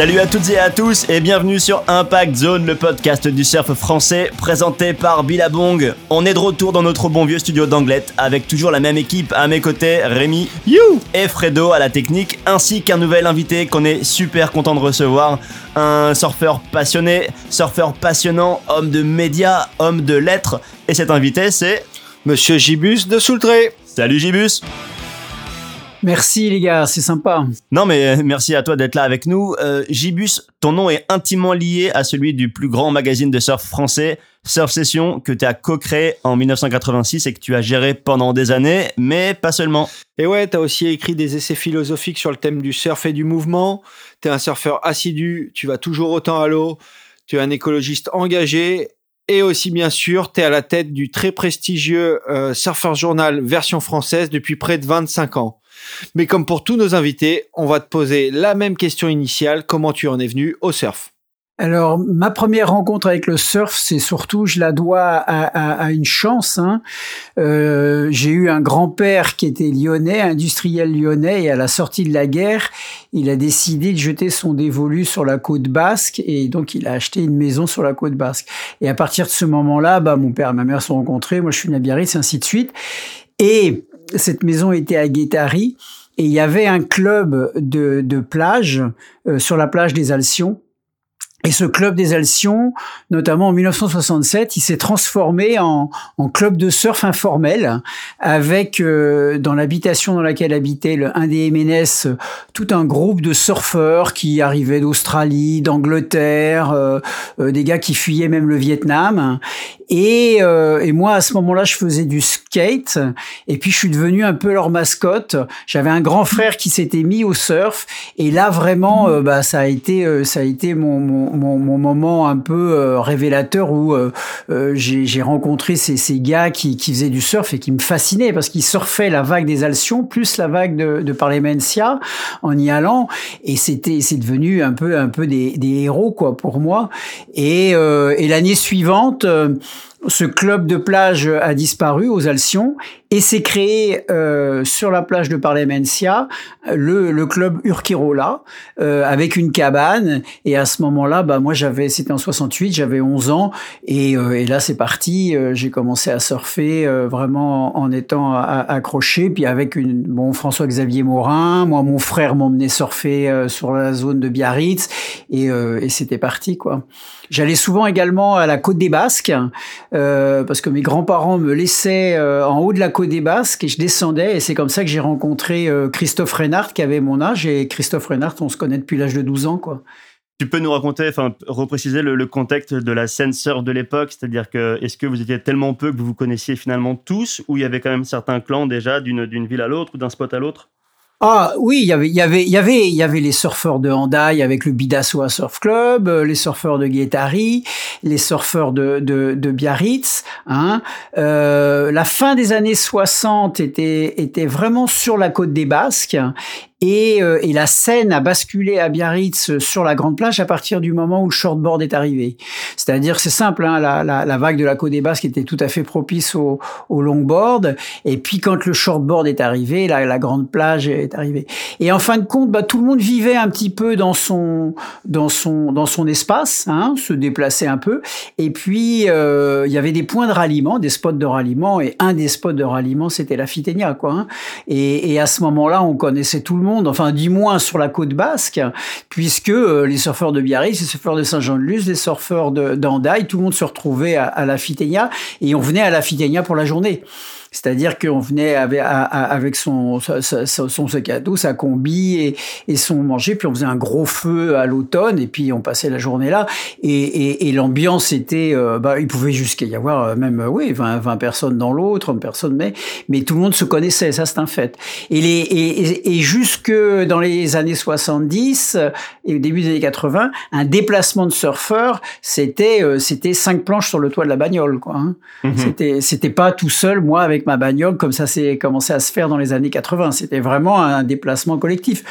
Salut à toutes et à tous et bienvenue sur Impact Zone, le podcast du surf français présenté par Billabong. On est de retour dans notre bon vieux studio d'Anglette avec toujours la même équipe. À mes côtés, Rémi you. et Fredo à la technique ainsi qu'un nouvel invité qu'on est super content de recevoir, un surfeur passionné, surfeur passionnant, homme de médias, homme de lettres. Et cet invité c'est Monsieur Gibus de Soultré. Salut Gibus Merci les gars, c'est sympa. Non mais euh, merci à toi d'être là avec nous. Euh, Gibus, ton nom est intimement lié à celui du plus grand magazine de surf français, Surf Session, que tu as co-créé en 1986 et que tu as géré pendant des années, mais pas seulement. Et ouais, t'as aussi écrit des essais philosophiques sur le thème du surf et du mouvement. T'es un surfeur assidu, tu vas toujours autant à l'eau, tu es un écologiste engagé et aussi bien sûr, tu es à la tête du très prestigieux euh, Surfer Journal version française depuis près de 25 ans. Mais comme pour tous nos invités, on va te poser la même question initiale, comment tu en es venu au surf? Alors, ma première rencontre avec le surf, c'est surtout, je la dois à, une chance. Hein. Euh, j'ai eu un grand-père qui était lyonnais, industriel lyonnais, et à la sortie de la guerre, il a décidé de jeter son dévolu sur la côte basque, et donc il a acheté une maison sur la côte basque. Et à partir de ce moment-là, bah, mon père et ma mère se sont rencontrés, moi je suis une Biarritz, ainsi de suite. Et cette maison était à Guétari et il y avait un club de, de plage euh, sur la plage des Alcions et ce club des Alcions, notamment en 1967, il s'est transformé en, en, club de surf informel, avec euh, dans l'habitation dans laquelle habitait le, un des MNS tout un groupe de surfeurs qui arrivaient d'Australie, d'Angleterre, euh, euh, des gars qui fuyaient même le Vietnam. Et, et moi, à ce moment-là, je faisais du skate, et puis je suis devenu un peu leur mascotte. J'avais un grand frère qui s'était mis au surf, et là vraiment, bah, ça a été, ça a été mon, mon mon, moment un peu euh, révélateur où euh, euh, j'ai rencontré ces, ces gars qui, qui, faisaient du surf et qui me fascinaient parce qu'ils surfaient la vague des Alcions plus la vague de, de Parlemencia en y allant. Et c'était c'est devenu un peu un peu des, des héros quoi pour moi. Et, et l'année suivante ce club de plage a disparu aux Alcions et s'est créé euh, sur la plage de Parlemencia le, le club Urquirola euh, avec une cabane. Et à ce moment-là bah moi j'avais c'était en 68 j'avais 11 ans. Et, euh, et là c'est parti. Euh, j'ai commencé à surfer euh, vraiment en étant accroché. Puis avec une bon François Xavier Morin. Moi mon frère m'emmenait surfer sur la zone de Biarritz. Et, et c'était parti quoi. J'allais souvent également à la côte des Basques parce que mes grands-parents me laissaient en haut de la côte des Basques et je descendais et c'est comme ça que j'ai rencontré euh, Christophe Reynard qui avait mon âge et Christophe Reynard, on se connaît depuis l'âge de 12 ans quoi. Tu peux nous raconter, enfin, repréciser le, contexte de la scène surf de l'époque, c'est-à-dire que est-ce que vous étiez tellement peu que vous vous connaissiez finalement tous, ou il y avait quand même certains clans déjà d'une ville à l'autre ou d'un spot à l'autre? Ah oui, il y avait, y avait, y avait, y avait les surfeurs de Handaï avec le Bidassoa Surf Club, euh, les surfeurs de Guétari, les surfeurs de, de, de Biarritz. Hein. Euh, la fin des années 60 était, était vraiment sur la côte des Basques et, euh, et, la scène a basculé à Biarritz sur la grande plage à partir du moment où le shortboard est arrivé. C'est-à-dire, c'est simple, hein, la, la, la, vague de la côte des Basques était tout à fait propice au, au longboard. Et puis, quand le shortboard est arrivé, la, la, grande plage est arrivée. Et en fin de compte, bah, tout le monde vivait un petit peu dans son dans son dans son espace, hein, se déplaçait un peu. Et puis, euh, il y avait des points de ralliement, des spots de ralliement. Et un des spots de ralliement, c'était la Fiténia, quoi. Hein. Et, et à ce moment-là, on connaissait tout le monde enfin du moins sur la côte basque, puisque euh, les surfeurs de Biarritz, les surfeurs de Saint-Jean-de-Luz, les surfeurs d'Andaï, tout le monde se retrouvait à, la Fiténia et on venait à la Fiténia pour la journée. C'est-à-dire qu'on venait avec, son, son, sac à dos, sa combi et, son manger, puis on faisait un gros feu à l'automne et puis on passait la journée là. Et, l'ambiance était, euh, bah, il pouvait jusqu'à y avoir euh, même, oui, 20, 20 personnes dans l'autre, 30 personnes, mais, mais tout le monde se connaissait, ça c'est un fait. Et, les, et, et, jusque dans les années 70 et au début des années 80, un déplacement de surfeurs, c'était euh, c'était cinq planches sur le toit de la bagnole, quoi. Hein. Mm-hmm. C'était c'était pas tout seul, moi avec ma bagnole comme ça s'est commencé à se faire dans les années 80. C'était vraiment un déplacement collectif.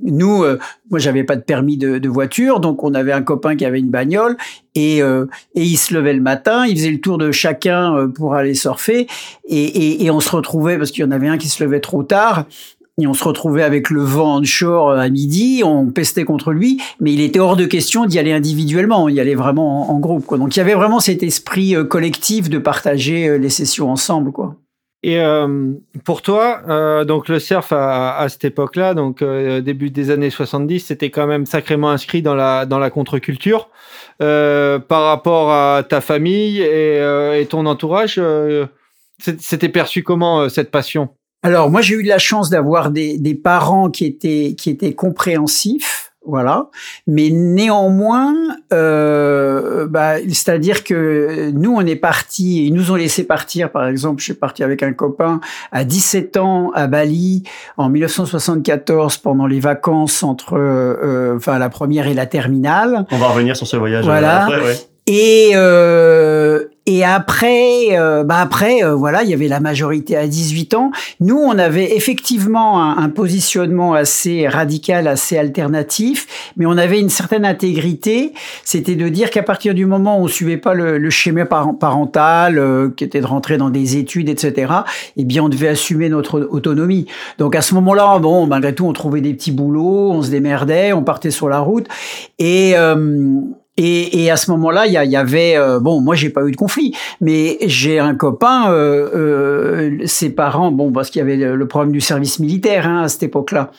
Nous, euh, moi, j'avais pas de permis de, voiture, donc on avait un copain qui avait une bagnole et, euh, et il se levait le matin, il faisait le tour de chacun euh, pour aller surfer et, et, et on se retrouvait parce qu'il y en avait un qui se levait trop tard et on se retrouvait avec le vent onshore à midi, on pestait contre lui, mais il était hors de question d'y aller individuellement, on y allait vraiment en, groupe. Quoi. Donc il y avait vraiment cet esprit collectif de partager les sessions ensemble. quoi. Et euh, pour toi, euh, donc le surf à, à cette époque-là, donc euh, début des années 70, c'était quand même sacrément inscrit dans la dans la contre-culture euh, par rapport à ta famille et, euh, et ton entourage. Euh, c'était perçu comment cette passion? Alors moi, j'ai eu la chance d'avoir des, des parents qui étaient qui étaient compréhensifs voilà. Mais néanmoins, euh, bah, c'est-à-dire que nous, on est partis, ils nous ont laissé partir. Par exemple, je suis parti avec un copain à 17 ans à Bali en 1974 pendant les vacances entre, euh, enfin, la première et la terminale. On va revenir sur ce voyage. Euh, voilà. Après, ouais. Et euh, et après, euh, bah après, euh, voilà, il y avait la majorité à 18 ans. Nous, on avait effectivement un, positionnement assez radical, assez alternatif, mais on avait une certaine intégrité. C'était de dire qu'à partir du moment où on suivait pas le, le schéma parental, euh, qui était de rentrer dans des études, etc., eh bien, on devait assumer notre autonomie. Donc à ce moment-là, bon, malgré tout, on trouvait des petits boulots, on se démerdait, on partait sur la route, et et, et, à ce moment-là, il y, avait euh, bon, moi j'ai pas eu de conflit, mais j'ai un copain, euh, euh, ses parents, bon, parce qu'il y avait le, problème du service militaire hein, à cette époque-là.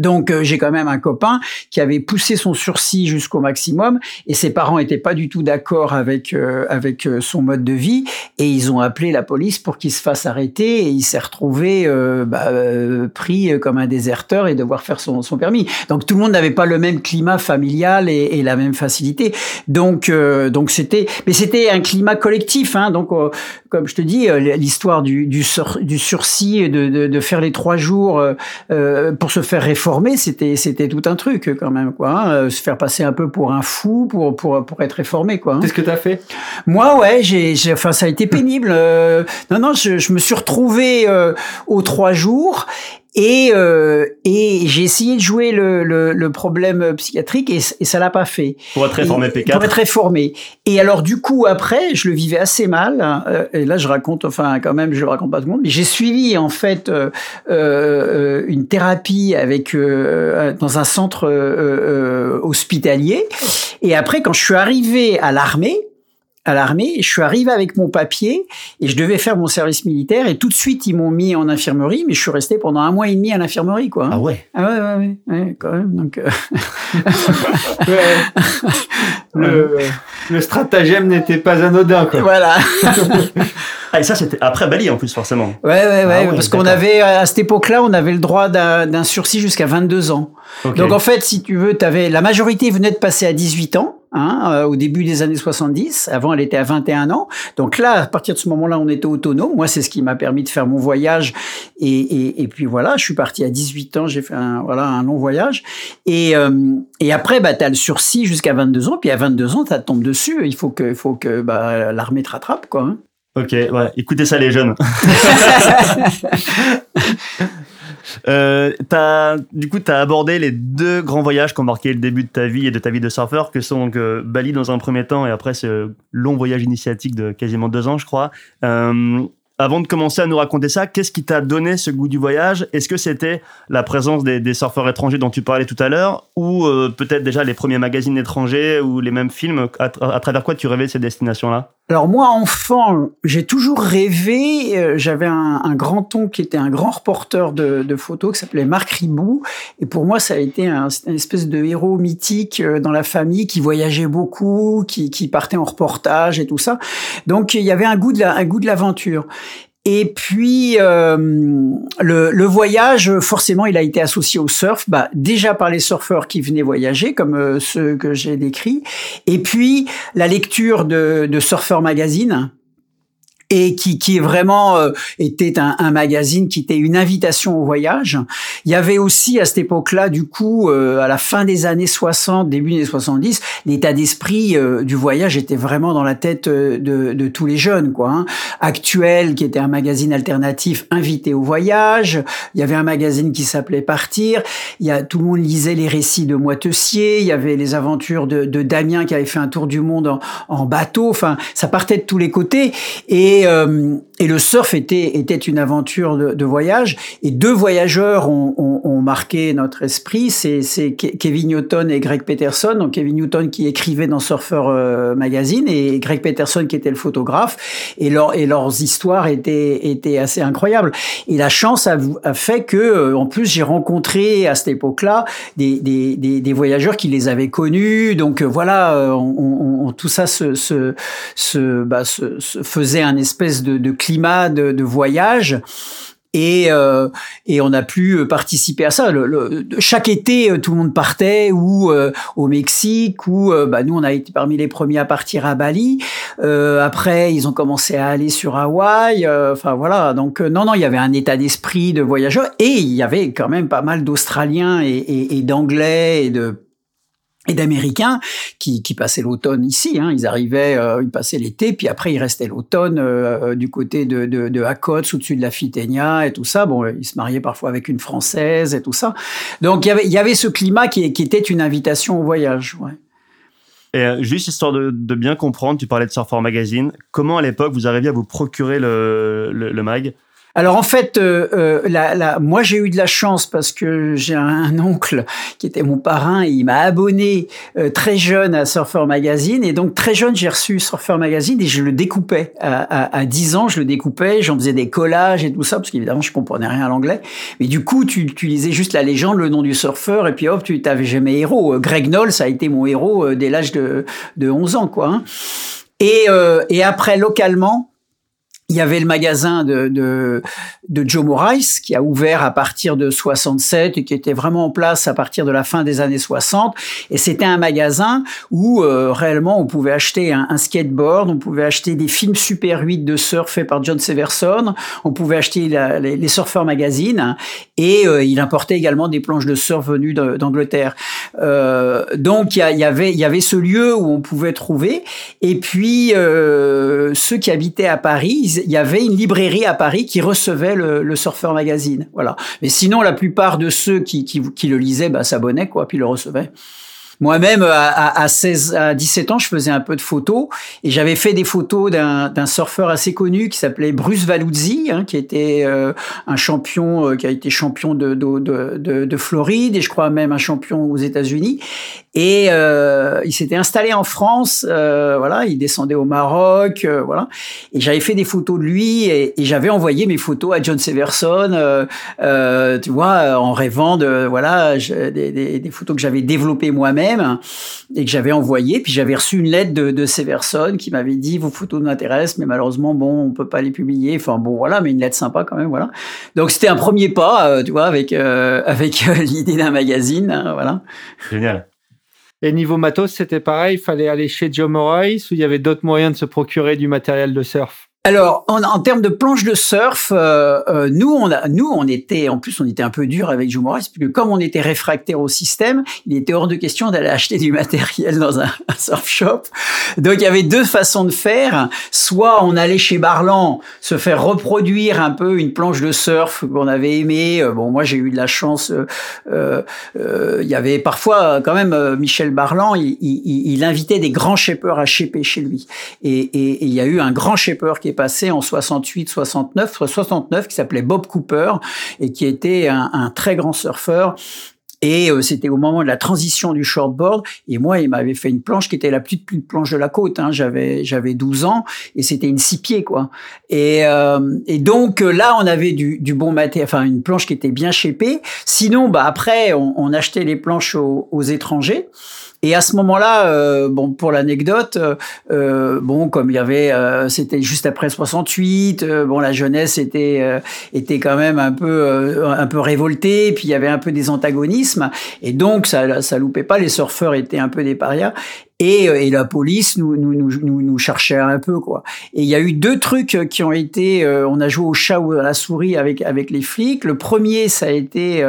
Donc euh, j'ai quand même un copain qui avait poussé son sursis jusqu'au maximum et ses parents étaient pas du tout d'accord avec euh, avec euh, son mode de vie et ils ont appelé la police pour qu'il se fasse arrêter et il s'est retrouvé bah, pris comme un déserteur et devoir faire son, son permis. Donc tout le monde n'avait pas le même climat familial et, et la même facilité. Donc donc c'était mais c'était un climat collectif. Hein, donc comme je te dis l'histoire du du, du sursis de, de, de faire les trois jours pour se faire réformer c'était c'était tout un truc quand même quoi. Hein, euh, se faire passer un peu pour un fou pour pour pour être réformé quoi. Hein. Qu'est-ce que tu as fait? Moi ouais, j'ai enfin ça a été pénible. Euh, non non, je, je me suis retrouvé euh, aux trois jours et, euh, et j'ai essayé de jouer le, le, le problème psychiatrique et, et ça l'a pas fait. Pour être réformé P4. Pour être réformé. Et alors du coup après, je le vivais assez mal. Hein, euh, et là je raconte, enfin quand même, je le raconte pas tout le monde, mais j'ai suivi en fait euh, euh, une thérapie avec euh, dans un centre euh, hospitalier. Et après, quand je suis arrivé à l'armée, à l'armée. Je suis arrivé avec mon papier et je devais faire mon service militaire et tout de suite ils m'ont mis en infirmerie, mais je suis resté pendant un mois et demi à l'infirmerie, quoi. Ah ouais. Ah ouais, ouais, ouais, ouais quand même. Donc. Euh... le, le, stratagème n'était pas anodin, quoi. Voilà. ah et ça c'était après Bali en plus forcément. Ouais, ouais, ouais, ah ouais parce qu'on avait à cette époque-là, on avait le droit d'un sursis jusqu'à 22 ans. Okay. Donc en fait, si tu veux, avais la majorité venait de passer à 18 ans hein, euh, au début des années 70. Avant, elle était à 21 ans. Donc là, à partir de ce moment-là, on était autonome. Moi, c'est ce qui m'a permis de faire mon voyage. Et, et, et, puis voilà, je suis parti à 18 ans. J'ai fait un, voilà, un long voyage. Et, euh, et après, bah, tu as le sursis jusqu'à 22 ans. Puis à 22 ans, tu tombes dessus. Il faut que, il faut que bah, l'armée te rattrape. Quoi, hein. Ok, ouais. écoutez ça les jeunes. Euh, du coup, tu as abordé les deux grands voyages qui ont marqué le début de ta vie et de ta vie de surfeur, que sont donc, euh, Bali dans un premier temps et après ce long voyage initiatique de quasiment deux ans, je crois. Euh, avant de commencer à nous raconter ça, qu'est-ce qui t'a donné ce goût du voyage? Est-ce que c'était la présence des, surfeurs étrangers dont tu parlais tout à l'heure, ou euh, peut-être déjà les premiers magazines étrangers ou les mêmes films? À, à travers quoi tu rêvais ces destinations-là? Alors moi, enfant, j'ai toujours rêvé. Euh, J'avais un, un grand-oncle qui était un grand reporter de, de photos, qui s'appelait Marc Ribou. Et pour moi, ça a été un, une espèce de héros mythique euh, dans la famille qui voyageait beaucoup, qui, qui partait en reportage et tout ça. Donc il y avait un goût de la, un goût de l'aventure. Et puis euh, le, le, voyage, forcément, il a été associé au surf, bah, déjà par les surfeurs qui venaient voyager, comme euh, ceux que j'ai décrits, et puis la lecture de, de Surfer Magazine, et qui, qui vraiment euh, était un, un, magazine qui était une invitation au voyage. Il y avait aussi à cette époque-là, du coup, euh, à la fin des années 60, début des 70, l'état d'esprit euh, du voyage était vraiment dans la tête de, de tous les jeunes, quoi. Hein. Actuel, qui était un magazine alternatif invité au voyage. Il y avait un magazine qui s'appelait Partir. Il y a tout le monde lisait les récits de Moitessier. Il y avait les aventures de, de Damien qui avait fait un tour du monde en, en bateau. Enfin, ça partait de tous les côtés et et, euh, et le surf était, était une aventure de, de voyage. Et deux voyageurs ont, ont, ont marqué notre esprit. C'est, Kevin Newton et Greg Peterson. Donc Kevin Newton qui écrivait dans Surfer euh, Magazine et Greg Peterson qui était le photographe. Et, leur, et leurs histoires étaient, étaient assez incroyables. Et la chance a, a fait que, euh, en plus, j'ai rencontré à cette époque-là des, des, des, voyageurs qui les avaient connus. Donc euh, voilà, on, on, tout ça se, se, se, bah, se, se faisait un espèce de, de de, de voyage. Et, euh, et on a pu participer à ça. Chaque été, tout le monde partait ou euh, au Mexique ou euh, bah, nous on a été parmi les premiers à partir à Bali. Euh, après, ils ont commencé à aller sur Hawaï. Enfin voilà. Donc non non, il y avait un état d'esprit de voyageur et il y avait quand même pas mal d'Australiens et, et, et d'Anglais et de d'Américains qui, passaient l'automne ici. Hein. Ils arrivaient, euh, ils passaient l'été, puis après ils restaient l'automne euh, du côté de, de, de au-dessus de la Fitenia et tout ça. Bon, ils se mariaient parfois avec une Française et tout ça. Donc il y avait, ce climat qui, était une invitation au voyage. Et euh, juste histoire de, bien comprendre, tu parlais de Surfer Magazine. Comment à l'époque vous arriviez à vous procurer le, le mag? Alors en fait, euh, euh, la, la, moi j'ai eu de la chance parce que j'ai un, oncle qui était mon parrain et il m'a abonné euh, très jeune à Surfer Magazine et donc très jeune j'ai reçu Surfer Magazine et je le découpais à, à, à 10 ans, je le découpais, j'en faisais des collages et tout ça parce qu'évidemment je comprenais rien à l'anglais. Mais du coup tu, tu lisais juste la légende, le nom du surfeur et puis hop tu t'avais mes héros. Greg Knoll ça a été mon héros euh, dès l'âge de, de 11 ans quoi. Hein. Euh, et après localement il y avait le magasin de, de, de, Joe Morris qui a ouvert à partir de 67 et qui était vraiment en place à partir de la fin des années 60. Et c'était un magasin où euh, réellement on pouvait acheter un, skateboard, on pouvait acheter des films Super 8 de surf faits par John Severson, on pouvait acheter les, les Surfers Magazine et euh, il importait également des planches de surf venues d'Angleterre. Euh, donc il y, y, avait, il y avait ce lieu où on pouvait trouver. Et puis euh, ceux qui habitaient à Paris, il y avait une librairie à Paris qui recevait le, le Surfer Magazine. Voilà. Mais sinon, la plupart de ceux qui, qui, qui le lisaient bah, s'abonnaient, quoi, puis le recevaient. Moi-même, à, à, 16, à 17 ans, je faisais un peu de photos et j'avais fait des photos d'un surfeur assez connu qui s'appelait Bruce Valuzzi, hein, qui était euh, un champion, euh, qui a été champion de, de, de, de, Floride et je crois même un champion aux États-Unis. Et euh, il s'était installé en France, euh, voilà, il descendait au Maroc, euh, voilà. Et j'avais fait des photos de lui et, j'avais envoyé mes photos à John Severson, euh, tu vois, en rêvant de voilà des, des, des, photos que j'avais développées moi-même et que j'avais envoyées. Puis j'avais reçu une lettre de, de Severson qui m'avait dit vos photos m'intéressent, mais malheureusement bon, on peut pas les publier. Enfin bon, voilà, mais une lettre sympa quand même, voilà. Donc c'était un premier pas, tu vois, avec avec l'idée d'un magazine, hein, voilà. Génial. Et niveau matos, c'était pareil, il fallait aller chez Joe Morris ou il y avait d'autres moyens de se procurer du matériel de surf alors, en, en, termes de planches de surf, euh, euh, nous, on a, nous, on était, en plus, on était un peu dur avec Joe Morris, puisque comme on était réfractaire au système, il était hors de question d'aller acheter du matériel dans un, un, surf shop. Donc, il y avait deux façons de faire. Soit on allait chez Barlan se faire reproduire un peu une planche de surf qu'on avait aimée. Euh, bon, moi, j'ai eu de la chance. Euh, euh, il y avait parfois, quand même, Michel Barlan, il, il, il invitait des grands shapers à shaper chez lui. Et, et, et il y a eu un grand shaper qui passé en 68, 69, 69, qui s'appelait Bob Cooper et qui était un, très grand surfeur et euh, c'était au moment de la transition du shortboard. Et moi, il m'avait fait une planche qui était la plus petite planche de la côte. Hein. J'avais j'avais 12 ans et c'était une six pieds quoi. Et, euh, et donc euh, là, on avait du, bon matériel, enfin une planche qui était bien shapée. Sinon, bah après, on, achetait les planches aux étrangers. Et à ce moment-là, euh, bon, pour l'anecdote, euh, bon, comme il y avait, euh, c'était juste après 68, euh, bon, la jeunesse était euh, était quand même un peu euh, un peu révoltée, puis il y avait un peu des antagonismes, et donc ça ça loupait pas, les surfeurs étaient un peu des parias. Et, et, la police nous, nous, nous, nous, cherchait un peu quoi. Et il y a eu deux trucs qui ont été, on a joué au chat ou à la souris avec avec les flics. Le premier, ça a été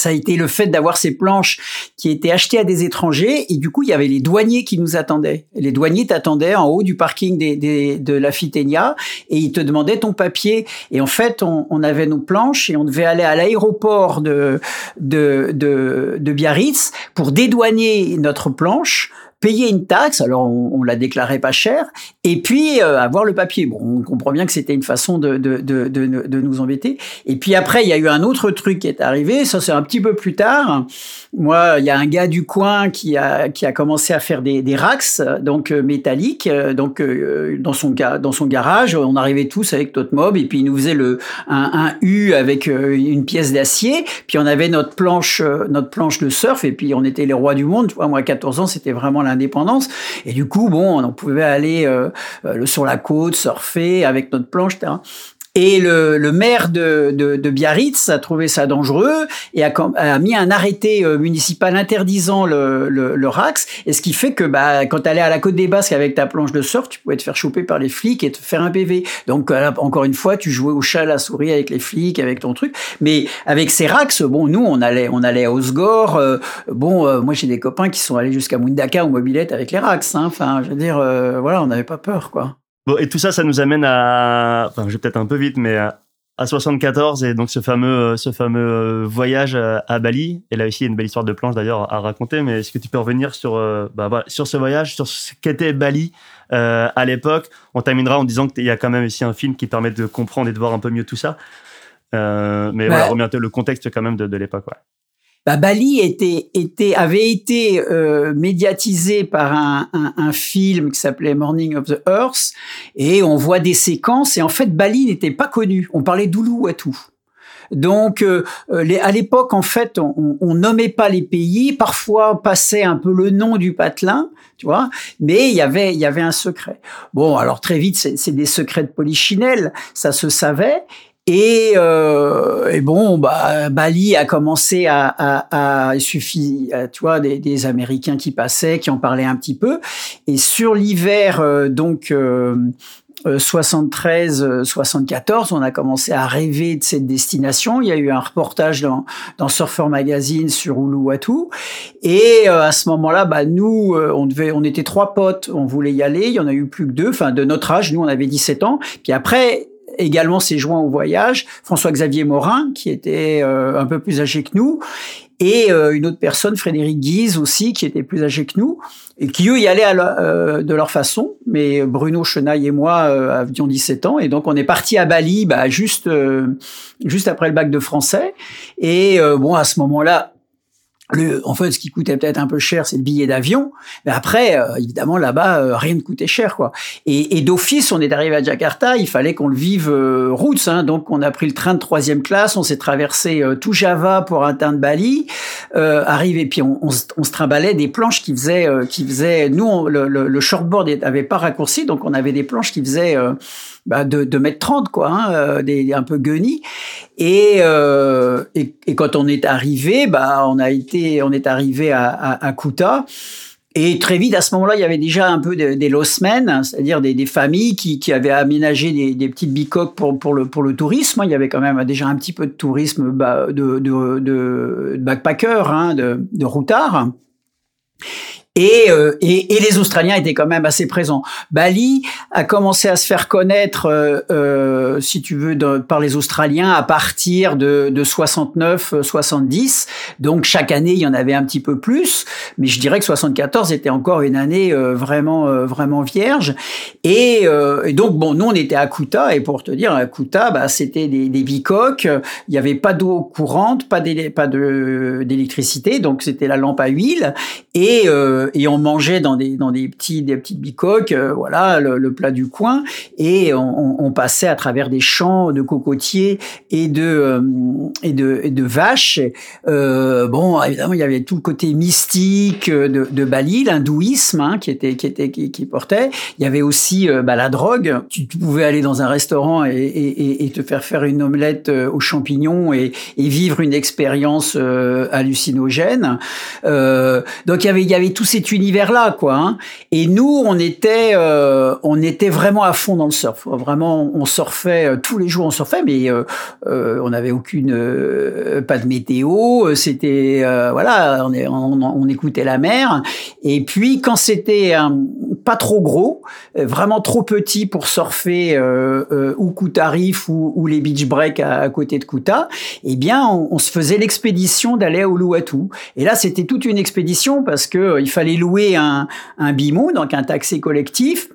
ça a été le fait d'avoir ces planches qui étaient achetées à des étrangers et du coup il y avait les douaniers qui nous attendaient. Les douaniers t'attendaient en haut du parking de la Fitenia et ils te demandaient ton papier. Et en fait on, avait nos planches et on devait aller à l'aéroport de, de Biarritz pour dédouaner notre planche payer une taxe, alors on, on la déclarait pas cher, et puis avoir le papier. Bon, on comprend bien que c'était une façon de, de, de, de, nous embêter. Et puis après, il y a eu un autre truc qui est arrivé, ça c'est un petit peu plus tard. Moi, il y a un gars du coin qui a, qui a commencé à faire des, des racks, donc métalliques, donc dans son, dans son garage, on arrivait tous avec notre mob, et puis il nous faisait le, un, U avec une pièce d'acier, puis on avait notre planche, notre planche de surf, et puis on était les rois du monde. Tu moi, à 14 ans, c'était vraiment l'indépendance. Et du coup, bon, on pouvait aller euh, euh, sur la côte, surfer avec notre planche, etc. Et le, le maire de, de, de, Biarritz a trouvé ça dangereux et a, a mis un arrêté euh, municipal interdisant le, le, le, RAX. Et ce qui fait que bah, quand tu allais à la côte des Basques avec ta planche de surf, tu pouvais te faire choper par les flics et te faire un PV. Donc encore une fois, tu jouais au chat à la souris avec les flics, avec ton truc. Mais avec ces RAX, bon, nous, on allait, on allait à Osgore. Euh, bon, euh, moi, j'ai des copains qui sont allés jusqu'à Mundaka ou Mobilette avec les RAX. Hein. Enfin, je veux dire, voilà, on n'avait pas peur, quoi. Bon, et tout ça, ça nous amène à, enfin, je vais peut-être un peu vite, mais à, 74 et donc ce fameux, ce fameux euh, voyage à, Bali. Et là aussi, il y a une belle histoire de planche d'ailleurs à raconter. Mais est-ce que tu peux revenir sur, euh, bah, voilà, sur ce voyage, sur ce qu'était Bali euh, à l'époque? On terminera en disant qu'il y a quand même aussi un film qui permet de comprendre et de voir un peu mieux tout ça. Euh, mais bah, voilà, remettre le contexte quand même de, de l'époque. Ouais bah, Bali était, était, avait été euh, médiatisé par un, un, un film qui s'appelait Morning of the Earth, et on voit des séquences, et en fait, Bali n'était pas connu. On parlait d'Uluwatu. Donc, euh, les, à l'époque, en fait, on, on, nommait pas les pays. Parfois, passait un peu le nom du patelin, tu vois. Mais il y avait, il y avait un secret. Bon, alors très vite, c'est des secrets de polichinelle, ça se savait. Et, euh, et, bon, bah, Bali a commencé à, à, à suffit, tu vois, des, des, Américains qui passaient, qui en parlaient un petit peu. Et sur l'hiver, euh, donc euh, 73-74, euh, on a commencé à rêver de cette destination. Il y a eu un reportage dans, dans Surfer Magazine sur Uluwatu. Et euh, à ce moment-là, bah, nous, euh, on, devait, on était trois potes, on voulait y aller. Il y en a eu plus que deux, enfin de notre âge. Nous, on avait 17 ans. Puis après, également s'est joint au voyage, François-Xavier Morin, qui était euh, un peu plus âgé que nous, et euh, une autre personne, Frédéric Guise aussi, qui était plus âgé que nous, et qui eux y allaient euh, de leur façon. Mais Bruno Chenaille et moi avions 17 ans, et donc on est parti à Bali, bah, juste juste après le bac de français. Et bon, à ce moment-là, le, en fait, ce qui coûtait peut-être un peu cher, c'est le billet d'avion. Mais après, euh, évidemment, là-bas, euh, rien ne coûtait cher, quoi. Et, et d'office, on est arrivé à Jakarta, il fallait qu'on le vive euh, routes. Hein, donc, on a pris le train de troisième classe, on s'est traversé tout Java pour atteindre Bali. arrivé, puis on, on, on, se trimballait des planches qui faisaient, qui faisaient. Nous, le, le, le, shortboard n'avait pas raccourci, donc on avait des planches qui faisaient bah, de, de mètres 30, quoi, hein, des, un peu gunny. Et, et, et, quand on est arrivé, bah, on a été on est arrivé à, à, Kuta. Et très vite, à ce moment-là, il y avait déjà un peu des, des losmen, c'est-à-dire des, familles qui, avaient aménagé des, petites bicoques pour, pour, le, pour le tourisme. Il y avait quand même déjà un petit peu de tourisme bah, de, de, de, backpacker, hein, de, de routard. Et, euh, et, et, les Australiens étaient quand même assez présents. Bali a commencé à se faire connaître, euh, euh si tu veux, par les Australiens à partir de, de 69, 70. Donc chaque année, il y en avait un petit peu plus, mais je dirais que 74 était encore une année euh, vraiment vraiment vierge. Et, et, donc bon, nous on était à Kuta et pour te dire, à Kuta, bah, c'était des, des bicoques. Il n'y avait pas d'eau courante, pas d'électricité, donc c'était la lampe à huile et euh, et on mangeait dans des dans des petits des petites bicoques, euh, voilà le, plat du coin, et on, passait à travers des champs de cocotiers et de euh, et de et de vaches. bon, évidemment, il y avait tout le côté mystique de, de Bali, l'hindouisme hein, qui était qui était qui, portait. Il y avait aussi bah, la drogue. Tu, pouvais aller dans un restaurant et, te faire faire une omelette aux champignons et, et vivre une expérience hallucinogène. donc il y avait il y avait tous cet univers-là, quoi. Hein. Et nous, on était, euh, on était vraiment à fond dans le surf. Vraiment, on surfait euh, tous les jours, on surfait, mais euh, on n'avait aucune, pas de météo. C'était voilà, on, on, écoutait la mer. Et puis quand c'était pas trop gros, vraiment trop petit pour surfer ou Kuta Reef ou, ou, les beach breaks à, côté de Kuta, eh bien, on, on se faisait l'expédition d'aller à Uluwatu. Et là, c'était toute une expédition parce que il fallait louer un, un donc un taxi collectif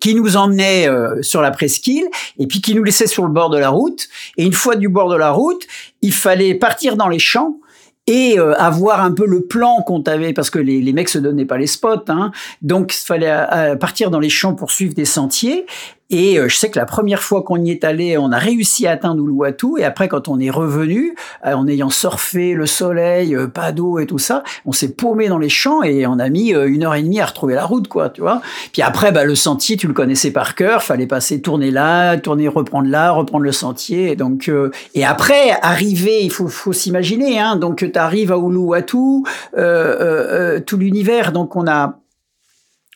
qui nous emmenait euh, sur la presqu'île et puis qui nous laissait sur le bord de la route. Et une fois du bord de la route, il fallait partir dans les champs et euh, avoir un peu le plan qu'on avait parce que les, les, mecs se donnaient pas les spots hein. donc il fallait euh, partir dans les champs pour suivre des sentiers et euh, je sais que la première fois qu'on y est allé, on a réussi à atteindre Uluwatu. Et après, quand on est revenu, euh, en ayant surfé le soleil, euh, pas d'eau et tout ça, on s'est paumé dans les champs et on a mis une heure et demie à retrouver la route, quoi, tu vois. Puis après, bah, le sentier, tu le connaissais par cœur. Fallait passer, tourner là, tourner, reprendre là, reprendre le sentier. Et donc, et après, arriver, il faut, faut s'imaginer, hein. Donc, tu arrives à Uluwatu, tout l'univers. Donc, on a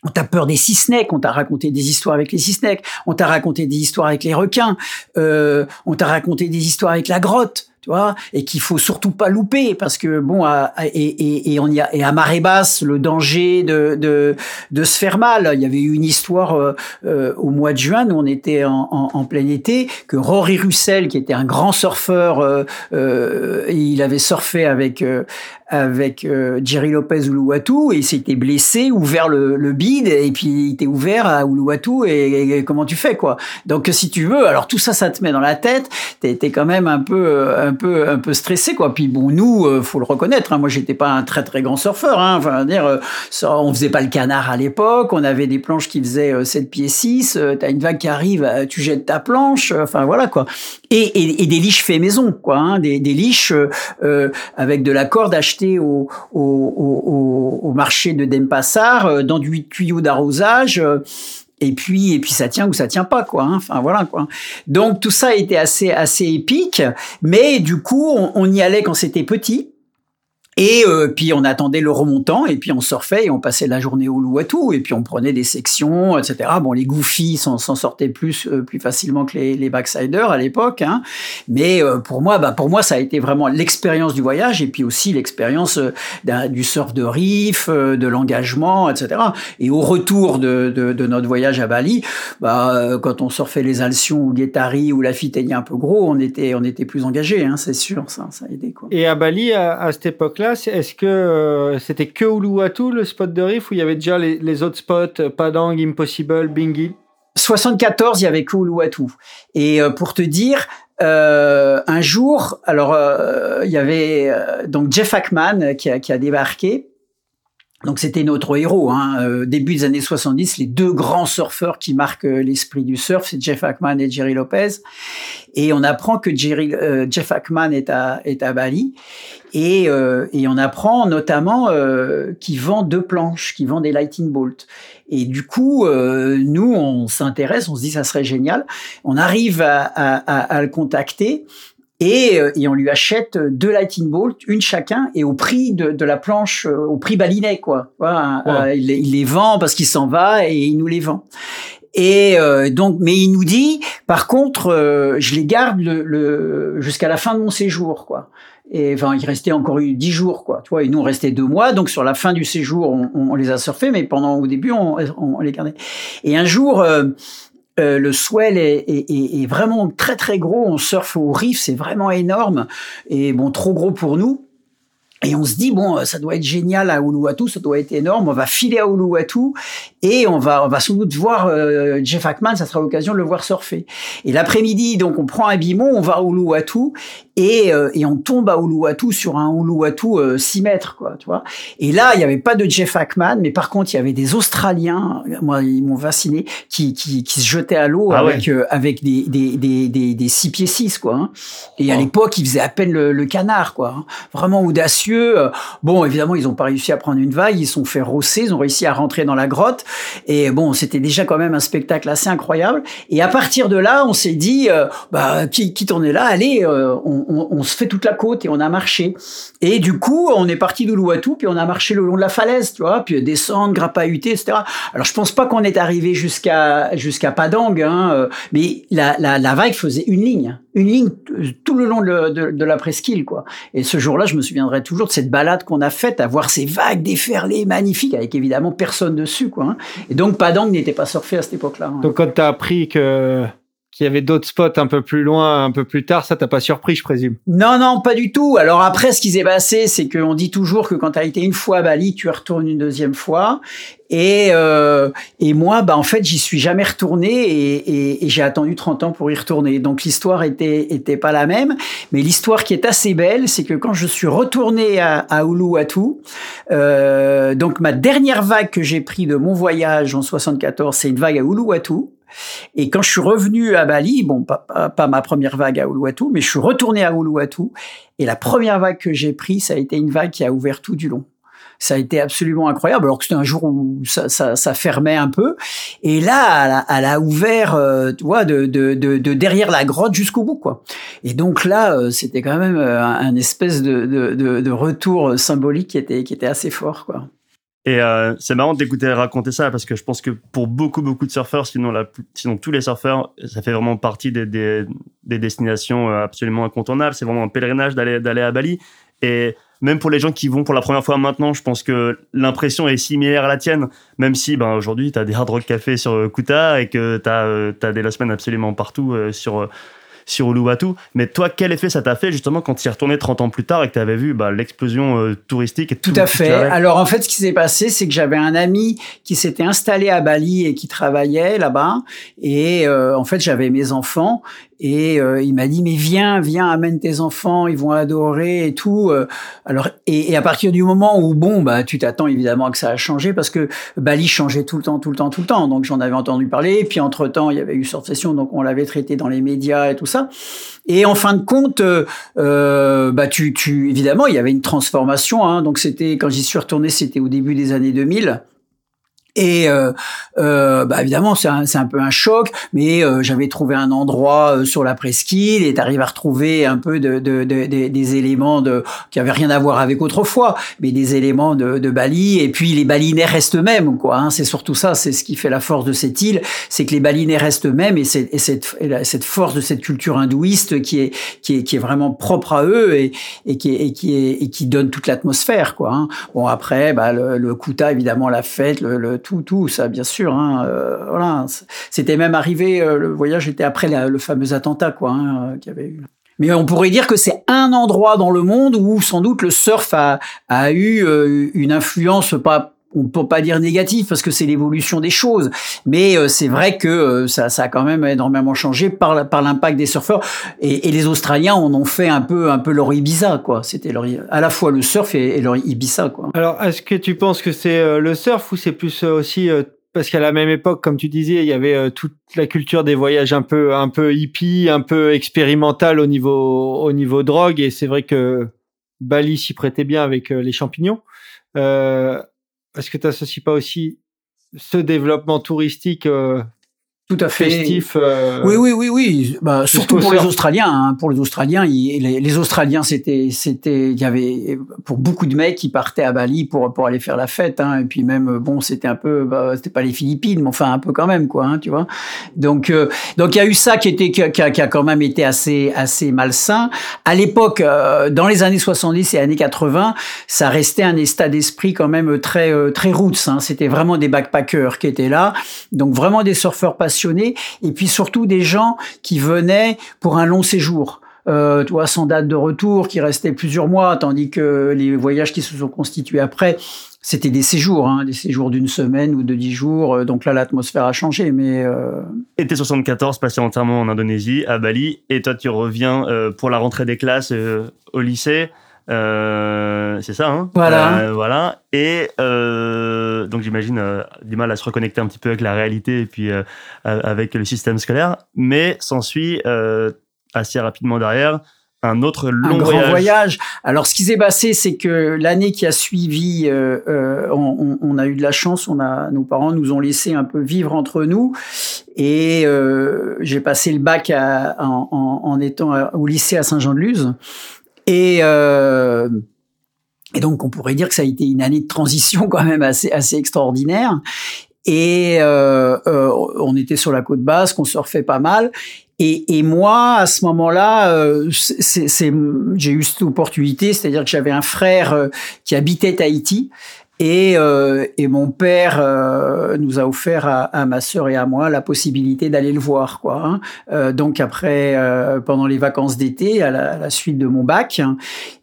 on t'a peur des six-necks, on t'a raconté des histoires avec les six-necks, on t'a raconté des histoires avec les requins, euh, on t'a raconté des histoires avec la grotte tu vois, et qu'il faut surtout pas louper parce que bon, et, et, et, on y a, et à marée basse, le danger de, de, de se faire mal. Il y avait eu une histoire euh, euh, au mois de juin où on était en, en, en, plein été que Rory Russell, qui était un grand surfeur, euh, euh il avait surfé avec avec Jerry Lopez Uluwatu et il s'était blessé, ouvert le, le bide et puis il était ouvert à Uluwatu et, et, comment tu fais quoi. Donc si tu veux, alors tout ça, ça te met dans la tête. T'es es quand même un peu un peu un peu stressé quoi. Puis bon, nous, euh, faut le reconnaître. Hein, moi, j'étais pas un très très grand surfeur. Hein, enfin, dire, euh, on faisait pas le canard à l'époque. On avait des planches qui faisaient 7 euh, pieds 6. T'as une vague qui arrive, tu jettes ta planche. Enfin voilà quoi. Et, et, des liches fait maison quoi. Hein, des, des liches avec de la corde achetée au au, marché de Denpasar dans du tuyau d'arrosage et puis et puis ça tient ou ça tient pas quoi hein. enfin voilà quoi donc tout ça était assez assez épique mais du coup on y allait quand c'était petit et euh, puis on attendait le remontant et puis on surfait et on passait la journée au Louatou et puis on prenait des sections, etc. Bon, les goofies s'en sortaient plus euh, plus facilement que les, les backsiders à l'époque, hein. mais euh, pour moi, bah pour moi ça a été vraiment l'expérience du voyage et puis aussi l'expérience du surf de riff, de l'engagement, etc. Et au retour de, de, de, notre voyage à Bali, bah quand on surfait les Alcyons ou Guettari ou la Fitaigne un peu gros, on était on était plus engagé, hein, c'est sûr, ça ça a aidé quoi. Et à Bali à, à cette époque est-ce que euh, c'était que Uluwatu le spot de riff ou il y avait déjà les, autres spots, euh, Padang, Impossible, Bingi 74, il y avait que Uluwatu. Et euh, pour te dire, un jour, alors il y avait donc Jeff Ackman qui a, débarqué. Donc c'était notre héros. Hein. début des années 70, les deux grands surfeurs qui marquent l'esprit du surf, c'est Jeff Ackman et Jerry Lopez. Et on apprend que Jerry, Jeff Ackman est à, est à Bali. Et, euh, et on apprend notamment euh, qu'il vend deux planches, qu'il vend des lightning bolts. Et du coup, euh, nous, on s'intéresse, on se dit ça serait génial. On arrive à, à, à le contacter. Et, euh, et, on lui achète deux lightning bolts, une chacun, et au prix de, de la planche, euh, au prix balinet, quoi. Voilà, il, il, les vend parce qu'il s'en va et il nous les vend. Et donc, mais il nous dit, par contre, je les garde le, le jusqu'à la fin de mon séjour, quoi. Et enfin, il restait encore eu dix jours, quoi. Tu vois, et nous, on restait deux mois. Donc, sur la fin du séjour, on, on les a surfés, mais pendant, au début, on, on les gardait. Et un jour, euh, euh, le swell est, vraiment très très gros. On surfe au riff, c'est vraiment énorme et bon trop gros pour nous. Et on se dit bon, ça doit être génial à Uluwatu, ça doit être énorme. On va filer à Uluwatu et on va on va sans doute voir euh, Jeff Ackman. Ça sera l'occasion de le voir surfer. Et l'après-midi, donc on prend un bimon, on va à Uluwatu et, euh, et on tombe à Uluwatu sur un Uluwatu euh, 6 mètres, quoi, tu vois. Et là, il n'y avait pas de Jeff Ackman, mais par contre, il y avait des Australiens, moi, ils m'ont fasciné, qui, qui, qui se jetaient à l'eau ah avec, euh, avec des, des, des, des, des 6 pieds 6, quoi. Hein. Et à l'époque, ils faisaient à peine le, le canard, quoi. Hein. Vraiment audacieux. Bon, évidemment, ils n'ont pas réussi à prendre une vague, ils sont fait rosser, ils ont réussi à rentrer dans la grotte. Et bon, c'était déjà quand même un spectacle assez incroyable. Et à partir de là, on s'est dit, euh, bah, qui, qui tournait là, allez, on, on, se fait toute la côte et on a marché. Et du coup, on est parti d'Uluwatu, puis on a marché le long de la falaise, tu vois, puis descendre, grappe-à-huter, etc. Alors, je pense pas qu'on est arrivé jusqu'à jusqu'à Padang, hein, mais la, la, la vague faisait une ligne, une ligne tout le long de, la presqu'île, quoi. Et ce jour-là, je me souviendrai toujours de cette balade qu'on a faite, à voir ces vagues déferlées magnifiques, avec évidemment personne dessus, quoi. Hein. Et donc, Padang n'était pas surfé à cette époque-là. Hein. Donc, quand tu as appris que qu'il y avait d'autres spots un peu plus loin, un peu plus tard, ça t'a pas surpris, je présume? Non, non, pas du tout. Alors après, ce qui s'est passé, c'est qu'on dit toujours que quand tu as été une fois à Bali, tu retournes une deuxième fois. Et, euh, et moi, bah, en fait, j'y suis jamais retourné et, et, j'ai attendu 30 ans pour y retourner. Donc l'histoire était, était pas la même. Mais l'histoire qui est assez belle, c'est que quand je suis retourné à, à Uluwatu, euh, donc ma dernière vague que j'ai pris de mon voyage en 74, c'est une vague à Uluwatu. Et quand je suis revenu à Bali, bon, pas, pas, ma première vague à Uluwatu, mais je suis retourné à Uluwatu. Et la première vague que j'ai prise, ça a été une vague qui a ouvert tout du long. Ça a été absolument incroyable, alors que c'était un jour où ça, ça, ça, fermait un peu. Et là, elle a, ouvert, euh, tu vois, de, de, de, de, derrière la grotte jusqu'au bout, quoi. Et donc là, euh, c'était quand même euh, un, espèce de, retour symbolique qui était, qui était assez fort, quoi. Et euh, c'est marrant d'écouter raconter ça parce que je pense que pour beaucoup beaucoup de surfeurs, sinon, tous les surfeurs, ça fait vraiment partie des, des, des destinations euh, absolument incontournables. C'est vraiment un pèlerinage d'aller à Bali. Et même pour les gens qui vont pour la première fois maintenant, je pense que l'impression est similaire à la tienne. Même si ben, aujourd'hui, tu as des hard rock cafés sur Kuta et que tu as, euh, des la semaine absolument partout sur sur Uluwatu. Mais toi, quel effet ça t'a fait justement quand tu y es retourné 30 ans plus tard et que tu avais vu bah, l'explosion euh, touristique et Tout, à fait. Alors en fait, ce qui s'est passé, c'est que j'avais un ami qui s'était installé à Bali et qui travaillait là-bas. Et euh, en fait, j'avais mes enfants et euh, il m'a dit mais viens, viens, amène tes enfants, ils vont adorer et tout. Euh. alors et, et, à partir du moment où bon bah tu t'attends évidemment que ça a changé parce que Bali changeait tout le temps, tout le temps, tout le temps. Donc j'en avais entendu parler. Et puis entre temps il y avait eu Surf Session, donc on l'avait traité dans les médias et tout ça. Et en fin de compte, euh, euh bah tu, tu évidemment il y avait une transformation. Hein, donc c'était quand j'y suis retourné, c'était au début des années 2000. Et euh, euh, bah évidemment, c'est un, un, peu un choc, mais euh, j'avais trouvé un endroit euh, sur la presqu'île et t'arrives à retrouver un peu de, de, de, des éléments de, qui avaient rien à voir avec autrefois, mais des éléments de, Bali. Et puis les Balinais restent eux-mêmes, quoi. Hein, c'est surtout ça, c'est ce qui fait la force de cette île, c'est que les Balinais restent eux-mêmes et, et, cette, et cette force de cette culture hindouiste qui est, qui est, qui est vraiment propre à eux et, et, qui, est, et, qui, est, et qui donne toute l'atmosphère, quoi. Hein. Bon après, bah, le, le Kuta, évidemment, la fête, le, le tout, tout, ça, bien sûr. Hein, euh, voilà, c'était même arrivé. Euh, le voyage était après le fameux attentat, quoi, hein, qu'il y avait eu. Mais on pourrait dire que c'est un endroit dans le monde où sans doute le surf a, a eu euh, une influence pas on peut pas dire négatif parce que c'est l'évolution des choses, mais euh, c'est vrai que euh, ça, ça a quand même énormément changé par, par l'impact des surfeurs et, et, les Australiens en ont fait un peu un peu leur Ibiza quoi. C'était leur à la fois le surf et, leur Ibiza quoi. Alors est-ce que tu penses que c'est euh, le surf ou c'est plus aussi parce qu'à la même époque, comme tu disais, il y avait toute la culture des voyages un peu un peu hippie, un peu expérimental au niveau au niveau drogue et c'est vrai que Bali s'y prêtait bien avec les champignons. Euh, est-ce que tu n'associes pas aussi ce développement touristique euh, tout à fait. Festif. Euh, oui, oui, oui, oui. Bah, surtout pour les Australiens. Hein. Pour les Australiens, les, les, Australiens, c'était, c'était, il y avait pour beaucoup de mecs qui partaient à Bali pour pour aller faire la fête. Hein. Et puis même, bon, c'était un peu, bah, c'était pas les Philippines, mais enfin un peu quand même, quoi. Hein, tu vois. Donc, euh, donc il y a eu ça qui était, qui a, qui a, quand même été assez, assez malsain. À l'époque, euh, dans les années 70 et années 80, ça restait un état d'esprit quand même très, euh, très roots. Hein. C'était vraiment des backpackers qui étaient là. Donc vraiment des surfeurs passionnés et puis surtout des gens qui venaient pour un long séjour. Euh, toi, sans date de retour, qui restaient plusieurs mois, tandis que les voyages qui se sont constitués après, c'était des séjours, hein, des séjours d'une semaine ou de dix jours. Euh, donc là, l'atmosphère a changé, mais. Euh... Et 74 passé entièrement en Indonésie, à Bali, et toi, tu reviens euh, pour la rentrée des classes au lycée. Euh, c'est ça, hein Voilà. Euh, voilà. Et euh, donc j'imagine du mal à se reconnecter un petit peu avec la réalité et puis avec le système scolaire. Mais s'ensuit assez rapidement derrière un autre long un grand voyage. Alors, ce qui s'est passé, c'est que l'année qui a suivi, on, on, a eu de la chance. On a, nos parents nous ont laissé un peu vivre entre nous, Et euh, j'ai passé le bac à, en, en, étant au lycée à Saint-Jean-de-Luz. Et, euh, et donc, on pourrait dire que ça a été une année de transition quand même assez, assez extraordinaire. Et euh, euh, on était sur la côte basque, on surfait pas mal. Et, et moi, à ce moment-là, euh, j'ai eu cette opportunité, c'est-à-dire que j'avais un frère euh, qui habitait Tahiti et, euh, et mon père euh, nous a offert à, à, ma sœur et à moi la possibilité d'aller le voir. Quoi, hein. euh, donc après, euh, pendant les vacances d'été, à, à la, suite de mon bac,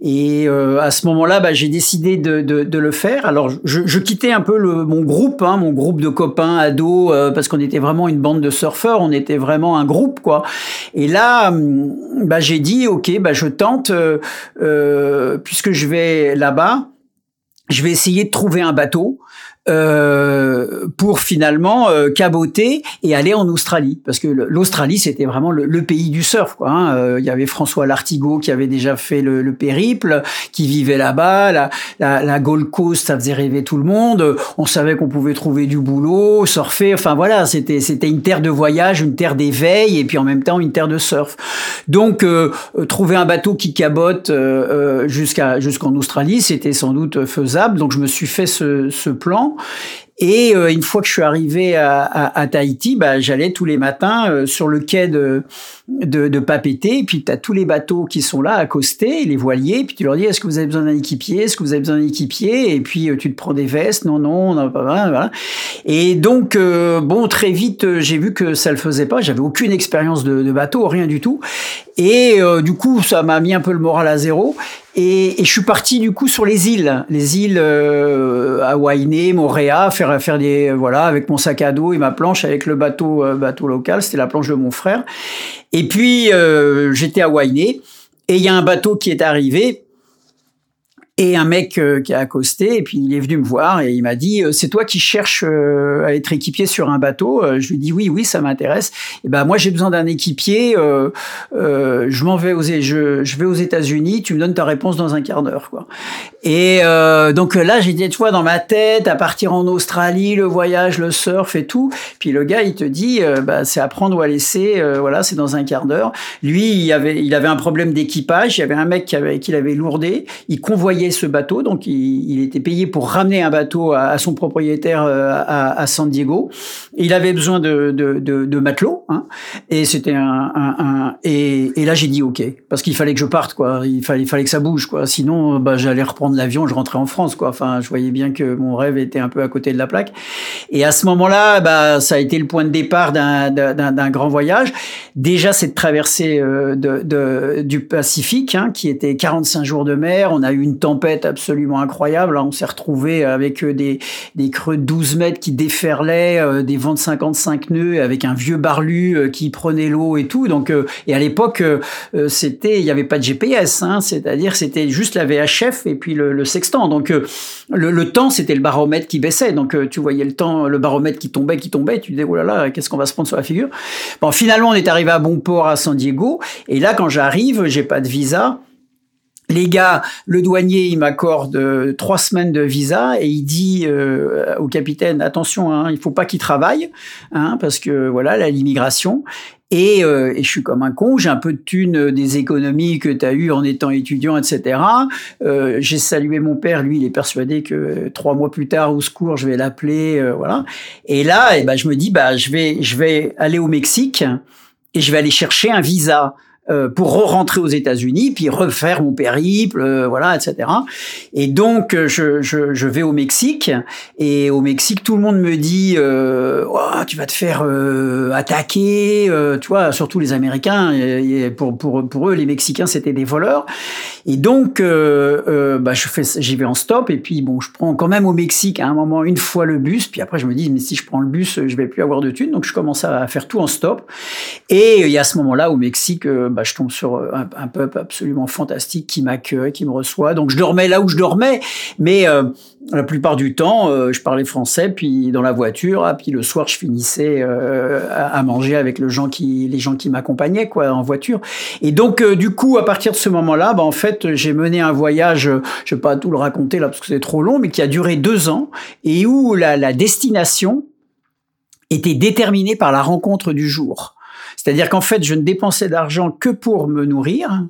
et euh, à ce moment-là, bah, j'ai décidé de, de, de, le faire. Alors je, je quittais un peu le, mon groupe, hein, mon groupe de copains ados, parce qu'on était vraiment une bande de surfeurs, on était vraiment un groupe, quoi. Et là, hum, bah, j'ai dit, ok, bah, je tente, puisque je vais là-bas je vais essayer de trouver un bateau euh, pour finalement euh, caboter et aller en Australie parce que l'Australie c'était vraiment le, pays du surf quoi. Hein. Euh, il y avait François Lartigot qui avait déjà fait le, le périple, qui vivait là-bas, la, la, la, Gold Coast ça faisait rêver tout le monde. On savait qu'on pouvait trouver du boulot, surfer. Enfin voilà, c'était c'était une terre de voyage, une terre d'éveil et puis en même temps une terre de surf. Donc euh, trouver un bateau qui cabote jusqu'à jusqu'en Australie, c'était sans doute faisable. Donc je me suis fait ce, ce plan et euh, une fois que je suis arrivé à, Tahiti, bah, j'allais tous les matins euh, sur le quai de, de, de Papeete, et puis tu as tous les bateaux qui sont là, accostés, les voiliers, puis tu leur dis, est-ce que vous avez besoin d'un équipier? Est-ce que vous avez besoin d'un équipier? Et puis euh, tu te prends des vestes, non, non, non voilà. Et donc, bon, très vite, j'ai vu que ça le faisait pas, j'avais aucune expérience de, bateau, rien du tout. Et du coup, ça m'a mis un peu le moral à zéro. Et, et, je suis parti du coup sur les îles, les îles euh, Hawaïné, Moréa, faire faire des voilà avec mon sac à dos et ma planche avec le bateau euh, bateau local, c'était la planche de mon frère. Et puis euh, j'étais à Wainé et il y a un bateau qui est arrivé et un mec euh, qui a accosté, et puis il est venu me voir et il m'a dit euh, c'est toi qui cherches euh, à être équipier sur un bateau. je lui dis oui oui ça m'intéresse. Et ben moi j'ai besoin d'un équipier. je m'en vais aux je, je vais aux États-Unis. Tu me donnes ta réponse dans un quart d'heure quoi. Et donc là dit tu vois dans ma tête à partir en Australie le voyage le surf et tout. Puis le gars il te dit bah, c'est à prendre ou à laisser. voilà c'est dans un quart d'heure. Lui il avait il avait un problème d'équipage. Il y avait un mec qui avait qui l'avait lourdé. Il convoyait ce bateau, donc il, était payé pour ramener un bateau à, son propriétaire euh, à, San Diego. Il avait besoin de, matelots, hein, et c'était un, et, là j'ai dit ok, parce qu'il fallait que je parte, quoi. Il fallait, que ça bouge, quoi. Sinon, bah, j'allais reprendre l'avion, je rentrais en France, quoi. Enfin, je voyais bien que mon rêve était un peu à côté de la plaque. Et à ce moment-là, bah, ça a été le point de départ d'un grand voyage. Déjà cette traversée euh, du Pacifique, hein, qui était 45 jours de mer. On a eu une tempête absolument incroyable. On s'est retrouvé avec euh, des, des creux de 12 mètres qui déferlaient, euh, des vents de 55 nœuds, avec un vieux barlu euh, qui prenait l'eau et tout. Donc, et à l'époque, c'était, il n'y avait pas de GPS, hein, c'est-à-dire c'était juste la VHF et puis le, sextant. Donc, le, temps, c'était le baromètre qui baissait. Donc, tu voyais le temps, le baromètre qui tombait, qui tombait. Tu disais, oh là là, qu'est-ce qu'on va se prendre sur la figure? Bon, finalement, on est arrivé à bon port à San Diego. Et là, quand j'arrive, j'ai pas de visa les gars, le douanier, il m'accorde euh, trois semaines de visa et il dit euh, au capitaine attention, hein, il faut pas qu'il travaille, hein, parce que voilà, l'immigration. Et, euh, et, je suis comme un con, j'ai un peu de thunes des économies que tu as eues en étant étudiant, etc. j'ai salué mon père, lui, il est persuadé que trois mois plus tard, au secours, je vais l'appeler, voilà. Et là, eh ben, je me dis, bah, je vais, je vais aller au Mexique et je vais aller chercher un visa. Euh, pour rentrer aux États-Unis, puis refaire mon périple, euh, voilà, etc. Et donc euh, je, je, vais au Mexique et au Mexique tout le monde me dit oh, tu vas te faire attaquer, tu vois, surtout les Américains. Pour pour pour eux les Mexicains c'était des voleurs. Et donc bah je fais j'y vais en stop et puis bon je prends quand même au Mexique à un moment une fois le bus, puis après je me dis mais si je prends le bus je vais plus avoir de thunes, donc je commence à faire tout en stop. Et il y a ce moment-là au Mexique bah, je tombe sur euh, un, peuple absolument fantastique qui m'accueille, qui me reçoit. Donc je dormais là où je dormais, mais euh, la plupart du temps, euh, je parlais français, puis dans la voiture, ah, puis le soir, je finissais à, manger avec gens qui, les gens qui m'accompagnaient, quoi, en voiture. Et donc, du coup, à partir de ce moment-là, bah, en fait, j'ai mené un voyage, je vais pas tout le raconter là parce que c'est trop long, mais qui a duré deux ans et où la, la destination était déterminé par la rencontre du jour. C'est-à-dire qu'en fait, je ne dépensais d'argent que pour me nourrir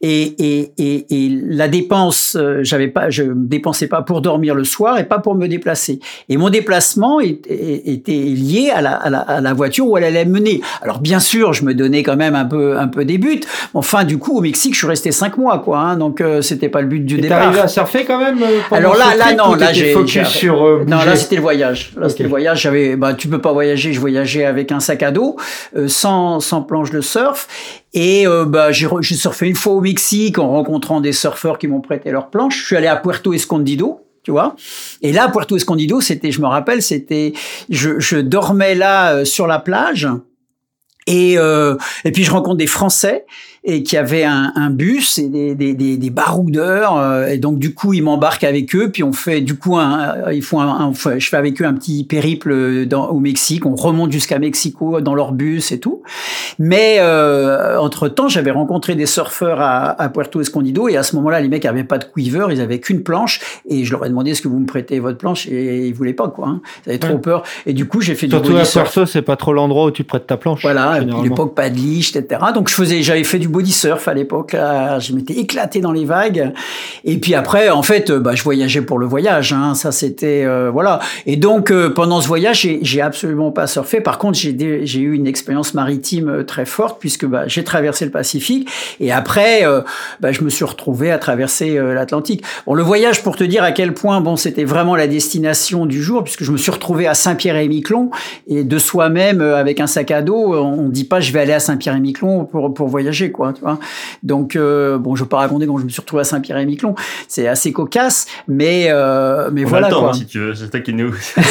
et, et, et, et la dépense, euh, j'avais pas, je ne dépensais pas pour dormir le soir et pas pour me déplacer. Et mon déplacement était lié à la, à, la, à la, voiture où elle allait mener. Alors bien sûr, je me donnais quand même un peu, un peu des buts. Enfin, du coup, au Mexique, je suis resté cinq mois, quoi. Hein, donc euh, c'était pas le but du et départ. arrivé à surfer quand même. Euh, Alors là, là, non, là, j'ai focus sur. non, là, c'était le voyage. Là, okay. c'était le voyage. J'avais, bah, tu peux pas voyager. Je voyageais avec un sac à dos, sans sans, planche de surf. Et euh, bah, j'ai, surfé une fois au Mexique en rencontrant des surfeurs qui m'ont prêté leur planche. Je suis allé à Puerto Escondido, tu vois. Et là, Puerto Escondido, c'était, je me rappelle, c'était, je, je dormais là euh, sur la plage. Et, euh, et puis je rencontre des Français et qui avaient un, un bus et des, des, des, des baroudeurs euh, et donc du coup ils m'embarquent avec eux puis on fait du coup un, ils font un, un, je fais avec eux un petit périple dans, au Mexique. On remonte jusqu'à Mexico dans leur bus et tout. Mais euh, entre temps j'avais rencontré des surfeurs à, à, Puerto Escondido et à ce moment-là les mecs avaient pas de quiver ils avaient qu'une planche et je leur ai demandé est-ce que vous me prêtez votre planche? Et ils voulaient pas quoi hein. ils avaient trop peur. Et du coup j'ai fait Surtout du body à Puerto c'est pas trop l'endroit où tu prêtes ta planche voilà à l'époque pas de liche etc donc je faisais j'avais fait du body surf à l'époque. Je m'étais éclaté dans les vagues. Et puis après, en fait, bah, je voyageais pour le voyage. Hein. Ça, c'était euh, voilà. Et donc euh, pendant ce voyage, j'ai absolument pas surfé. Par contre, j'ai eu une expérience maritime euh, très forte puisque bah, j'ai traversé le Pacifique. Et après, bah, je me suis retrouvé à traverser l'Atlantique. Bon, le voyage, pour te dire à quel point, bon, c'était vraiment la destination du jour puisque je me suis retrouvé à Saint-Pierre-et-Miquelon et de soi-même avec un sac à dos, on dit pas je vais aller à Saint-Pierre-et-Miquelon pour pour voyager quoi, tu vois. Donc euh, bon, je vais pas raconter quand je me suis retrouvé à Saint-Pierre-et-Miquelon, c'est assez cocasse, mais euh, mais on voilà a le temps, quoi. hein, si tu veux, c'est toi qui nous.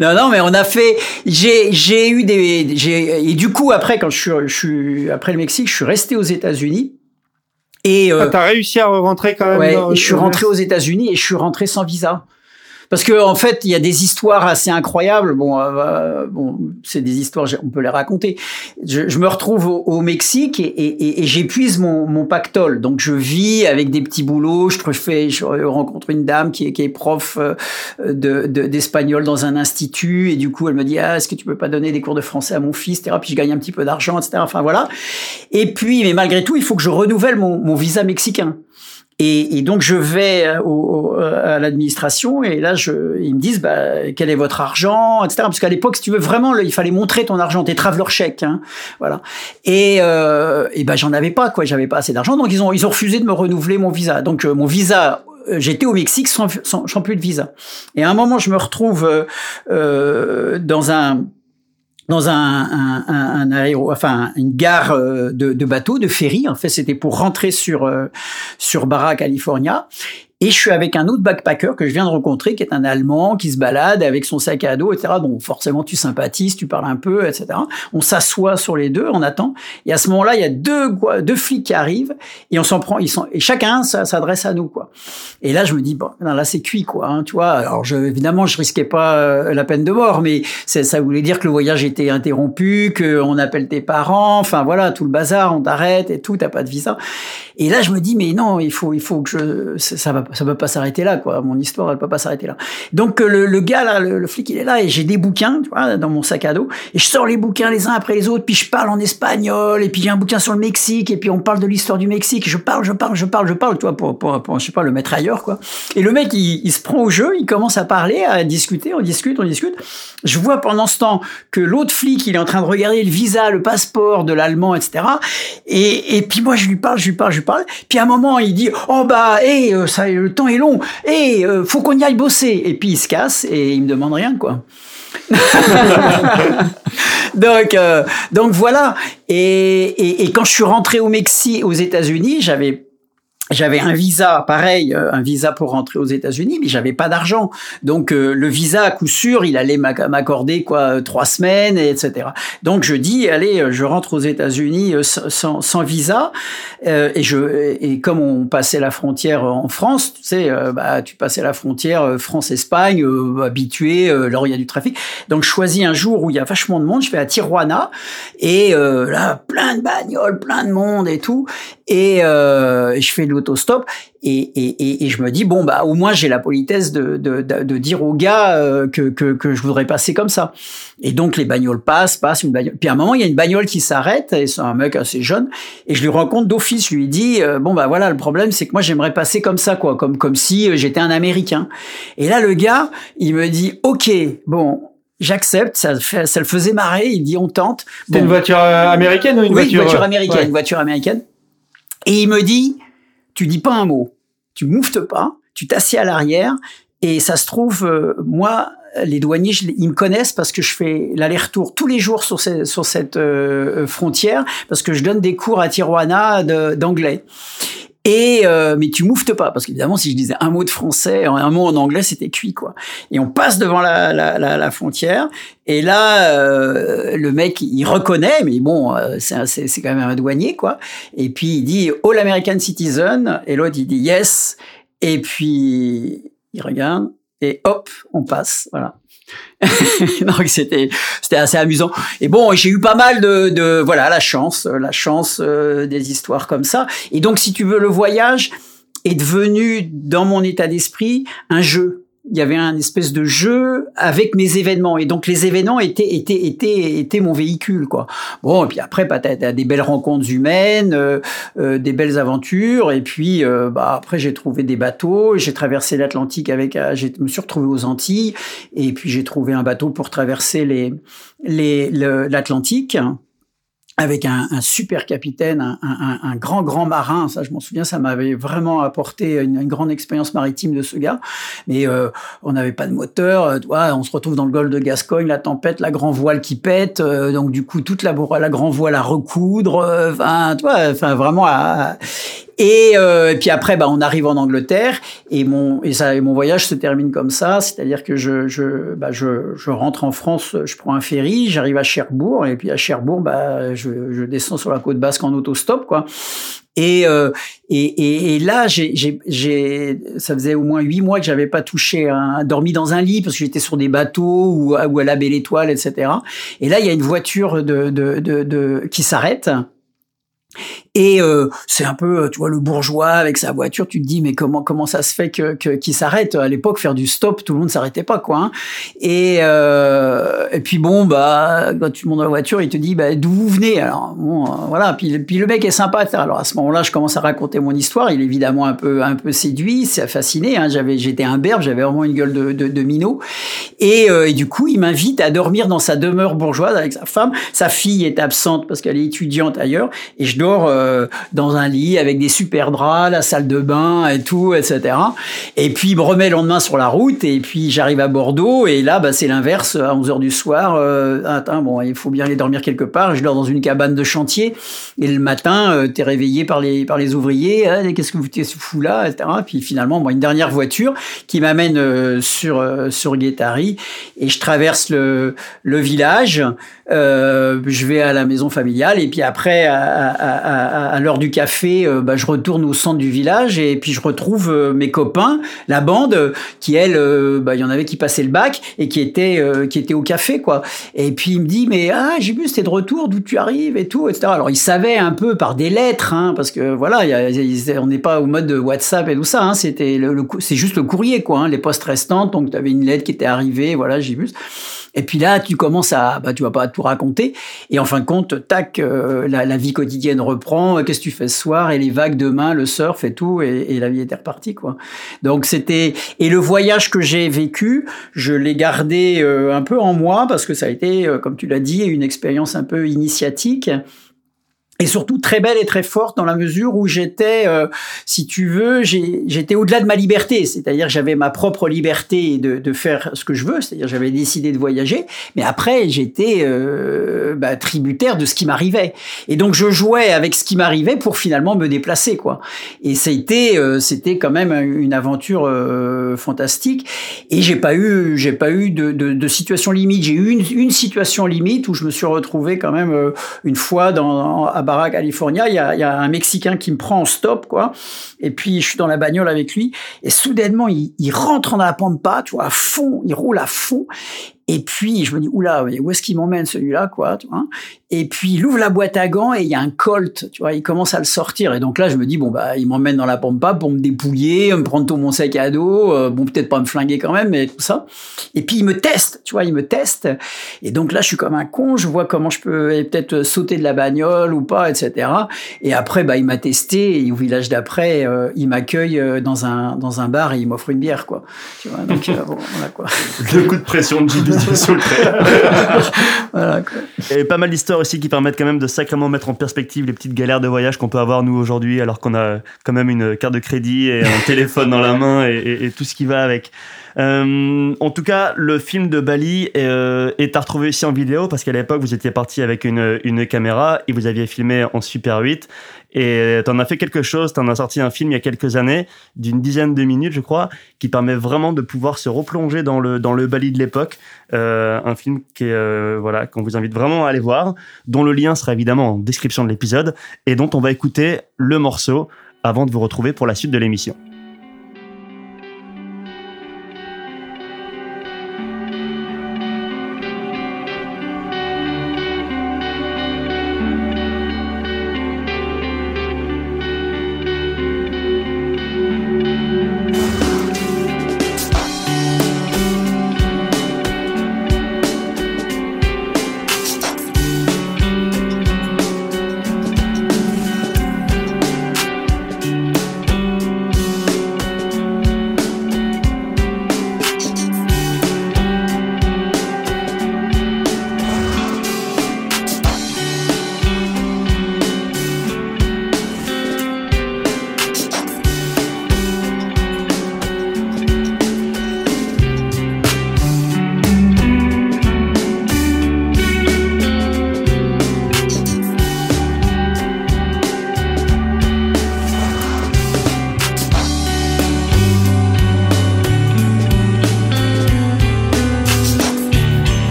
non non, mais on a fait, j'ai j'ai eu des, j'ai et du coup après quand je suis je suis après le Mexique, je suis resté aux États-Unis. Et euh, ah, t'as réussi à rentrer quand même. Ouais, dans, je suis rentré aux États-Unis et je suis rentré sans visa. Parce que en fait, il y a des histoires assez incroyables. Bon, euh, bon, c'est des histoires, on peut les raconter. Je, je me retrouve au, au Mexique et, et, et j'épuise mon, mon, pactole. Donc, je vis avec des petits boulots. Je fais, je rencontre une dame qui est, qui est prof de, d'espagnol de, dans un institut et du coup, elle me dit ah, est-ce que tu peux pas donner des cours de français à mon fils, etc. Puis je gagne un petit peu d'argent, etc. Enfin voilà. Et puis, mais malgré tout, il faut que je renouvelle mon, mon visa mexicain. Et, et, donc je vais au, à l'administration et là je, ils me disent bah, quel est votre argent, etc. Parce qu'à l'époque, si tu veux vraiment, il fallait montrer ton argent, tes traveler chèques, hein, voilà. Et, euh, et ben j'en avais pas quoi, j'avais pas assez d'argent, donc ils ont ils ont refusé de me renouveler mon visa. Donc euh, mon visa j'étais au Mexique sans, sans, sans, plus de visa. Et à un moment, je me retrouve euh, euh dans un dans un, un, un, aéro, enfin une gare euh, de, de bateau, de ferry. En fait, c'était pour rentrer sur euh, sur Barra, California. Et je suis avec un autre backpacker que je viens de rencontrer, qui est un Allemand, qui se balade avec son sac à dos, etc. Bon, forcément, tu sympathises, tu parles un peu, etc. On s'assoit sur les deux, on attend. Et à ce moment-là, il y a deux, deux flics qui arrivent et on s'en prend, ils sont, et chacun s'adresse à nous, quoi. Et là, je me dis, bon, là, c'est cuit, quoi, hein, tu vois. Alors, je, évidemment, je risquais pas euh, la peine de mort, mais ça voulait dire que le voyage était interrompu, qu'on appelle tes parents, enfin, voilà, tout le bazar, on t'arrête et tout, t'as pas de visa. Et là, je me dis, mais non, il faut, il faut que je, ça va, ça peut pas s'arrêter là, quoi. Mon histoire, elle peut pas s'arrêter là. Donc euh, le, le gars là, le, flic, il est là et j'ai des bouquins, tu vois, dans mon sac à dos. Et je sors les bouquins les uns après les autres, puis je parle en espagnol, et puis j'ai un bouquin sur le Mexique, et puis on parle de l'histoire du Mexique. Je parle, je parle, je parle, je parle, tu vois, pour, pour, pour je sais pas, le mettre ailleurs, quoi. Et le mec, il, se prend au jeu, il commence à parler, à discuter, on discute, on discute. Je vois pendant ce temps que l'autre flic, il est en train de regarder le visa, le passeport de l'allemand, etc. Et, et puis moi, je lui parle, je lui parle, parle. Puis à un moment, il dit, oh bah, hé, hey, ça, le temps est long. Hé, hey, euh, faut qu'on y aille bosser. Et puis il se casse et il me demande rien, quoi. donc, euh, donc voilà. Et, et, et, quand je suis rentré au Mexique, aux États-Unis, j'avais j'avais un visa, pareil, un visa pour rentrer aux États-Unis, mais j'avais pas d'argent. Donc euh, le visa, à coup sûr, il allait m'accorder quoi trois semaines, etc. Donc je dis, allez, je rentre aux États-Unis sans, sans, visa, euh, et je et comme on passait la frontière en France, tu sais, euh, bah tu passais la frontière France-Espagne, habitué, là il y a du trafic. Donc je choisis un jour où il y a vachement de monde, je vais à Tijuana, et là plein de bagnoles, plein de monde et tout. Et euh, je fais de l'autostop et, et, et, je me dis bon bah au moins j'ai la politesse de, de, de, dire au gars euh, que, que, que je voudrais passer comme ça. Et donc les bagnoles passent, passent une bagnole. Puis à un moment il y a une bagnole qui s'arrête et c'est un mec assez jeune et je lui rencontre d'office. Je lui dis euh, bon bah voilà le problème c'est que moi j'aimerais passer comme ça quoi, comme comme si euh, j'étais un Américain. Et là le gars il me dit ok bon j'accepte, ça, ça le faisait marrer, il dit on tente. Bon. une voiture américaine ou une oui, voiture une voiture américaine, une voiture américaine. Et il me dit tu dis pas un mot, tu mouftes pas, tu t'assieds à l'arrière, et ça se trouve, euh, moi, les douaniers, ils me connaissent parce que je fais l'aller-retour tous les jours sur, sur cette euh, frontière, parce que je donne des cours à Tijuana d'anglais. Et euh, mais tu mouftes pas parce qu'évidemment si je disais un mot de français, un mot en anglais, c'était cuit quoi. Et on passe devant la, la, la, la frontière et là euh, le mec il reconnaît, mais bon euh, c'est c'est quand même un douanier quoi. Et puis il dit All American Citizen et l'autre il dit Yes. Et puis il regarde et hop on passe voilà. Donc c'était c'était assez amusant. Et bon, j'ai eu pas mal de, de voilà la chance, la chance euh, des histoires comme ça. Et donc si tu veux le voyage est devenu dans mon état d'esprit un jeu il y avait un espèce de jeu avec mes événements. Et donc les événements étaient étaient étaient étaient mon véhicule quoi. Bon et puis après bah, t'as as des belles rencontres humaines euh, euh, des belles aventures. Et puis euh, bah après j'ai trouvé des bateaux. J'ai traversé l'Atlantique avec je me suis retrouvé aux Antilles. Et puis j'ai trouvé un bateau pour traverser les les l'Atlantique avec un, un, super capitaine, un, un, un, grand grand marin. Ça, je m'en souviens, ça m'avait vraiment apporté une, une, grande expérience maritime de ce gars. Mais euh, on n'avait pas de moteur. Euh, on se retrouve dans le golfe de Gascogne, la tempête, la grand voile qui pète. Euh, donc du coup, toute la, la grand voile à recoudre. Euh, enfin, tu vois, enfin vraiment. À, et, euh, et, puis après, bah, on arrive en Angleterre et mon et ça, et mon voyage se termine comme ça, c'est-à-dire que je je, bah, je je rentre en France, je prends un ferry, j'arrive à Cherbourg et puis à Cherbourg, bah, je, je descends sur la côte basque en autostop, quoi. Et, euh, et, et, là, j'ai, j'ai, ça faisait au moins huit mois que j'avais pas touché, un, dormi dans un lit parce que j'étais sur des bateaux ou, ou à la Belle Étoile, etc. Et là, il y a une voiture de, de, de, de qui s'arrête et euh, c'est un peu, tu vois, le bourgeois avec sa voiture. Tu te dis, mais comment comment ça se fait que qu'il s'arrête? À l'époque, faire du stop, tout le monde s'arrêtait pas, quoi. Hein. Et euh, et puis bon, bah quand tu montes dans la voiture, il te dit, bah d'où vous venez? Alors bon, euh, voilà. Puis puis le mec est sympa. Alors à ce moment-là, je commence à raconter mon histoire. Il est évidemment un peu un peu séduit, c'est fasciné. Hein. J'avais j'étais un berbe, j'avais vraiment une gueule de de, de minot. Et, euh, et du coup, il m'invite à dormir dans sa demeure bourgeoise avec sa femme. Sa fille est absente parce qu'elle est étudiante ailleurs, et je dors euh, dans un lit avec des super draps, la salle de bain et tout, etc. Et puis il me remet le lendemain sur la route et puis j'arrive à Bordeaux et là bah, c'est l'inverse à 11h du soir. Euh, attends, bon, il faut bien aller dormir quelque part. Je dors dans une cabane de chantier et le matin euh, t'es réveillé par les par les ouvriers. Ah, qu'est-ce que vous fou là, etc. Puis finalement moi une dernière voiture qui m'amène euh, sur sur Guétari et je traverse le village. Je vais à la maison familiale et puis après à, à, à, l'heure du café, euh, bah, je retourne au centre du village et puis je retrouve euh, mes copains, la bande, qui elle, euh, bah, il y en avait qui passaient le bac et qui étaient qui étaient au café quoi. Et puis il me dit mais ah j'ai vu de retour d'où tu arrives et tout etc. Alors il savait un peu par des lettres hein, parce que voilà y a, on n'est pas au mode de WhatsApp et tout ça. Hein, c'était le, c'est juste le courrier quoi, hein, les postes restantes. Donc tu avais une lettre qui était arrivée, voilà j'ai. Et puis là, tu commences à, bah, tu vas pas tout raconter. Et en fin de compte, tac, euh, la, vie quotidienne reprend. Qu'est-ce que tu fais ce soir? Et les vagues demain, le surf et tout. Et, et la vie était repartie, quoi. Donc c'était et le voyage que j'ai vécu, je l'ai gardé euh, un peu en moi parce que ça a été, euh, comme tu l'as dit, une expérience un peu initiatique et surtout très belle et très forte dans la mesure où j'étais, euh, si tu veux, j'étais au-delà de ma liberté, c'est-à-dire j'avais ma propre liberté de, de, faire ce que je veux, c'est-à-dire j'avais décidé de voyager, mais après j'étais euh, bah, tributaire de ce qui m'arrivait, et donc je jouais avec ce qui m'arrivait pour finalement me déplacer, quoi. Et c'était, euh, c'était quand même une aventure euh, fantastique, et j'ai pas eu, j'ai pas eu de, de, de, situation limite, j'ai eu une, une, situation limite où je me suis retrouvé quand même euh, une fois dans Barra California, il y a, y a, un Mexicain qui me prend en stop, quoi. Et puis, je suis dans la bagnole avec lui. Et soudainement, il, il rentre dans la pampa, tu vois, à fond. Il roule à fond. Et puis, je me dis, oula, où est-ce qu'il m'emmène celui-là, quoi, tu vois Et puis, il ouvre la boîte à gants et il y a un Colt, tu vois, il commence à le sortir. Et donc là, je me dis, bon, bah, il m'emmène dans la pampa pour me dépouiller, me prendre tout mon sac à dos, euh, bon, peut-être pas me flinguer quand même, mais tout ça. Et puis, il me teste, tu vois, il me teste. Et donc là, je suis comme un con, je vois comment je peux peut-être sauter de la bagnole ou pas, etc. Et après, bah, il m'a testé et au village d'après, euh, il m'accueille euh, dans un, dans un bar et il m'offre une bière, quoi. Tu vois, donc, bon, voilà, quoi. Le coup de pression de JB voilà, Et pas mal d'histoires aussi qui permettent quand même de sacrément mettre en perspective les petites galères de voyage qu'on peut avoir nous aujourd'hui, alors qu'on a quand même une carte de crédit et un téléphone dans la main et, tout ce qui va avec. Euh, en tout cas, le film de Bali euh, est à retrouver ici en vidéo parce qu'à l'époque, vous étiez parti avec une, une, caméra et vous aviez filmé en Super 8. Et tu en as fait quelque chose, tu en as sorti un film il y a quelques années, d'une dizaine de minutes, je crois, qui permet vraiment de pouvoir se replonger dans le, dans le Bali de l'époque. Euh, un film qui est, euh, voilà, qu'on vous invite vraiment à aller voir, dont le lien sera évidemment en description de l'épisode et dont on va écouter le morceau avant de vous retrouver pour la suite de l'émission.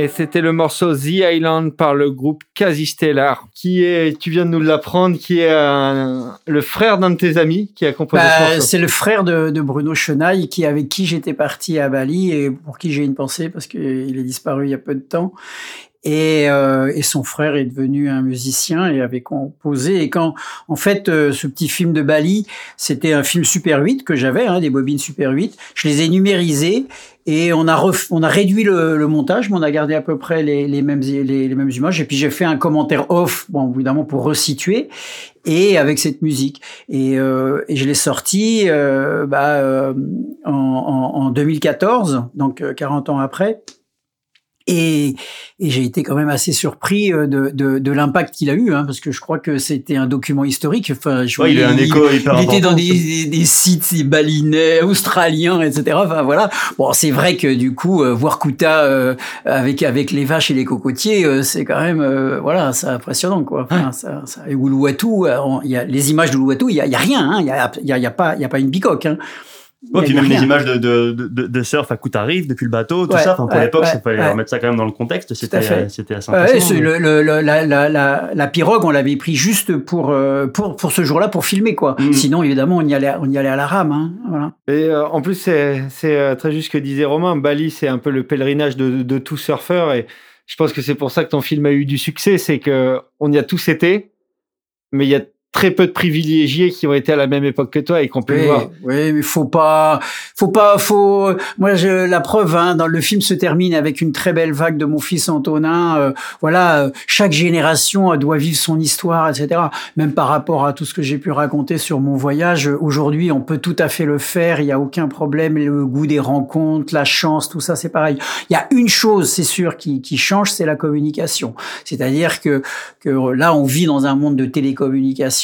Et c'était le morceau The Island par le groupe Stellar, qui est, tu viens de nous l'apprendre, qui est le frère d'un de tes amis qui a composé bah, C'est le frère de, Bruno Chenaille, qui avec qui j'étais parti à Bali et pour qui j'ai une pensée parce qu'il est disparu il y a peu de temps. Et, euh, et, son frère est devenu un musicien et avait composé. Et quand, en fait, euh, ce petit film de Bali, c'était un film Super 8 que j'avais, hein, des bobines Super 8. Je les ai numérisés et on a, on a réduit le, le, montage, mais on a gardé à peu près les, les mêmes, les, les, mêmes images. Et puis j'ai fait un commentaire off, bon, évidemment pour resituer, et avec cette musique. Et, euh, et je l'ai sorti euh, bah, euh, en, en, en 2014, donc 40 ans après. Et, et j'ai été quand même assez surpris euh, de, de, de l'impact qu'il a eu, hein, parce que je crois que c'était un document historique. Enfin, je il, a un écho il, il était dans des, des, sites balinais, australiens, etc. Enfin voilà. Bon, c'est vrai que du coup, euh, voir Kuta euh, avec avec les vaches et les cocotiers, c'est quand même voilà, c'est impressionnant quoi. Enfin, ça, ça, et Uluwatu, il y a les images de Uluwatu, il y a, y a rien, hein, il y a, y, a, y a pas il y a pas une bicoque. Hein. Ouais, puis même les images de, de, de, de surf à Koutarive depuis le bateau, tout ça. Enfin, pour l'époque, il fallait remettre ça quand même dans le contexte. C'était, c'était assez impressionnant. le, le, la, la, la, la, pirogue, on l'avait pris juste pour, euh, pour, pour ce jour-là, pour filmer, quoi. Mm. Sinon, évidemment, on y allait, on y allait à la rame, hein. Voilà. Et euh, en plus, c'est, c'est euh, très juste ce que disait Romain. Bali, c'est un peu le pèlerinage de, de tout surfeur. Et je pense que c'est pour ça que ton film a eu du succès. C'est que on y a tous été, mais il y a très peu de privilégiés qui ont été à la même époque que toi et qu'on peut oui, voir. Oui, mais faut pas, faut pas, faut. Moi, je, la preuve, hein, dans le film se termine avec une très belle vague de mon fils Antonin. Euh, voilà, euh, chaque génération doit vivre son histoire, etc. Même par rapport à tout ce que j'ai pu raconter sur mon voyage, aujourd'hui, on peut tout à fait le faire. Il y a aucun problème. Le goût des rencontres, la chance, tout ça, c'est pareil. Il y a une chose, c'est sûr, qui, qui change, c'est la communication. C'est-à-dire que que là, on vit dans un monde de télécommunication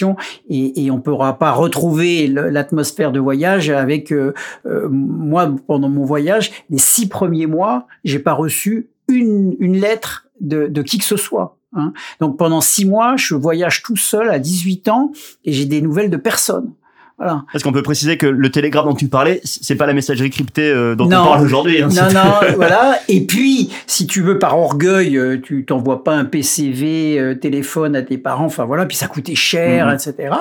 et, on ne pourra pas retrouver l'atmosphère de voyage avec euh, euh, moi pendant mon voyage les six premiers mois j'ai pas reçu une, lettre de, de qui que ce soit hein. donc pendant six mois je voyage tout seul à 18 ans et j'ai des nouvelles de personne voilà. Est-ce qu'on peut préciser que le télégramme dont tu parlais, c'est pas la messagerie cryptée euh, dont on parle aujourd'hui. Hein, non, non, voilà. Et puis, si tu veux, par orgueil, euh, tu t'envoies pas un PCV euh, téléphone à tes parents. Enfin voilà, puis ça coûtait cher, mhm. etc.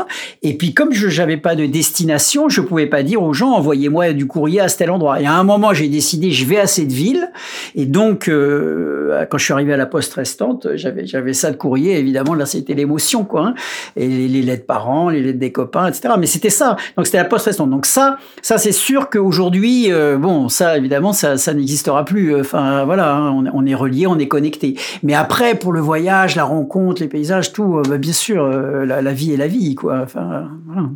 Et puis, comme je n'avais pas de destination, je pouvais pas dire aux gens envoyez-moi du courrier à tel endroit. Et à un moment, j'ai décidé je vais à cette ville. Et donc, quand je suis arrivé à la poste restante, j'avais j'avais ça de courrier. Évidemment, là, c'était l'émotion, quoi. Hein. Et les, les lettres parents, les lettres des copains, etc. Mais c'était ça donc c'était la poste restante. Donc ça, ça c'est sûr qu'aujourd'hui, euh, bon, ça évidemment, ça, ça n'existera plus. Enfin voilà, hein, on, est relié, on est connecté. Mais après, pour le voyage, la rencontre, les paysages, tout, euh, bah, bien sûr, euh, la, vie est la vie, quoi. Enfin voilà.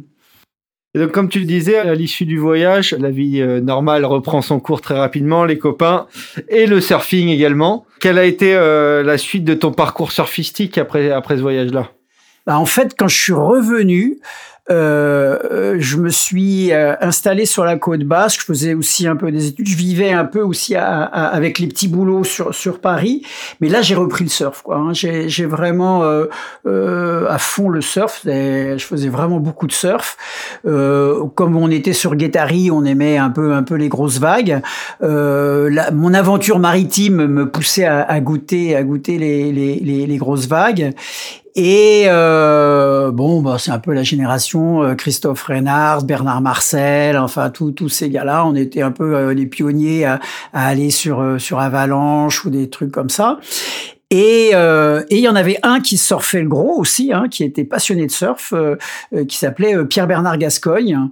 Et donc, comme tu le disais, à l'issue du voyage, la vie normale reprend son cours très rapidement, les copains et le surfing également. Quelle a été la suite de ton parcours surfistique après, après ce voyage-là? Bah, En fait, quand je suis revenu, euh, je me suis euh, installé sur la côte basque. Je faisais aussi un peu des études. Je vivais un peu aussi avec les petits boulots sur, sur Paris. Mais là, j'ai repris le surf. Quoi. Hein. J'ai vraiment euh, euh, à fond le surf. je faisais vraiment beaucoup de surf. Euh, comme on était sur Guétari, on aimait un peu un peu les grosses vagues. La, mon aventure maritime me poussait à, à goûter à goûter les, les, les grosses vagues. Et euh, bon, bah, c'est un peu la génération euh, Christophe Reynard, Bernard Marcel, enfin tous ces gars-là. On était un peu euh, les pionniers à, aller sur euh, sur Avalanche ou des trucs comme ça. Et il y en avait un qui surfait le gros aussi, hein, qui était passionné de surf, qui s'appelait Pierre Bernard Gascogne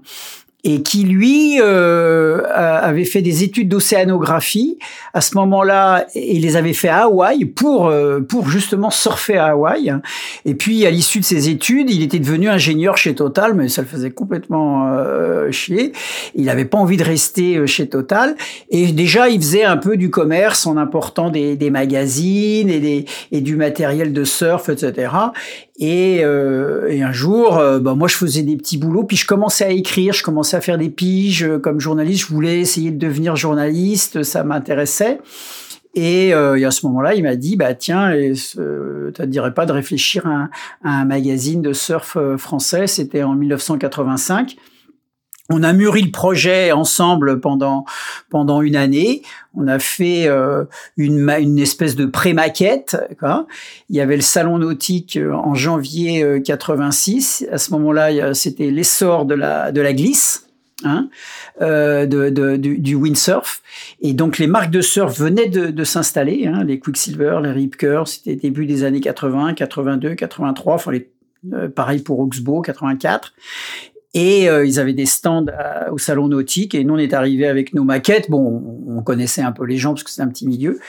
et qui lui euh, avait fait des études d'océanographie. À ce moment-là il les avait fait à Hawaï pour euh, pour justement surfer à Hawaï. Et puis à l'issue de ses études il était devenu ingénieur chez Total mais ça le faisait complètement euh, chier. Il n'avait pas envie de rester euh, chez Total. Et déjà il faisait un peu du commerce en important des, des magazines et des et du matériel de surf etc et, euh, et un jour, euh, bah, moi, je faisais des petits boulots, puis je commençais à écrire, je commençais à faire des piges euh, comme journaliste. Je voulais essayer de devenir journaliste, ça m'intéressait. Et, euh, et, à ce moment-là, il m'a dit, bah tiens, ça te dirait pas de réfléchir à un, à un magazine de surf français? C'était en 1985 on a mûri le projet ensemble pendant pendant une année. On a fait euh, une, une espèce de pré-maquette. Il y avait le salon nautique euh, en janvier 86. À ce moment-là, c'était l'essor de la, de la glisse. Hein, euh, de, de, du, du, windsurf. Et donc les marques de surf venaient de, de s'installer, hein, les Quicksilver, les Rip Curl, c'était début des années 80, 82, 83, enfin les, euh, pareil pour Oxbow, 84. Et euh, ils avaient des stands au salon nautique et nous on est arrivé avec nos maquettes. Bon, on connaissait un peu les gens parce que c'est un petit milieu.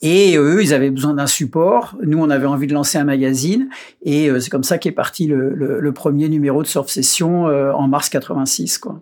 Et eux, ils avaient besoin d'un support. Nous, on avait envie de lancer un magazine. Et c'est comme ça qu'est parti le, premier numéro de Surf Session en mars 86. Quoi.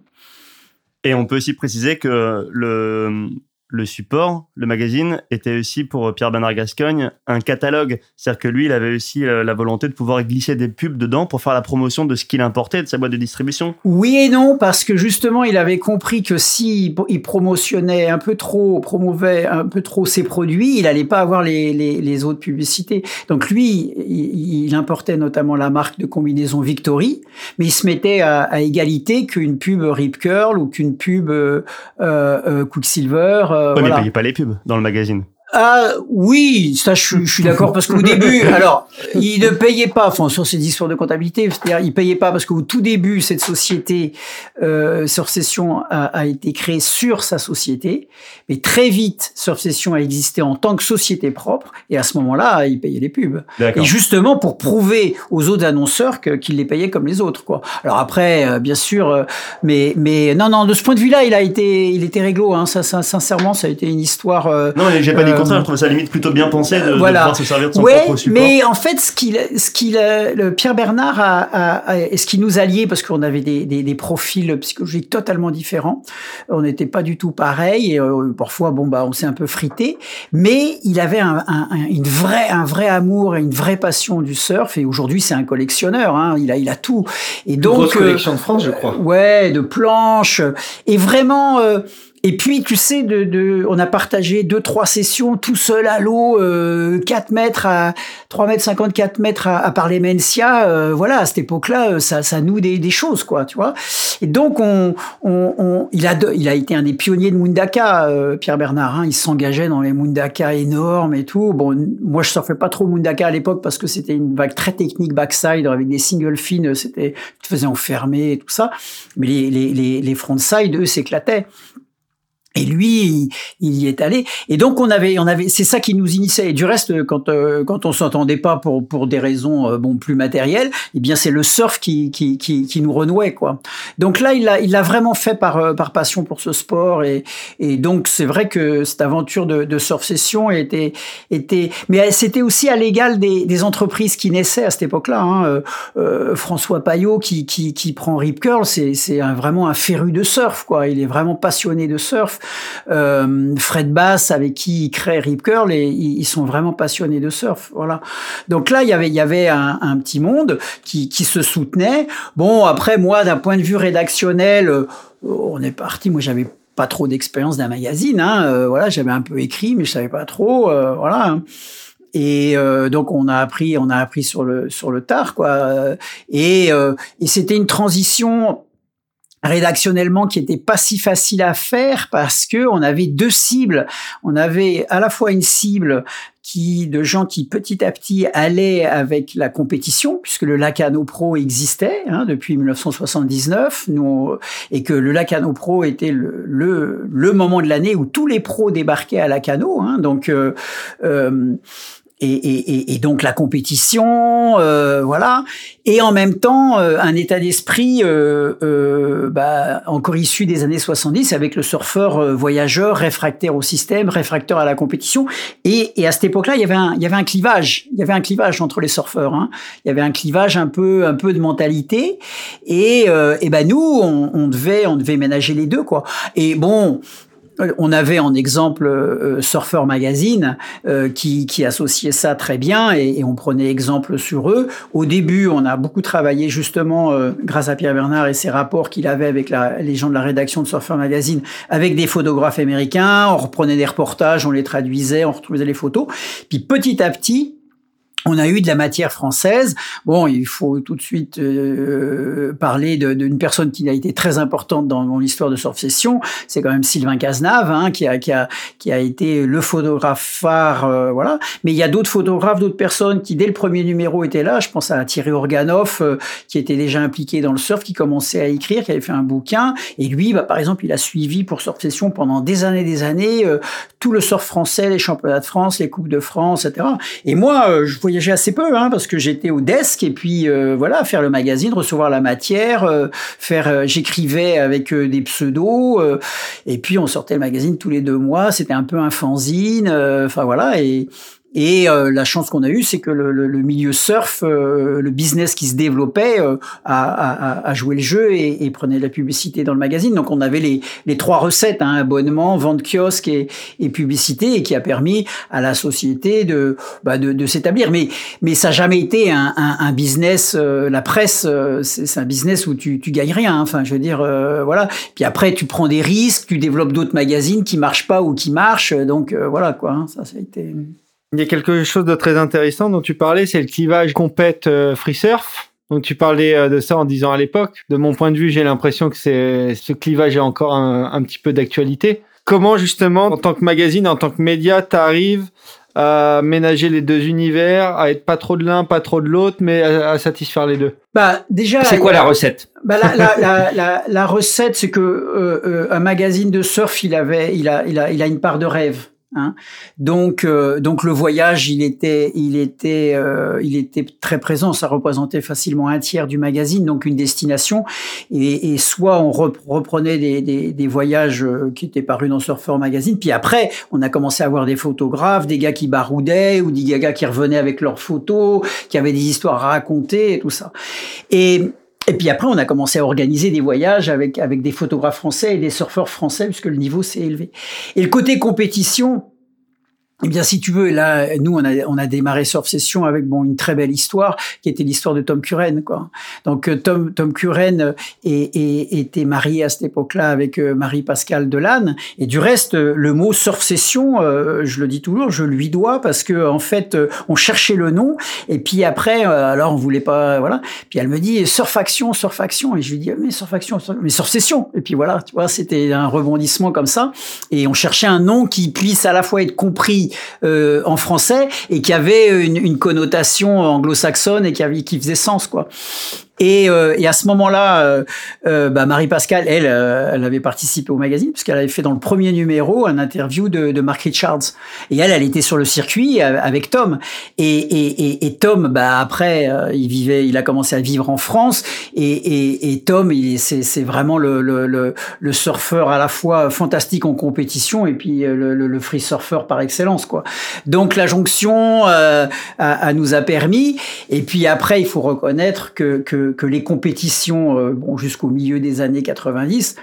Et on peut aussi préciser que le, le support, le magazine, était aussi pour Pierre-Bernard Gascogne un catalogue. C'est-à-dire que lui, il avait aussi euh, la volonté de pouvoir glisser des pubs dedans pour faire la promotion de ce qu'il importait de sa boîte de distribution. Oui et non, parce que justement, il avait compris que si il promotionnait un peu trop, promouvait un peu trop ses produits, il allait pas avoir les, autres publicités. Donc lui, il, importait notamment la marque de combinaison Victory, mais il se mettait à, à égalité qu'une pub Rip Curl ou qu'une pub euh, euh, Quicksilver euh, ouais, voilà. mais pas les pubs dans le magazine. Ah oui, ça je, je suis d'accord parce qu'au début, alors il ne payait pas, enfin sur ces histoires de comptabilité, c'est-à-dire il payait pas parce qu'au tout début cette société euh, Surcession a, a, été créée sur sa société, mais très vite Surcession a existé en tant que société propre et à ce moment-là il payait les pubs. Et justement pour prouver aux autres annonceurs qu'il les payait comme les autres quoi. Alors après euh, bien sûr, euh, mais mais non non de ce point de vue-là il a été il était réglo hein, ça, ça sincèrement ça a été une histoire. Euh, non j'ai pas dit contraire, je trouve ça limite plutôt bien pensé de, voilà. de pouvoir se servir de son ouais, propre support. Mais en fait, ce qu'il, ce qu'il, le Pierre Bernard a, a, a, ce qui nous alliait, parce qu'on avait des, des, des, profils psychologiques totalement différents, on n'était pas du tout pareil, et euh, parfois, bon bah, on s'est un peu frité, mais il avait un, un, une vraie, un vrai amour et une vraie passion du surf, et aujourd'hui, c'est un collectionneur, hein, il a, il a tout. Et donc, grosse collection de France, je crois. Ouais, de planches, et vraiment. Euh, et puis, tu sais, de, de, on a partagé deux, trois sessions tout seul à l'eau, euh, 4 mètres à 3 mètres 54 mètres à, à parler Mencia. Euh, voilà, à cette époque-là, euh, ça, ça noue des, des, choses, quoi, tu vois. Et donc, on, on, on, il, a il a été un des pionniers de Mundaka, euh, Pierre Bernard. Hein, il s'engageait dans les Mundaka énormes et tout. Bon, moi, je surfais pas trop Mundaka à l'époque parce que c'était une vague très technique backside avec des single fins. C'était, tu te faisais enfermer et tout ça. Mais les, les, les, les frontside, eux, s'éclataient. Et lui, il, y est allé. Et donc on avait, on avait, c'est ça qui nous initiait. Et du reste, quand euh, quand on s'entendait pas pour pour des raisons euh, bon plus matérielles, eh bien c'est le surf qui qui qui, qui nous renouait quoi. Donc là, il l'a il l'a vraiment fait par euh, par passion pour ce sport et et donc c'est vrai que cette aventure de, de surf session était était, mais c'était aussi à l'égal des, des entreprises qui naissaient à cette époque-là. Hein. Euh, François Payot qui qui qui prend Rip Curl, c'est c'est vraiment un féru de surf quoi. Il est vraiment passionné de surf. Euh, Fred Bass avec qui il crée Rip Curl et ils sont vraiment passionnés de surf. Voilà. Donc là, il y avait, il y avait un, petit monde qui, qui se soutenait. Bon, après moi, d'un point de vue rédactionnel, euh, on est parti. Moi, j'avais pas trop d'expérience d'un magazine. Hein. Euh, voilà, j'avais un peu écrit, mais je savais pas trop. Euh, voilà. Hein. Et euh, donc on a appris, on a appris sur le sur le tard quoi. Et, et c'était une transition rédactionnellement qui était pas si facile à faire parce que on avait deux cibles. On avait à la fois une cible qui de gens qui petit à petit allaient avec la compétition puisque le Lacano Pro existait hein, depuis 1979 nous, et que le Lacano Pro était le, le, le moment de l'année où tous les pros débarquaient à Lacano hein, donc euh, euh, et, et, et, donc la compétition, euh, voilà, et en même temps euh, un état d'esprit euh, euh, bah, encore issu des années 70 avec le surfeur euh, voyageur réfractaire au système, réfractaire à la compétition, et, et à cette époque-là il y avait un il y avait un clivage, il y avait un clivage entre les surfeurs, hein. il y avait un clivage un peu un peu de mentalité, et, et ben nous on, on devait on devait ménager les deux quoi, et bon on avait en exemple euh, Surfer Magazine euh, qui, associait ça très bien et, on prenait exemple sur eux. Au début, on a beaucoup travaillé justement euh, grâce à Pierre Bernard et ses rapports qu'il avait avec la, les gens de la rédaction de Surfer Magazine avec des photographes américains. On reprenait des reportages, on les traduisait, on retrouvait les photos. Puis petit à petit, on a eu de la matière française. Bon, il faut tout de suite euh, parler d'une personne qui a été très importante dans, l'histoire de Surf Session. C'est quand même Sylvain Cazenave, hein, qui, a, qui, a, qui a été le photographe phare, euh, voilà. Mais il y a d'autres photographes, d'autres personnes qui, dès le premier numéro, étaient là. Je pense à Thierry Organoff, euh, qui était déjà impliqué dans le surf, qui commençait à écrire, qui avait fait un bouquin. Et lui, bah, par exemple, il a suivi pour Surf Session pendant des années, des années, tout le surf français, les championnats de France, les coupes de France, etc. Et moi, je voyageais assez peu, hein, parce que j'étais au desk et puis euh, voilà, faire le magazine, recevoir la matière, euh, faire, euh, j'écrivais avec des pseudos, et puis on sortait le magazine tous les deux mois. C'était un peu un fanzine, enfin voilà, et et euh, la chance qu'on a eue, c'est que le, le, le, milieu surf, euh, le business qui se développait, euh, a, a, a, joué le jeu et, et, prenait la publicité dans le magazine. Donc on avait les, les trois recettes, hein, abonnement, vente kiosque et, et, publicité, et qui a permis à la société de, bah de, de s'établir. Mais, mais ça n'a jamais été un, un, un business. la presse, c'est un business où tu, tu gagnes rien. Enfin, je veux dire, voilà. Puis après, tu prends des risques, tu développes d'autres magazines qui marchent pas ou qui marchent. Donc voilà quoi. Hein, ça, ça a été. Il y a quelque chose de très intéressant dont tu parlais, c'est le clivage compète euh, free surf. Donc tu parlais euh, de ça en disant à l'époque. De mon point de vue, j'ai l'impression que c'est ce clivage est encore un, petit peu d'actualité. Comment justement, en tant que magazine, en tant que média, tu arrives à ménager les deux univers, à être pas trop de l'un, pas trop de l'autre, mais à, satisfaire les deux? Bah déjà. C'est quoi la recette? Bah la, la, la, la, recette, c'est que euh, un magazine de surf, il avait, il a, il a, il a une part de rêve. Hein. Donc, euh, donc le voyage, il était, il était, euh, il était très présent. Ça représentait facilement un tiers du magazine, donc une destination. Et, et soit on reprenait des, des, des, voyages euh, qui étaient parus dans Surfer Magazine, puis après, on a commencé à avoir des photographes, des gars qui baroudaient ou des gars qui revenaient avec leurs photos, qui avaient des histoires à raconter et tout ça. Et et puis après, on a commencé à organiser des voyages avec, avec des photographes français et des surfeurs français, puisque le niveau s'est élevé. Et le côté compétition, eh bien, si tu veux, là, nous, on a, on a démarré Surf Session avec bon une très belle histoire, qui était l'histoire de Tom Curren, quoi. Donc euh, Tom Tom Curren euh, était marié à cette époque-là avec euh, Marie Pascale Delanne. Et du reste, le mot Surf Session, je le dis toujours, je lui dois parce que en fait, on cherchait le nom. Et puis après, alors on voulait pas, voilà. Puis elle me dit Surf Action, Surf. Et je lui dis mais Surf Action, mais Surf Session. Et puis voilà, tu vois, c'était un rebondissement comme ça. Et on cherchait un nom qui puisse à la fois être compris euh, en français et qui avait une, connotation anglo-saxonne et qui, qui faisait sens quoi. Et, euh, et à ce moment-là, euh, euh bah Marie Pascal, elle, elle avait participé au magazine puisqu'elle avait fait dans le premier numéro un interview de, de Mark Richards. Et elle, elle était sur le circuit avec Tom. Et, et, et Tom, bah après, il vivait, il a commencé à vivre en France. Et, Tom, c'est vraiment le, le, le, le, surfeur à la fois fantastique en compétition et puis le, le free surfer par excellence, quoi. Donc la jonction euh, a, nous a permis. Et puis après, il faut reconnaître que, que que, les compétitions, euh, bon, jusqu'au milieu des années 90,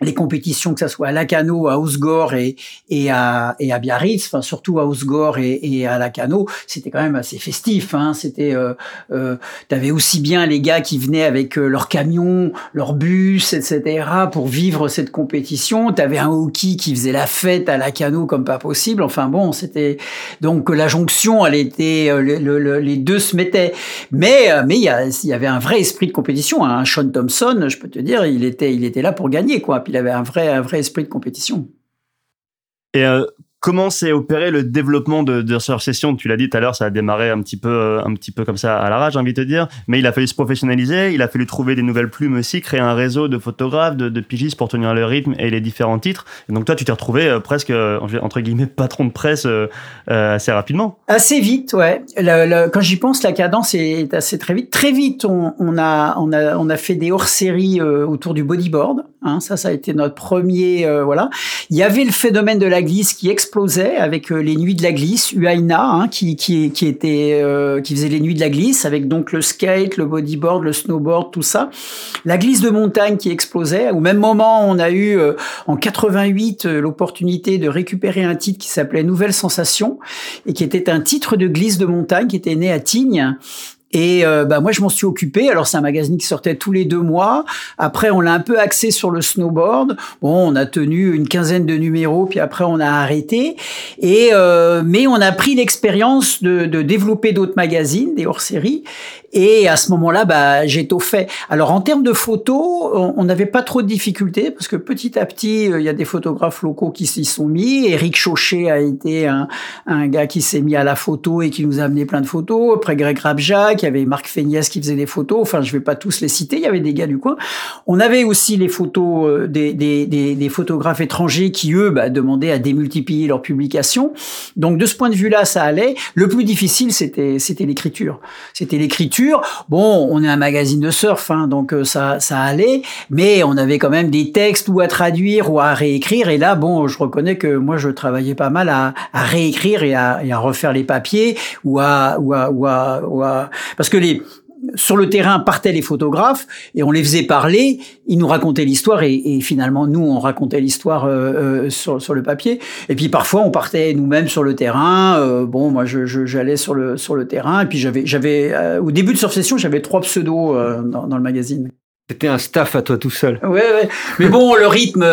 les compétitions, que ça soit à Lacano, à Osgore et, et, à, et à Biarritz, enfin surtout à Osgore et, et à Lacano, c'était quand même assez festif. Hein. C'était, euh, euh, t'avais aussi bien les gars qui venaient avec euh, leurs camions, leurs bus, etc. pour vivre cette compétition. T'avais un hockey qui faisait la fête à Lacano comme pas possible. Enfin bon, c'était donc la jonction, elle était, euh, les deux se mettaient. Mais mais il y, y, avait un vrai esprit de compétition. Hein. Sean Thompson, je peux te dire, il était il était là pour gagner quoi il avait un vrai, esprit de compétition. Euh, comment s'est opéré le développement de, de Session? Tu l'as dit tout à l'heure, ça a démarré un petit peu, euh, un petit peu comme ça à la rage, j'ai envie de te dire. Mais il a fallu se professionnaliser, il a fallu trouver des nouvelles plumes aussi, créer un réseau de photographes, de, pigistes pour tenir le rythme et les différents titres. Et donc toi, tu t'es retrouvé euh, presque entre guillemets patron de presse assez rapidement. Assez vite, ouais. quand j'y pense, la cadence est assez très vite. Très vite, on, a, on a, on a fait des hors-séries autour du bodyboard. Hein, ça, ça a été notre premier. Euh, voilà. Il y avait le phénomène de la glisse qui explosait avec euh, les nuits de la glisse, UAINA, hein, qui qui qui était euh, qui faisait les nuits de la glisse avec donc le skate, le bodyboard, le snowboard, tout ça. La glisse de montagne qui explosait. Au même moment, on a eu en 88 l'opportunité de récupérer un titre qui s'appelait Nouvelle Sensation et qui était un titre de glisse de montagne qui était né à Tignes Et euh, bah moi je m'en suis occupé. Alors c'est un magazine qui sortait tous les deux mois. Après on l'a un peu axé sur le snowboard. Bon, on a tenu une quinzaine de numéros, puis après on a arrêté. Et euh, mais on a pris l'expérience de, de développer d'autres magazines, des hors-séries. Et à ce moment-là, bah, j'ai tout fait. Alors en termes de photos, on n'avait pas trop de difficultés parce que petit à petit, euh, il y a des photographes locaux qui s'y sont mis. Eric Chauchet a été un, un gars qui s'est mis à la photo et qui nous a amené plein de photos. Après Greg Rabjac, il y avait Marc Feignas qui faisait des photos. Enfin, je vais pas tous les citer. Il y avait des gars du coin. On avait aussi les photos euh, des, des, des, des photographes étrangers qui eux bah, demandaient à démultiplier leurs publications. Donc de ce point de vue-là, ça allait. Le plus difficile, c'était l'écriture. C'était l'écriture Bon, on est un magazine de surf, hein, donc euh, ça, ça allait, mais on avait quand même des textes ou à traduire ou à réécrire. Et là, bon, je reconnais que moi, je travaillais pas mal à, réécrire et à, refaire les papiers ou à, ou à, ou à, parce que les sur le terrain partaient les photographes et on les faisait parler, ils nous racontaient l'histoire et, finalement nous on racontait l'histoire euh, euh, sur, sur, le papier. Et puis parfois on partait nous-mêmes sur le terrain. Euh, bon, moi je, j'allais sur le sur le terrain et puis j'avais j'avais au début de Surf j'avais trois pseudos dans, dans, le magazine. C'était un staff à toi tout seul. Ouais, ouais. Mais bon, le rythme,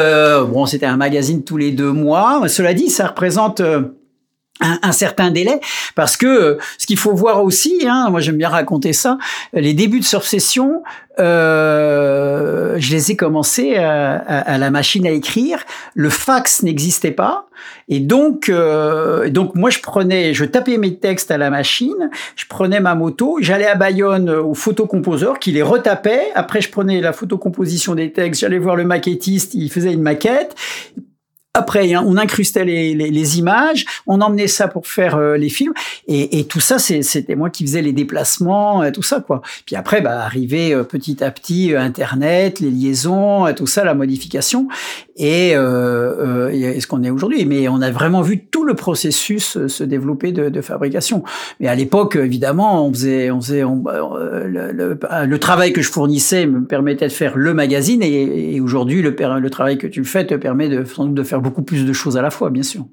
bon, c'était un magazine tous les deux mois. Cela dit, ça représente un, certain délai parce que euh, ce qu'il faut voir aussi, hein, moi j'aime bien raconter ça, les débuts de Surf Session, euh, je les ai commencés à, la machine à écrire, le fax n'existait pas et donc euh, donc moi je prenais, je tapais mes textes à la machine, je prenais ma moto, j'allais à Bayonne au photocomposeur qui les retapait, après je prenais la photocomposition des textes, j'allais voir le maquettiste, il faisait une maquette après, hein, on incrustait les, images, on emmenait ça pour faire euh, les films, et, et tout ça, c'était moi qui faisais les déplacements, euh, tout ça, quoi. Puis après, bah, arrivait euh, petit à petit Internet, les liaisons, tout ça, la modification, et, et ce qu'on est aujourd'hui? Mais on a vraiment vu tout le processus se développer de, fabrication. Mais à l'époque, évidemment, on faisait, on faisait, le, le, travail que je fournissais me permettait de faire le magazine, et, et aujourd'hui, le, travail que tu fais te permet de, de faire beaucoup plus de choses à la fois, bien sûr.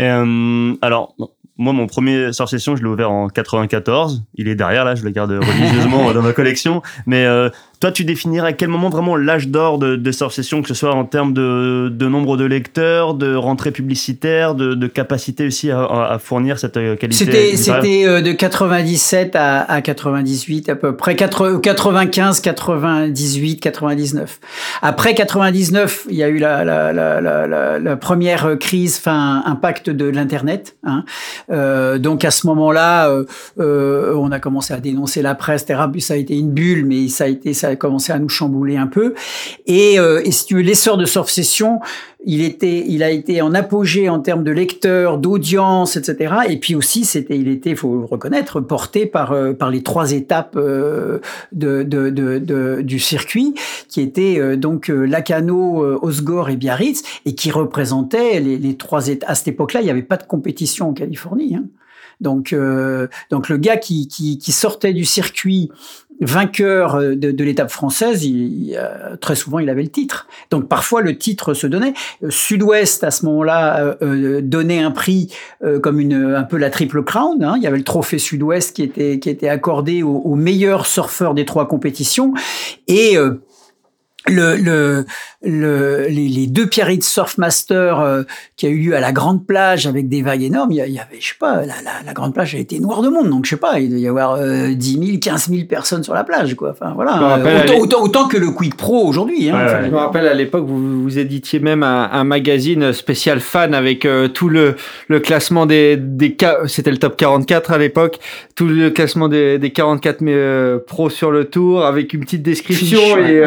Euh, alors, moi, mon premier sort session, je l'ai ouvert en 94. Il est derrière, là, je le garde religieusement dans ma collection. Mais euh, toi, tu définirais à quel moment vraiment l'âge d'or de, de que ce soit en termes de, de, nombre de lecteurs, de rentrée publicitaire, de, de capacité aussi à, à, fournir cette euh, qualité C'était, c'était euh, de 97 à, à 98 à peu près, 95, 98, 99. Après 99, il y a eu la, la, la, la, la première crise, enfin impact de l'internet. Hein. Euh, donc à ce moment-là, euh, euh, on a commencé à dénoncer la presse, etc. Ça a été une bulle, mais ça a été ça a commencé à nous chambouler un peu. Et, euh, et si tu veux, l'essor de Surf Session, il était, il a été en apogée en termes de lecteurs, d'audience, etc. Et puis aussi, c'était, il était, faut le reconnaître, porté par euh, par les trois étapes euh, de, de, de, du circuit, qui étaient euh, donc Lacano, Osgore et Biarritz, et qui représentaient les, trois étapes. À cette époque-là, il n'y avait pas de compétition en Californie. Hein. Donc, donc le gars qui, qui, qui, sortait du circuit vainqueur euh, de, l'étape française, il, euh, très souvent il avait le titre. Donc parfois le titre se donnait. Euh, Sud-Ouest à ce moment-là donnait un prix comme une un peu la triple crown. Hein. Il y avait le trophée Sud-Ouest qui était qui était accordé aux, aux meilleurs surfeurs des trois compétitions et le, le, le, les, les, deux Pierrites Surfmaster euh, qui a eu lieu à la Grande Plage avec des vagues énormes, il y, avait, je sais pas, la, la, la, Grande Plage a été noire de monde, donc je sais pas, il doit y avoir euh, 10 000, 15 000 personnes sur la plage, quoi. Enfin voilà, autant, autant, autant, que le Quick Pro aujourd'hui. Hein, je me rappelle à l'époque, vous, vous éditiez même un, un magazine spécial fan avec euh, tout le, le classement des, des c'était le top 44 à l'époque, tout le classement des, des 44 euh, pros sur le tour avec une petite description et,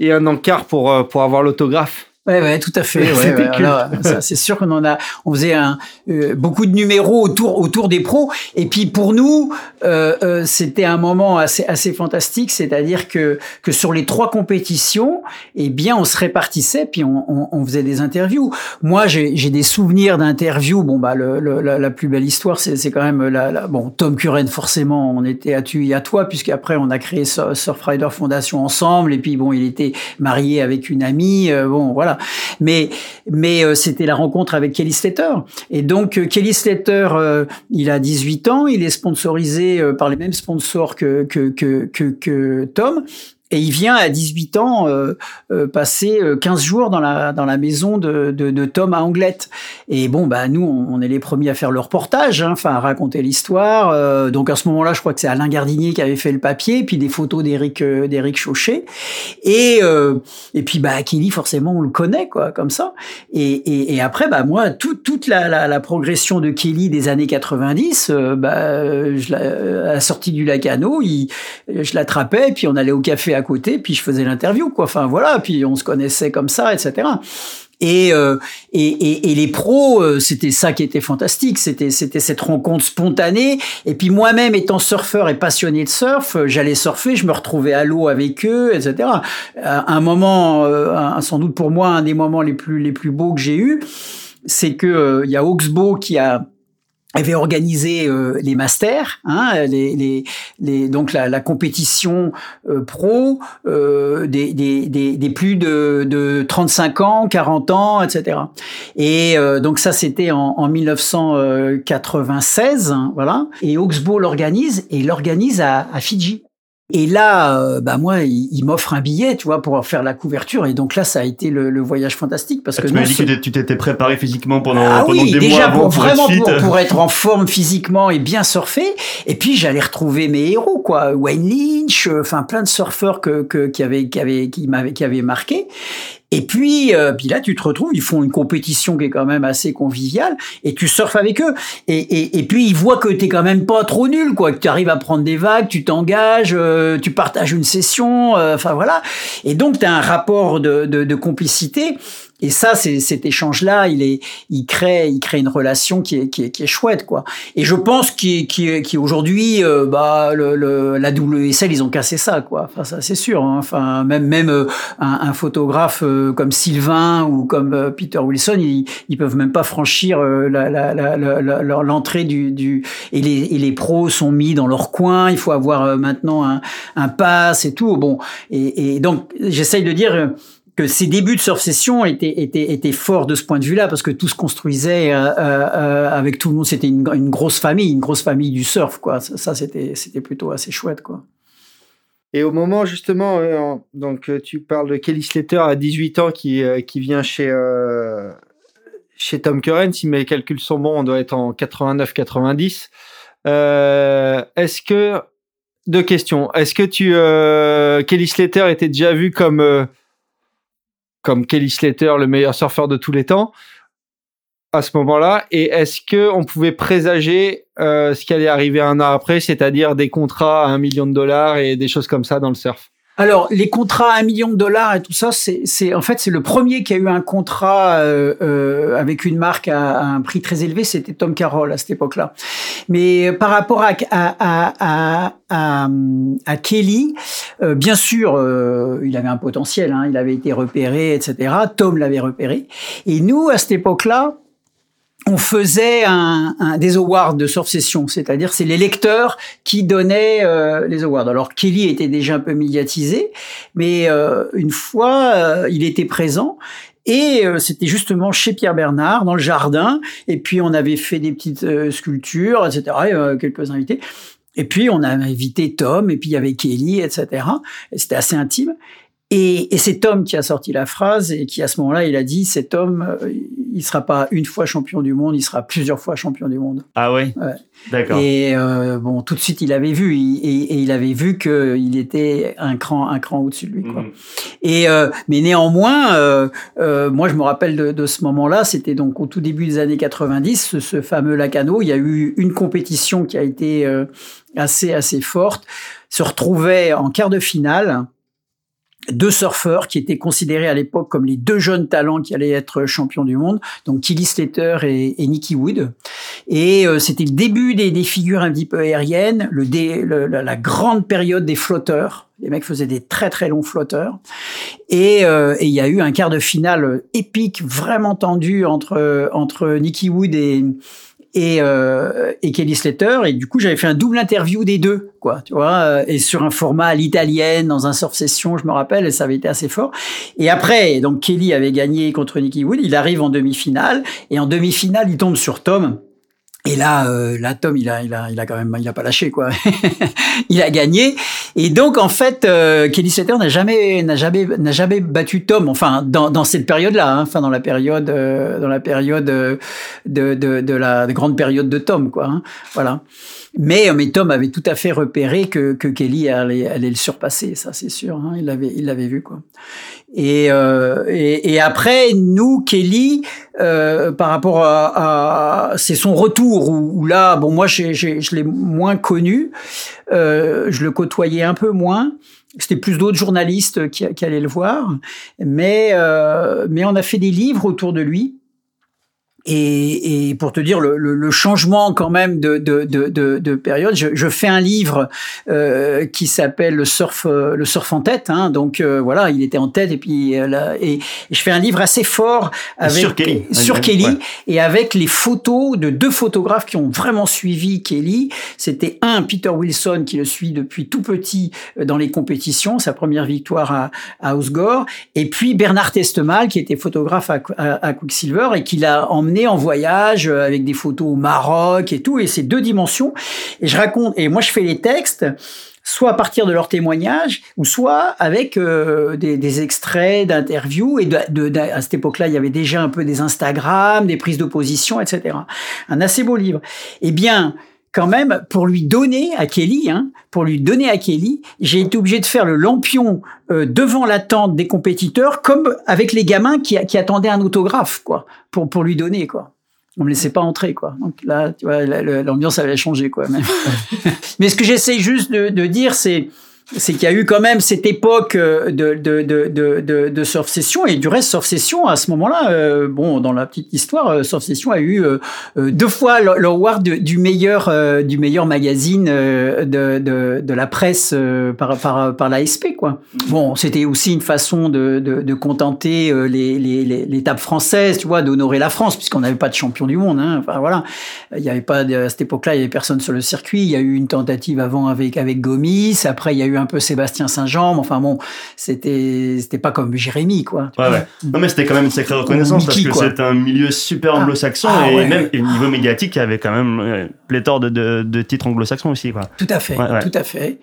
et un encart pour, pour avoir l'autographe. Ouais, ouais, tout à fait. Ouais, c'est sûr qu'on en a, on faisait un, euh, beaucoup de numéros autour autour des pros. Et puis pour nous, euh, euh, c'était un moment assez assez fantastique, c'est-à-dire que que sur les trois compétitions, eh bien, on se répartissait, puis on, on, on faisait des interviews. Moi, j'ai des souvenirs d'interviews. Bon, bah, le, la, la, plus belle histoire, c'est quand même la, la, bon Tom Curren. Forcément, on était à tu et à toi, puisqu'après on a créé Surfrider Foundation ensemble. Et puis bon, il était marié avec une amie. bon, voilà Mais mais c'était la rencontre avec Kelly Slater. Et donc Kelly Slater, il a 18 ans, il est sponsorisé par les mêmes sponsors que que que que, que Tom. Et il vient à 18 ans euh, euh, passer 15 euh, jours dans la, dans la maison de, de, de Tom à Anglette. Et bon, bah, nous, on, est les premiers à faire le reportage, hein, enfin à raconter l'histoire. Euh, donc à ce moment-là, je crois que c'est Alain Gardinier qui avait fait le papier, puis des photos d'Éric d'Éric Chauchet. Et, et puis, bah, Kelly, forcément, on le connaît, quoi, comme ça. Et, et, et après, bah, moi, tout, toute la, la, la, progression de Kelly des années 90, bah, je la, à la sortie du Lacano, il, je l'attrapais, puis on allait au café à côté, puis je faisais l'interview, quoi. Enfin voilà, puis on se connaissait comme ça, etc. Et, euh, et, et, les pros, euh, c'était ça qui était fantastique, c'était c'était cette rencontre spontanée. Et puis moi-même, étant surfeur et passionné de surf, euh, j'allais surfer, je me retrouvais à l'eau avec eux, etc. Un moment, sans doute pour moi, un des moments les plus les plus beaux que j'ai eu, c'est que il y a Oxbow qui a avait organisé euh, les masters, hein, les, les, les, donc la, la compétition euh, pro euh, des, des, des, des, plus de, de 35 ans, 40 ans, etc. Et donc ça c'était en, en 1996, hein, voilà. Et Oxbow l'organise et l'organise à, à Fidji. Et là, euh, bah moi, il, m'offre un billet, tu vois, pour faire la couverture. Et donc là, ça a été le, voyage fantastique parce que tu m'as dit que tu t'étais préparé physiquement pendant, ah pendant oui, des déjà mois pour vraiment pour, pour, être en forme physiquement et bien surfer. Et puis j'allais retrouver mes héros, quoi, Wayne Lynch, euh, enfin plein de surfeurs que, que qui avaient qui avaient qui m'avaient qui avaient marqué. Et puis, euh, puis là, tu te retrouves, ils font une compétition qui est quand même assez conviviale, et tu surfes avec eux. Et, et, et puis, ils voient que t'es quand même pas trop nul, quoi, que tu arrives à prendre des vagues, tu t'engages, euh, tu partages une session, euh, enfin voilà. Et donc, tu as un rapport de, de, de complicité et ça, c'est cet échange-là, il est, il crée, il crée une relation qui est, qui est, qui est chouette, quoi. Et je pense qui, qui, qui aujourd'hui, euh, bah, le, le, la WSL, ils ont cassé ça, quoi. Enfin, ça, c'est sûr. Hein. Enfin, même, même euh, un, un, photographe euh, comme Sylvain ou comme Peter Wilson, ils, ils peuvent même pas franchir l'entrée du, du, et les, et les pros sont mis dans leur coin. Il faut avoir maintenant un, un pass et tout. Bon, et, et donc, j'essaye de dire que ses débuts de surf session étaient, étaient, étaient forts de ce point de vue-là, parce que tout se construisait euh, euh, avec tout le monde. C'était une, grosse famille, une grosse famille du surf, quoi. Ça, c'était, plutôt assez chouette, quoi. Et au moment justement, euh, donc euh, tu parles de Kelly Slater à 18 ans qui, euh, qui vient chez chez Tom Curran, si mes calculs sont bons, on doit être en 89-90. Est-ce que deux questions. Est-ce que tu Kelly Slater était déjà vu comme comme Kelly Slater, le meilleur surfeur de tous les temps, à ce moment-là. Et est-ce que on pouvait présager euh, ce qui allait arriver un an après, c'est-à-dire des contrats à un million de dollars et des choses comme ça dans le surf? Alors, les contrats à un million de dollars et tout ça, c'est en fait c'est le premier qui a eu un contrat euh, euh, avec une marque à, un prix très élevé, c'était Tom Carroll à cette époque-là. Mais par rapport à à, à, à, Kelly, euh, bien sûr, euh, il avait un potentiel, hein, il avait été repéré, etc. Tom l'avait repéré. Et nous, à cette époque-là, on faisait un, un, des awards de surf session, c'est-à-dire c'est les lecteurs qui donnaient euh, les awards. Alors Kelly était déjà un peu médiatisé, mais euh, une fois euh, il était présent et c'était justement chez Pierre Bernard dans le jardin. Et puis on avait fait des petites sculptures, etc. Et, quelques invités. Et puis on a invité Tom, et puis il y avait Kelly, etc. C'était assez intime. Et, et c'est Tom qui a sorti la phrase et qui à ce moment-là il a dit cet homme euh, il sera pas une fois champion du monde il sera plusieurs fois champion du monde ah oui? Ouais. d'accord et euh, bon tout de suite il avait vu et, et il avait vu que il était un cran un cran au-dessus de lui quoi. Mmh. et euh, mais néanmoins euh, euh, moi je me rappelle de, de ce moment-là c'était donc au tout début des années 90 ce, ce, fameux Lacano il y a eu une compétition qui a été euh, assez assez forte se retrouvait en quart de finale deux surfeurs qui étaient considérés à l'époque comme les deux jeunes talents qui allaient être champions du monde, donc Kelly Slater et, et Nicky Wood. Et euh, c'était le début des, figures un petit peu aériennes, le, le la, grande période des flotteurs. Les mecs faisaient des très très longs flotteurs. Et euh, il y a eu un quart de finale épique, vraiment tendu entre entre Nicky Wood et et, euh, et Kelly Slater. Et du coup, j'avais fait un double interview des deux, quoi, tu vois, euh, et sur un format à l'italienne, dans un surf session, je me rappelle, et ça avait été assez fort. Et après, donc Kelly avait gagné contre Nicky Wood, il arrive en demi-finale, et en demi-finale, il tombe sur Tom. Et là, euh, là, Tom, il a, il a, il a quand même, il a pas lâché quoi. il a gagné. Et donc, en fait, euh, Kelly Slater n'a jamais, n'a jamais, n'a jamais battu Tom. Enfin, dans, dans cette période-là, hein, enfin dans la période, euh, dans la période de, de, de la grande période de Tom, quoi. Hein, voilà. Mais, mais Tom avait tout à fait repéré que, que Kelly allait, allait le surpasser, ça c'est sûr. Hein, il l'avait, il l'avait vu quoi. Et, euh, et, et, après, nous, Kelly, euh, par rapport à, à c'est son retour où, là, bon, moi, j'ai, j'ai, je l'ai moins connu, euh, je le côtoyais un peu moins. C'était plus d'autres journalistes qui, qui, allaient le voir, mais euh, mais on a fait des livres autour de lui. Et, et, pour te dire le, le, le, changement quand même de, de, de, de période, je, je, fais un livre euh, qui s'appelle le surf, euh, le surf en tête. Hein, donc euh, voilà, il était en tête et puis euh, là, et, je fais un livre assez fort avec sur Kelly, sur Kelly et avec les photos de deux photographes qui ont vraiment suivi Kelly. C'était un Peter Wilson qui le suit depuis tout petit dans les compétitions, sa première victoire à, à Osgore, et puis Bernard Testemal qui était photographe à, à, à Quicksilver et qui l'a emmené en voyage euh, avec des photos au Maroc et tout, et c'est deux dimensions. Et je raconte, et moi je fais les textes soit à partir de leurs témoignages, ou soit avec euh, des, extraits d'interviews. Et de, à cette époque-là, il y avait déjà un peu des Instagram, des prises de position, etc. Un assez beau livre. Eh bien, quand même, pour lui donner à Kelly, hein, pour lui donner à Kelly, j'ai été obligé de faire le lampion euh, devant la tente des compétiteurs, comme avec les gamins qui, qui attendaient un autographe, quoi, pour pour lui donner, quoi. On me laissait pas entrer, quoi. Donc là, tu vois, l'ambiance avait changé, quoi. Mais ce que j'essaie juste de, de dire, c'est c'est qu'il y a eu quand même cette époque euh, de, de, de, de, de surf session et du reste surf session à ce moment-là euh, bon dans la petite histoire euh, surf session a eu deux fois l'award du meilleur du meilleur magazine de, de, de la presse par par par l'ASP quoi. Bon c'était aussi une façon de, de, de contenter les, les, les l'étape française tu vois d'honorer la France puisqu'on n'avait pas de champion du monde hein. enfin voilà. Il y avait pas à cette époque-là il y avait personne sur le circuit. Il y a eu une tentative avant avec avec Gomis. Après il y a eu un peu Sébastien Saint-Jean, mais enfin bon, c'était c'était pas comme Jérémy quoi. Ouais, ouais. Non mais c'était quand même une sacrée reconnaissance parce que c'est un milieu super ah. anglo-saxon ah, et même au niveau médiatique, il y avait quand même pléthore de, de, de titres anglo-saxons aussi quoi. Tout à fait, tout à fait.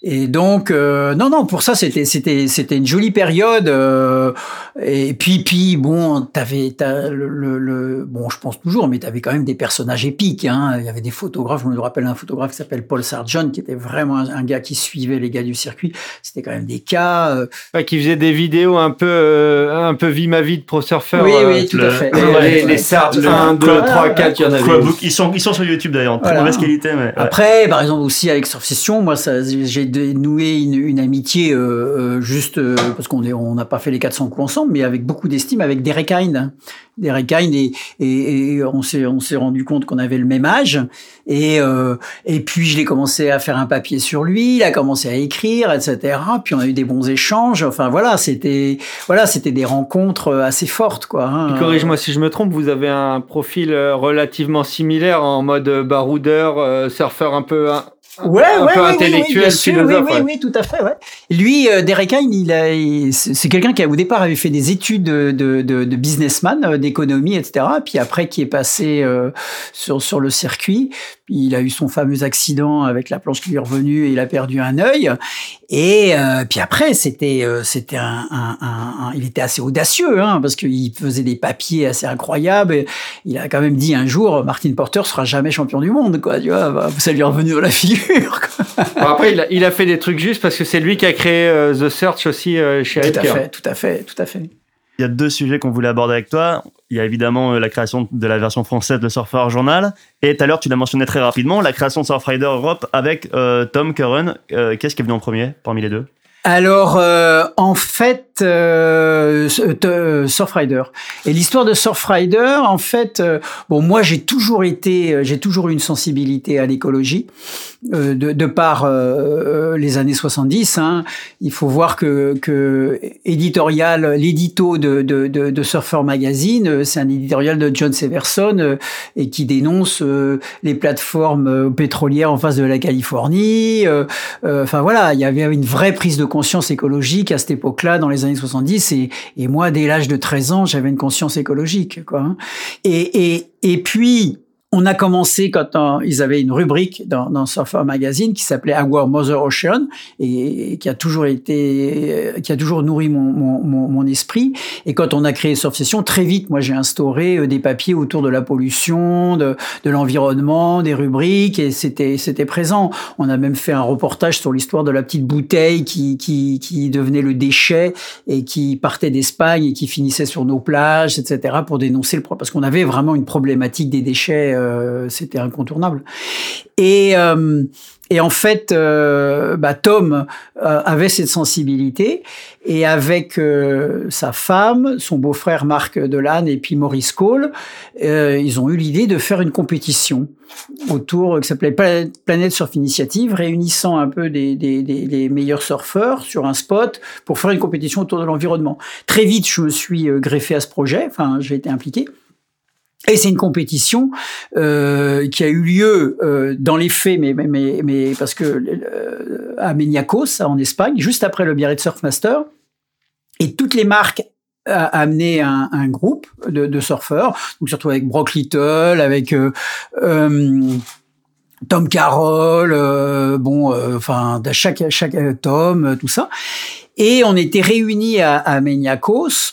Et donc, euh, non, non, pour ça, c'était, c'était, c'était une jolie période. Euh, et puis, puis, bon, t'avais, t'as le, le, bon, je pense toujours, mais t'avais quand même des personnages épiques. Hein. Il y avait des photographes. Je me rappelle un photographe qui s'appelle Paul Sargent, qui était vraiment un, gars qui suivait les gars du circuit. C'était quand même des cas. Euh... qui faisait des vidéos un peu, euh, un peu vie ma vie de pro surfeur. Oui, oui, tout à fait. Les, les, Sargent 1, 2, 3, 4, il y en avait. Ils sont, ils sont sur YouTube d'ailleurs, en très mauvaise qualité. Mais, Après, par exemple aussi avec Surf Session, moi, ça, j'ai de nouer une, une amitié euh, euh juste euh, parce qu'on on n'a pas fait les 400 coups ensemble, mais avec beaucoup d'estime avec Derek Hine. Derek Hine et, et, et on s'est on s'est rendu compte qu'on avait le même âge et euh, et puis je l'ai commencé à faire un papier sur lui, il a commencé à écrire, etc. Puis on a eu des bons échanges. Enfin voilà, c'était voilà, c'était des rencontres assez fortes quoi. Hein. Corrige-moi si je me trompe, vous avez un profil relativement similaire en mode baroudeur, surfeur un peu ouais, un ouais, peu intellectuel, philosophe. Oui, oui, oui, tout à fait. Ouais. Lui, euh, Derek Hein, il a, c'est quelqu'un qui au départ avait fait des études de, de, de businessman, euh, d'économie, etc. Puis après, qui est passé euh, sur sur le circuit. Il a eu son fameux accident avec la planche qui lui est revenue et il a perdu un œil. Et euh, puis après, c'était euh, c'était un, un, un, il était assez audacieux, hein, parce qu'il faisait des papiers assez incroyables. Il a quand même dit un jour, Martin Porter sera jamais champion du monde, quoi. Tu vois, bah, ça lui est revenu dans la figure. Bon, après, il a, il a, fait des trucs justes parce que c'est lui qui a créé euh, The Search aussi chez Tout à fait, tout à fait, tout à fait. Il y a deux sujets qu'on voulait aborder avec toi. Il y a évidemment euh, la création de la version française de Surfer Journal. Et tout à l'heure, tu l'as mentionné très rapidement, la création de Surfrider Europe avec euh, Tom Curran. Euh, Qu'est-ce qui est venu en premier parmi les deux? Alors, euh, en fait, euh, euh, Surfrider. Et l'histoire de Surfrider, en fait, euh, bon, moi j'ai toujours été, j'ai toujours eu une sensibilité à l'écologie, de, de, par les années 70. Hein. Il faut voir que, que éditorial, l'édito de, de, de, Surfer Magazine, c'est un éditorial de John Severson et qui dénonce les plateformes pétrolières en face de la Californie. Enfin voilà, il y avait une vraie prise de écologique à cette époque-là, dans les années 70. Et, et moi, dès l'âge de 13 ans, j'avais une conscience écologique. Quoi. Hein. Et, et, et puis, on a commencé quand ils avaient une rubrique dans, dans Surfer Magazine qui s'appelait Our Mother Ocean et, qui a toujours été, qui a toujours nourri mon, mon, esprit. Et quand on a créé Surf Session, très vite, moi j'ai instauré euh, des papiers autour de la pollution, de, de l'environnement, des rubriques et c'était c'était présent. On a même fait un reportage sur l'histoire de la petite bouteille qui, qui qui devenait le déchet et qui partait d'Espagne et qui finissait sur nos plages, etc. pour dénoncer le parce qu'on avait vraiment une problématique des déchets euh, c'était incontournable. Et, euh, en fait, euh, bah, Tom avait cette sensibilité et avec sa femme, son beau-frère Marc Delanne et puis Maurice Cole, ils ont eu l'idée de faire une compétition autour qui s'appelait Planète Surf Initiative, réunissant un peu des, des, meilleurs surfeurs sur un spot pour faire une compétition autour de l'environnement. Très vite, je me suis greffé à ce projet, enfin, j'ai été impliqué. Et c'est une compétition euh, qui a eu lieu euh, dans les faits, mais, mais, mais, parce que euh, à Meniacos, en Espagne, juste après le Biarritz Surf Master, et toutes les marques a amené un, un groupe de, de, surfeurs, donc surtout avec Brock Little, avec euh, euh, Tom Carroll, bon, enfin chaque chaque Tom, tout ça. Et on était réunis à, à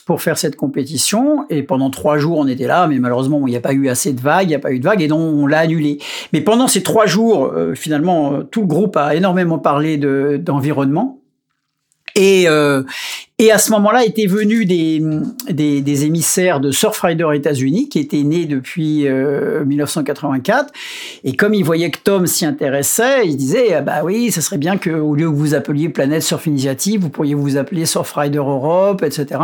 pour faire cette compétition. Et pendant trois jours, on était là, mais malheureusement, il n'y a pas eu assez de vagues, il n'y a pas eu de vagues, et donc on l'a annulé. Mais pendant ces trois jours, euh, finalement, euh, tout le groupe a énormément parlé d'environnement. Et, euh, et à ce moment-là étaient venus des, des, des, émissaires de Surfrider États-Unis qui étaient nés depuis 1984. Euh, et comme ils voyaient que Tom s'y intéressait, ils disaient ah bah oui, ça serait bien que au lieu que vous appeliez Planète Surf Initiative, vous pourriez vous appeler Surfrider Europe, etc.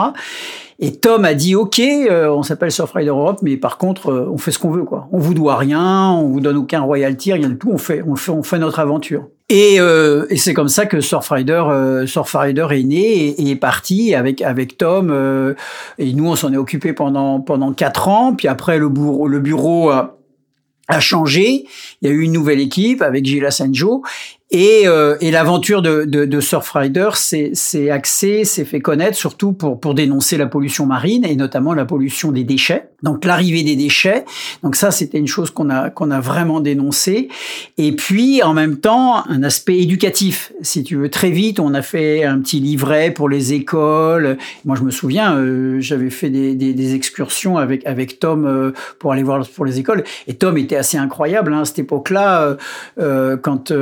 Et Tom a dit OK, euh, on s'appelle Surfrider Europe, mais par contre, euh, on fait ce qu'on veut quoi. On vous doit rien, on vous donne aucun royalty, rien du tout. On fait, on fait, on fait notre aventure. Et, euh, et c'est comme ça que Surfrider, euh, Surfrider est né et, est parti avec avec Tom. Euh, et nous, on s'en est occupé pendant pendant quatre ans. Puis après, le bureau, le bureau a, a changé. Il y a eu une nouvelle équipe avec Gilles Assanjo et, euh, et l'aventure de, de, de, Surfrider s'est axée, s'est fait connaître surtout pour, pour dénoncer la pollution marine et notamment la pollution des déchets. Donc l'arrivée des déchets. Donc ça, c'était une chose qu'on a qu'on a vraiment dénoncé. Et puis en même temps, un aspect éducatif. Si tu veux, très vite, on a fait un petit livret pour les écoles. Moi, je me souviens, euh, j'avais fait des, des, des, excursions avec avec Tom euh, pour aller voir pour les écoles. Et Tom était assez incroyable hein, à cette époque-là, euh, quand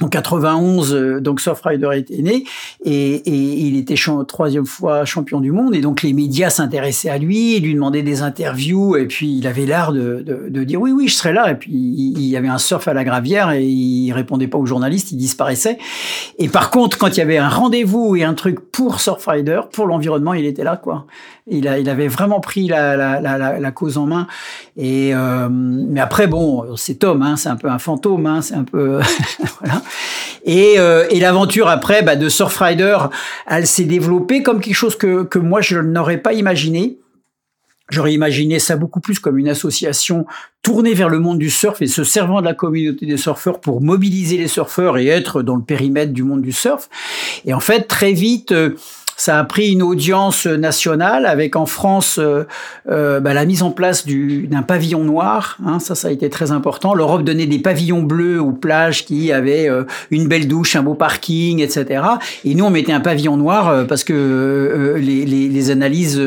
en 91, euh, donc Surfrider était né et, et il était troisième fois champion du monde et donc les médias s'intéressaient à lui, lui demandaient des interviews et puis il avait l'air de, de, de, dire oui oui je serai là et puis il, y avait un surf à la gravière et il répondait pas aux journalistes, il disparaissait. Et par contre quand il y avait un rendez-vous et un truc pour Surfrider, pour l'environnement, il était là quoi. Il, a, il avait vraiment pris la, la, la, la cause en main. Et euh, mais après bon, c'est Tom, hein, c'est un peu un fantôme, hein, c'est un peu voilà. Et, euh, et l'aventure après bah, de Surfrider, elle s'est développée comme quelque chose que, que moi je n'aurais pas imaginé. J'aurais imaginé ça beaucoup plus comme une association tournée vers le monde du surf et se servant de la communauté des surfeurs pour mobiliser les surfeurs et être dans le périmètre du monde du surf. Et en fait, très vite, euh, ça a pris une audience nationale avec en France euh, euh, bah, la mise en place d'un pavillon noir. Hein, ça, ça a été très important. L'Europe donnait des pavillons bleus aux plages qui avaient euh, une belle douche, un beau parking, etc. Et nous, on mettait un pavillon noir euh, parce que les, les, les, analyses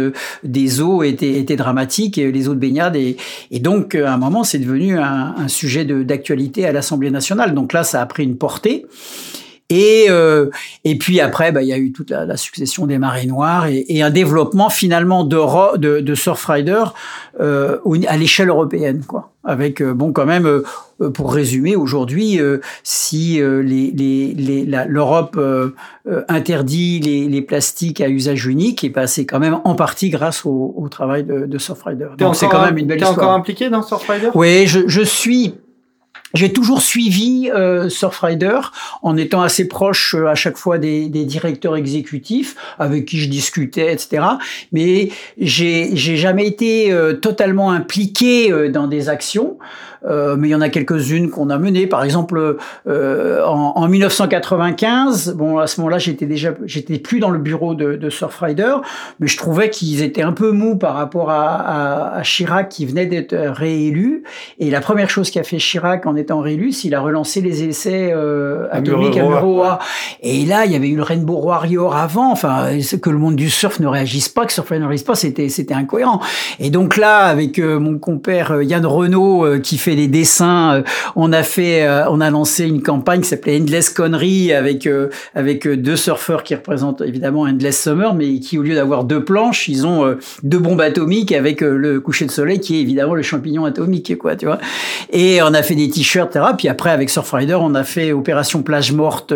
des eaux étaient, étaient dramatiques, les eaux de baignade. Et, et donc, à un moment, c'est devenu un, un sujet d'actualité à l'Assemblée nationale. Donc là, ça a pris une portée. Et, euh, et puis après, bah, il y a eu toute la, la succession des marées noires et, et un développement finalement de, de, de Surfrider euh, à l'échelle européenne, quoi. Avec euh, bon, quand même, euh, pour résumer, aujourd'hui, euh, si les, les, les l'Europe interdit les, plastiques à usage unique, et ben c'est quand même en partie grâce au, au travail de, de Surfrider. Donc c'est quand même une belle histoire. T'es encore impliqué dans Surfrider Oui, je, je suis j'ai toujours suivi euh, Surfrider en étant assez proche euh, à chaque fois des, des, directeurs exécutifs avec qui je discutais, etc. Mais j'ai jamais été euh, totalement impliqué euh, dans des actions. Euh, mais il y en a quelques-unes qu'on a menées. Par exemple, euh, en, en, 1995, bon, à ce moment-là, j'étais déjà, j'étais plus dans le bureau de, de Surfrider, mais je trouvais qu'ils étaient un peu mous par rapport à, à, à Chirac qui venait d'être réélu. Et la première chose qu'a fait Chirac en étant réélu, c'est qu'il a relancé les essais euh, atomiques à Mururoa. Et là, il y avait eu le Rainbow Warrior avant. Enfin, que le monde du surf ne réagisse pas, que Surfrider ne réagisse pas, c'était c'était incohérent. Et donc là, avec euh, mon compère euh, Yann Renault qui fait des dessins. Euh, on a fait, euh, on a lancé une campagne qui s'appelait Endless Connery avec euh, avec deux surfeurs qui représentent évidemment Endless Summer, mais qui au lieu d'avoir deux planches, ils ont deux bombes atomiques avec le coucher de soleil qui est évidemment le champignon atomique, quoi, tu vois. Et on a fait des t-shirts, etc. Puis après avec Surfrider, on a fait Opération Plage Morte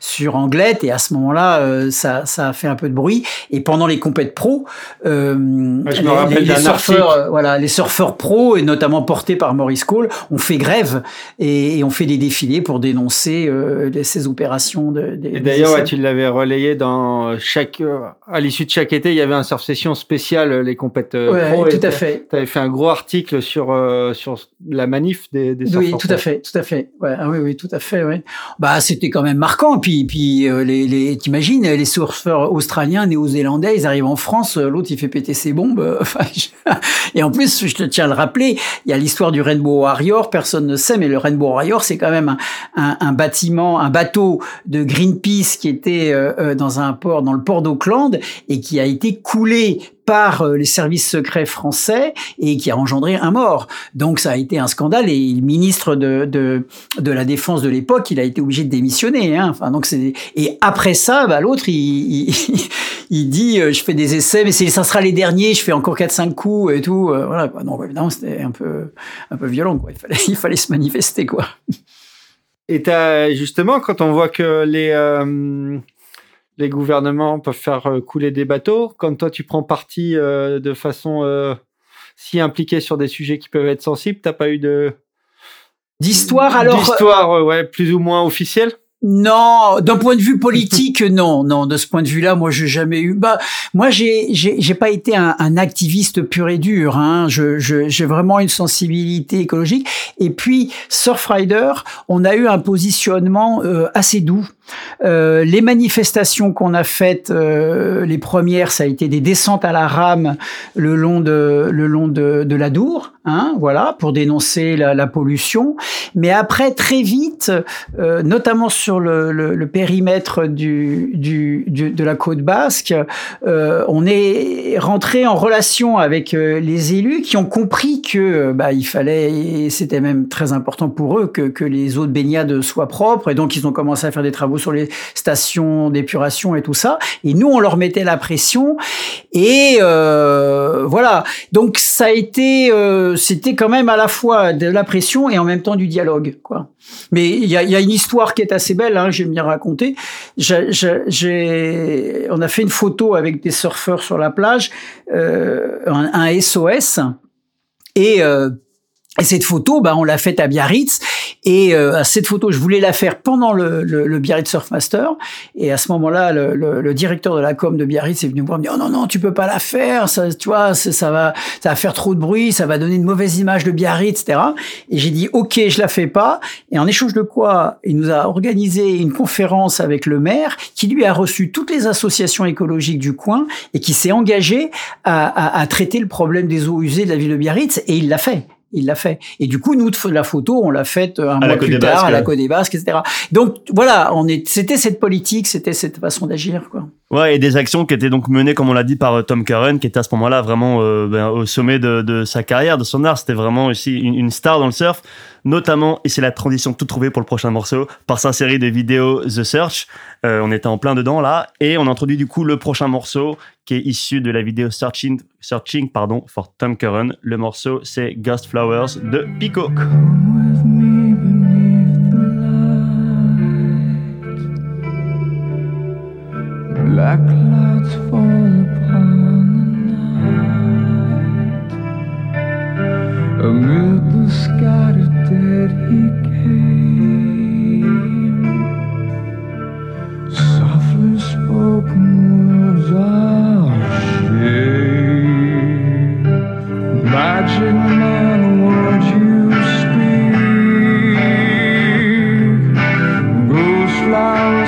sur Anglette, et à ce moment-là, ça ça a fait un peu de bruit. Et pendant les compètes pro, euh, je me les, les surfeurs, voilà, les surfeurs pro et notamment portés par Maurice Cole on fait grève et, on fait des défilés pour dénoncer euh, ces opérations. De, et d'ailleurs, tu l'avais relayé dans chaque, euh, à l'issue de chaque été, il y avait un surf session spéciale les compètes euh, ouais, tout à fait. Tu avais fait un gros article sur sur la manif des, des Oui, tout à fait, tout à fait. Ouais, ah oui, oui, tout à fait. Ouais. Bah, c'était quand même marquant. Puis, puis les, les t'imagines, les surfeurs australiens, néo-zélandais, ils arrivent en France, l'autre il fait péter ses bombes. et en plus, je te tiens à le rappeler, il y a l'histoire du Rainbow Warrior personne ne sait, mais le Rainbow Warrior, c'est quand même un, bâtiment, un bateau de Greenpeace qui était euh, euh, dans un port, dans le port d'Auckland, et qui a été coulé par euh, les services secrets français et qui a engendré un mort. Donc ça a été un scandale et le ministre de, de, la Défense de l'époque, il a été obligé de démissionner. Hein. Enfin, donc et après ça, bah, l'autre, il, il, dit euh, je fais des essais, mais ça sera les derniers, je fais encore 4-5 coups et tout. Euh, voilà. Quoi. Non, évidemment, c'était un peu, un peu violent. Quoi. Il, fallait, il fallait se manifester. quoi. Et justement, quand on voit que les les gouvernements peuvent faire euh, couler des bateaux. Quand toi, tu prends parti euh, de façon euh, si impliquée sur des sujets qui peuvent être sensibles, t'as pas eu de d'histoire alors d'histoire ouais plus ou moins officielle? Non, d'un point de vue politique, non, non. De ce point de vue-là, moi, j'ai jamais eu. Bah, moi, j'ai, j'ai, pas été un, un, activiste pur et dur. Hein. Je, je, j'ai vraiment une sensibilité écologique. Et puis, Surfrider, on a eu un positionnement euh, assez doux. Euh, les manifestations qu'on a faites, euh, les premières, ça a été des descentes à la rame le long de, le long de, de la Dour, hein, voilà, pour dénoncer la, la, pollution. Mais après, très vite, euh, notamment sur sur le, le, le périmètre du, du, du, de la côte basque, euh, on est rentré en relation avec euh, les élus qui ont compris que euh, bah, il fallait, c'était même très important pour eux que, que les eaux de baignade soient propres, et donc ils ont commencé à faire des travaux sur les stations d'épuration et tout ça. Et nous, on leur mettait la pression, et euh, voilà. Donc ça a été, euh, c'était quand même à la fois de la pression et en même temps du dialogue, quoi. Mais il y a, y a, une histoire qui est assez belle, hein, j'ai bien raconté. J'ai, on a fait une photo avec des surfeurs sur la plage, euh, un, un, SOS, et euh, et cette photo, bah, on l'a faite à Biarritz. Et euh, cette photo, je voulais la faire pendant le, le, le Biarritz Surfmaster. Et à ce moment-là, le, le, directeur de la com de Biarritz est venu me voir, me dire oh, non non, tu peux pas la faire. Ça, tu vois, ça va, ça va faire trop de bruit, ça va donner une mauvaise image de Biarritz, etc. Et j'ai dit ok, je la fais pas. Et en échange de quoi, il nous a organisé une conférence avec le maire, qui lui a reçu toutes les associations écologiques du coin et qui s'est engagé à, à, à traiter le problème des eaux usées de la ville de Biarritz. Et il l'a fait il l'a fait. Et du coup, nous, la photo, on l'a faite un mois plus tard à la Côte des Basques, etc. Donc voilà, on est, c'était cette politique, c'était cette façon d'agir, quoi. Ouais, et des actions qui étaient donc menées, comme on l'a dit, par euh, Tom Curran, qui était à ce moment-là vraiment euh, ben, au sommet de, de, sa carrière, de son art. C'était vraiment aussi une, star dans le surf, notamment, et c'est la transition tout trouvée pour le prochain morceau, par sa série de vidéos The Search. Euh, on était en plein dedans là, et on introduit du coup le prochain morceau qui est issu de la vidéo Searching, Searching pardon, for Tom Curran. Le morceau, c'est Ghost Flowers de Peacock. Black clouds fall upon the night. Amid the scattered dead he came. Softly spoken words of shame. Magic man, won't you speak? Ghost flowers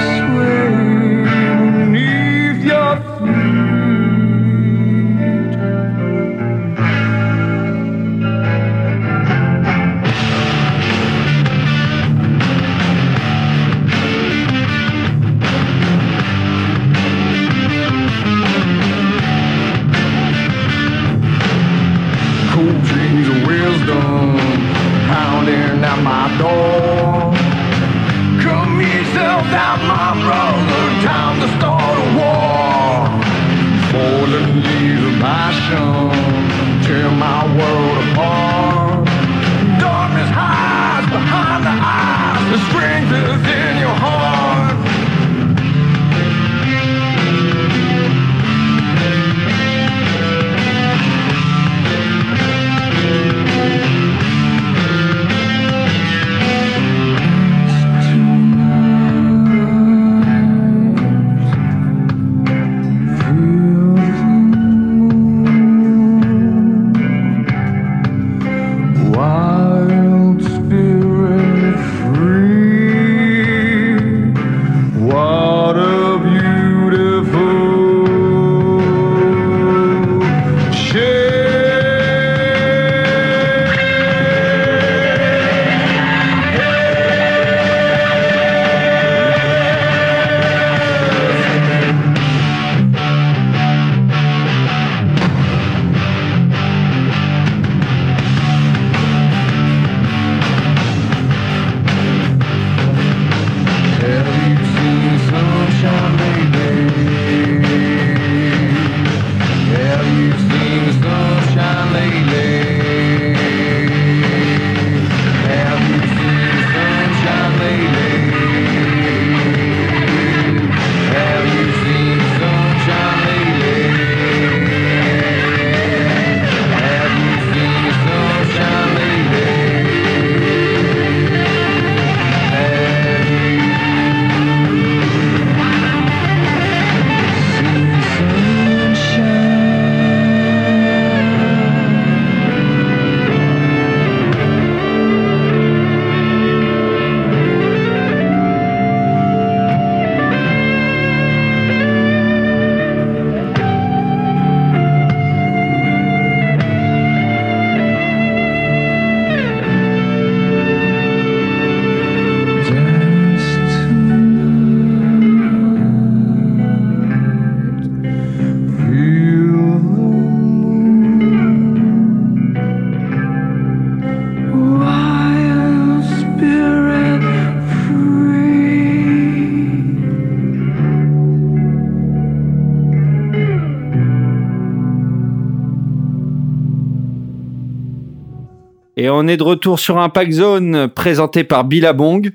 knocking at my door. Come yourself down my brother, time to start a war. Falling leaves of passion tear my world apart. Darkness hides behind the eyes that springs to on est de retour sur Impact Zone présenté par Billabong.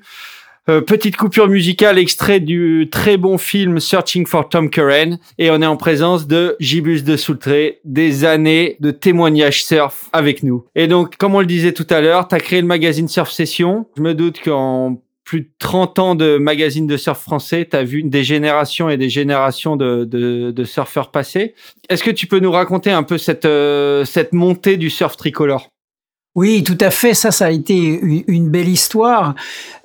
Euh, petite coupure musicale extrait du très bon film Searching for Tom Curran et on est en présence de Gibus de Soultré, des années de témoignages surf avec nous. Et donc, comme on le disait tout à l'heure, tu as créé le magazine Surf Session. Je me doute qu'en plus de 30 ans de magazine de surf français, tu as vu des générations et des générations de, de, de surfeurs passer. Est-ce que tu peux nous raconter un peu cette, euh, cette montée du surf tricolore? Oui, tout à fait. Ça, ça a été une, belle histoire.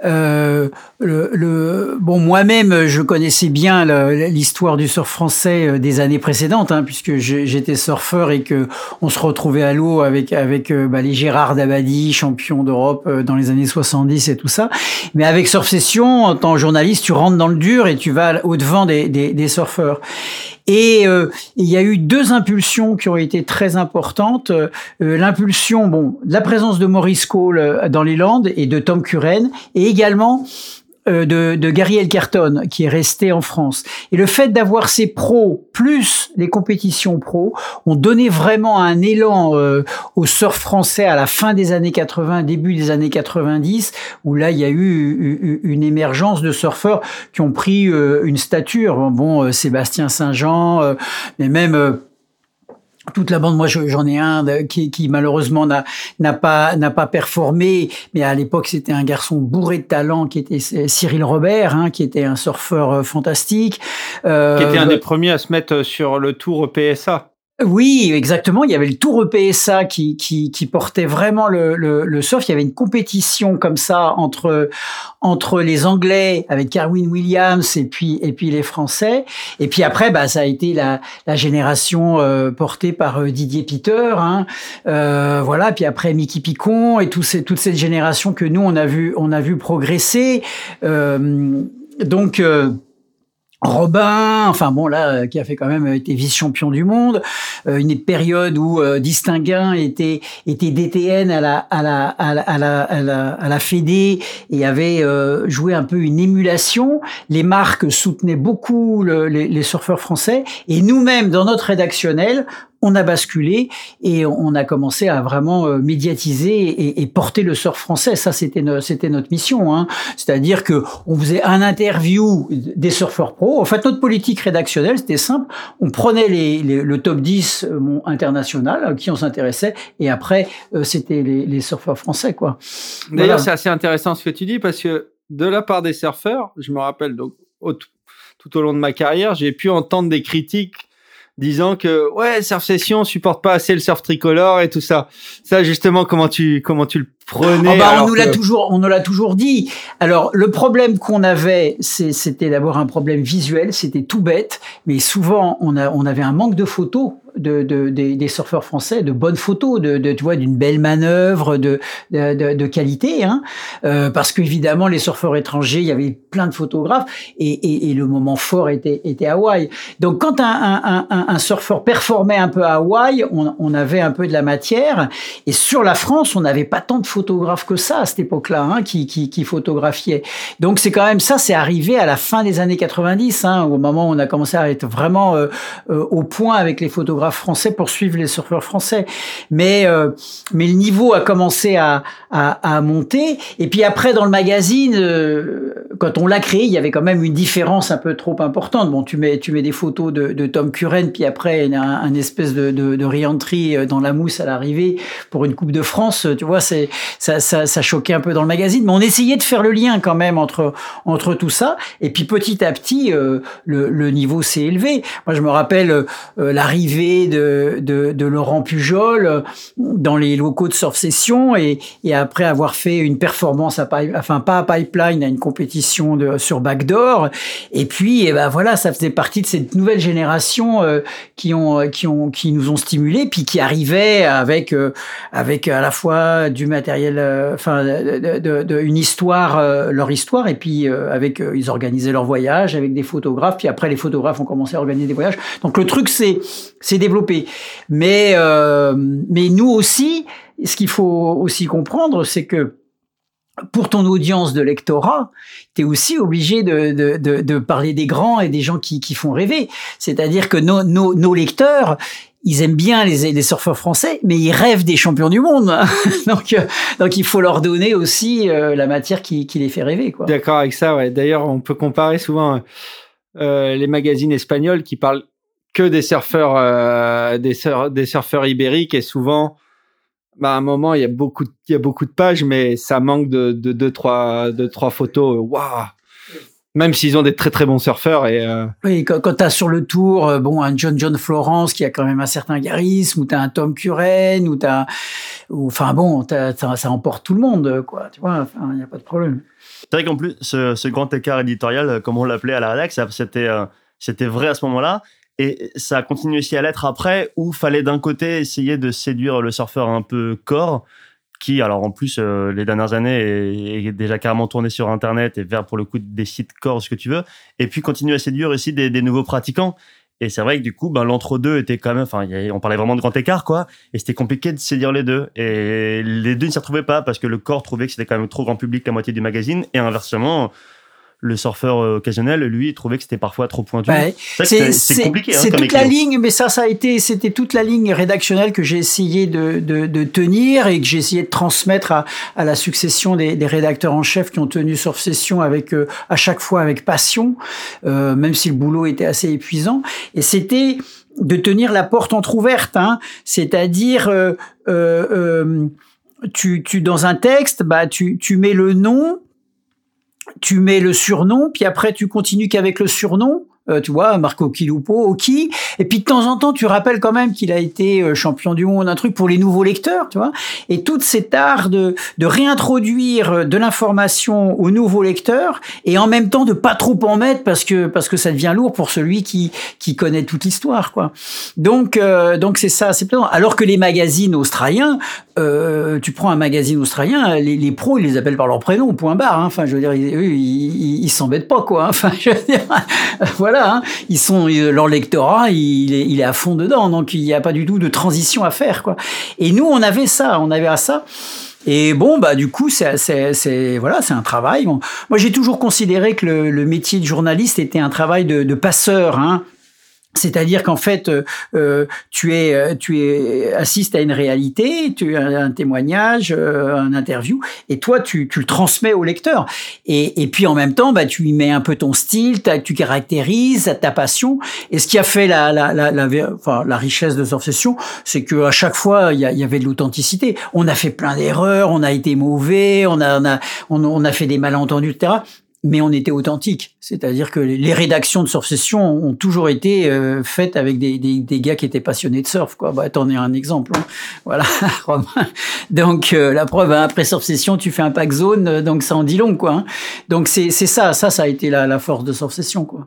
Euh, le, bon, moi-même, je connaissais bien l'histoire du surf français euh, des années précédentes, hein, puisque j'étais surfeur et que on se retrouvait à l'eau avec avec euh, bah, les Gérard Dabadi, champion d'Europe euh, dans les années 70 et tout ça. Mais avec Surf Session, en tant que journaliste, tu rentres dans le dur et tu vas au devant des, des, des surfeurs. Et euh, il y a eu deux impulsions qui ont été très importantes. Euh, l'impulsion, bon, la présence de Maurice Cole euh, dans les Landes et de Tom Curren, et également de, de, Gary Elkerton qui est resté en France. Et le fait d'avoir ces pros plus les compétitions pros ont donné vraiment un élan euh, au surf français à la fin des années 80, début des années 90, où là il y a eu une émergence de surfeurs qui ont pris euh, une stature. Bon, Sébastien Saint-Jean, mais même toute la bande, moi j'en ai un qui, qui malheureusement n'a n'a pas n'a pas performé, mais à l'époque c'était un garçon bourré de talent qui était Cyril Robert, hein, qui était un surfeur euh, fantastique, euh, qui était un des premiers à se mettre sur le tour PSA. Oui, exactement. Il y avait le Tour EPSA qui, qui, qui portait vraiment le, le, le, surf. Il y avait une compétition comme ça entre entre les Anglais avec Carwin Williams et puis et puis les Français. Et puis après, bah ça a été la, la génération euh, portée par euh, Didier Peter. Hein. Euh, voilà. Puis après Mickey Picon et tout ces, toute cette génération que nous on a vu on a vu progresser. Euh, donc Robin, enfin bon là, euh, qui a fait quand même été vice-champion du monde, euh, une période où euh, Distinguin était était DTN à la à la à la à la, à la, Fédé et avait joué un peu une émulation. Les marques soutenaient beaucoup les, les surfeurs français et nous-mêmes dans notre rédactionnel, on a basculé et on a commencé à vraiment euh, médiatiser et, porter le surf français. Ça, c'était c'était notre mission. Hein. C'est-à-dire que on faisait un interview des surfeurs pro. En fait, notre politique rédactionnelle, c'était simple. On prenait les, le top 10 euh, international à qui on s'intéressait et après, euh, c'était les, les surfeurs français. quoi. D'ailleurs, c'est assez intéressant ce que tu dis parce que de la part des surfeurs, je me rappelle donc tout au long de ma carrière, j'ai pu entendre des critiques disant que ouais surf session supporte pas assez le surf tricolore et tout ça. Ça justement comment tu comment tu le prenais oh bah, on nous l'a toujours on nous l'a toujours dit. Alors le problème qu'on avait c'était d'abord un problème visuel. C'était tout bête. Mais souvent on a on avait un manque de photos de, de, des, des, surfeurs français, de bonnes photos, de, de tu vois, d'une belle manœuvre, de, de, qualité, hein, euh, parce qu'évidemment les surfeurs étrangers, il y avait plein de photographes et, et, et le moment fort était, était Hawaï. Donc quand un, un, un, un, surfeur performait un peu à Hawaï, on, on, avait un peu de la matière et sur la France, on n'avait pas tant de photographes que ça à cette époque-là, hein, qui, qui, qui photographiaient. Donc c'est quand même ça, c'est arrivé à la fin des années 90, hein, au moment où on a commencé à être vraiment euh, euh, au point avec les photographes français pour suivre les surfeurs français. Mais euh, mais le niveau a commencé à, à, à, monter. Et puis après, dans le magazine, euh, quand on l'a créé, il y avait quand même une différence un peu trop importante. Bon, tu mets tu mets des photos de, de Tom Curren, puis après un, un espèce de, de, de euh, dans la mousse à l'arrivée pour une Coupe de France. Tu vois, c'est ça, ça, ça choquait un peu dans le magazine. Mais on essayait de faire le lien quand même entre entre tout ça. Et puis petit à petit, le, le niveau s'est élevé. Moi, je me rappelle l'arrivée de, de, Laurent Pujol euh, dans les locaux de Surf Session et, et après avoir fait une performance à enfin pas à Pipeline, à une compétition sur Backdoor. Et puis, et eh ben voilà, ça faisait partie de cette nouvelle génération euh, qui ont qui ont qui nous ont stimulés, puis qui arrivaient avec euh, avec à la fois du matériel, enfin une histoire, leur histoire, et puis avec ils organisaient leur voyage avec des photographes. Puis après, les photographes ont commencé à organiser des voyages. Donc le truc, c'est c'est développé. Mais, euh, mais nous aussi, ce qu'il faut aussi comprendre, c'est que pour ton audience de lectorat, tu es aussi obligé de, de, parler des grands et des gens qui, qui font rêver. C'est-à-dire que nos, nos, lecteurs, ils aiment bien les, les surfeurs français, mais ils rêvent des champions du monde. donc, euh, donc il faut leur donner aussi euh, la matière qui, qui les fait rêver. D'accord avec ça. D'ailleurs, on peut comparer souvent les magazines espagnols qui parlent que des surfeurs, euh, des, des surfeurs ibériques et souvent, bah, à un moment, il y a beaucoup, il y a beaucoup de pages, mais ça manque de, de deux, trois, de trois photos. Waouh! Même s'ils ont des très très bons surfeurs et euh, oui, quand, quand tu as sur le tour euh, bon un John John Florence qui a quand même un certain charisme ou tu as un Tom Curren ou tu as ou enfin bon, ça emporte tout le monde quoi, tu vois, enfin il y a pas de problème. C'est vrai qu'en plus ce, ce, grand écart éditorial comme on l'appelait à la rédac, c'était c'était vrai à ce moment-là et ça a continué aussi à l'être après où fallait d'un côté essayer de séduire le surfeur un peu corps qui, alors en plus, euh, les dernières années, est, déjà carrément tourné sur Internet et vers, pour le coup, des sites corps, ce que tu veux. Et puis, continue à séduire aussi des, des nouveaux pratiquants. Et c'est vrai que du coup, ben, l'entre-deux était quand même, enfin, on parlait vraiment de grand écart, quoi. Et c'était compliqué de séduire les deux. Et les deux ne s'y retrouvaient pas parce que le corps trouvait que c'était quand même trop grand public la moitié du magazine. Et inversement, le surfeur euh, occasionnel, lui, il trouvait que c'était parfois trop pointu. c'est compliqué. Hein, c'est toute la ligne, mais ça, ça a été, c'était toute la ligne rédactionnelle que j'ai essayé de, de, de, tenir et que j'ai essayé de transmettre à, à la succession des, des, rédacteurs en chef qui ont tenu sur Session avec euh, à chaque fois avec passion, euh, même si le boulot était assez épuisant. Et c'était de tenir la porte entrouverte, hein, c'est-à-dire euh, euh, tu, tu dans un texte, bah tu, tu mets le nom tu mets le surnom, puis après tu continues qu'avec le surnom. Euh, tu vois, Marco Kilupo, Oki, et puis de temps en temps, tu rappelles quand même qu'il a été euh, champion du monde, un truc pour les nouveaux lecteurs, tu vois, et tout cet art de, de réintroduire euh, de l'information aux nouveaux lecteurs, et en même temps de pas trop en mettre parce que parce que ça devient lourd pour celui qui qui connaît toute l'histoire, quoi. Donc donc c'est ça, c'est. Alors que les magazines australiens, euh, tu prends un magazine australien, les, pros ils les appellent par leur prénom, point barre. Hein. Enfin, je veux dire, ils, s'embêtent pas, quoi. Enfin, je veux dire, voilà Hein. ils sont leur lectorat, il est, il à fond dedans, donc il n'y a pas du tout de transition à faire, quoi. Et nous, on avait ça, on avait à ça. Et bon, bah du coup, c'est, voilà, c'est un travail. Moi, j'ai toujours considéré que le, le, métier de journaliste était un travail de, de passeur. Hein. C'est-à-dire qu'en fait, euh, euh, tu es, euh, tu es assistes à une réalité, tu as un témoignage, un interview, et toi, tu, tu le transmets au lecteur. Et, et puis en même temps, bah, tu y mets un peu ton style, tu caractérises ta passion. Et ce qui a fait la, la, la, la, la richesse de Session, c'est que à chaque fois, il y, avait de l'authenticité. On a fait plein d'erreurs, on a été mauvais, on a, on a, on a fait des malentendus, etc mais on était authentique. C'est-à-dire que les rédactions de Surf Session ont toujours été euh, faites avec des, des, des, gars qui étaient passionnés de surf. Quoi. Bah, t'en es un exemple. Hein. Voilà, Donc euh, la preuve, hein, après Surf Session, tu fais un pack zone, euh, donc ça en dit long. Quoi, hein. Donc c'est ça, ça, ça a été la, la force de Surf Session. Quoi.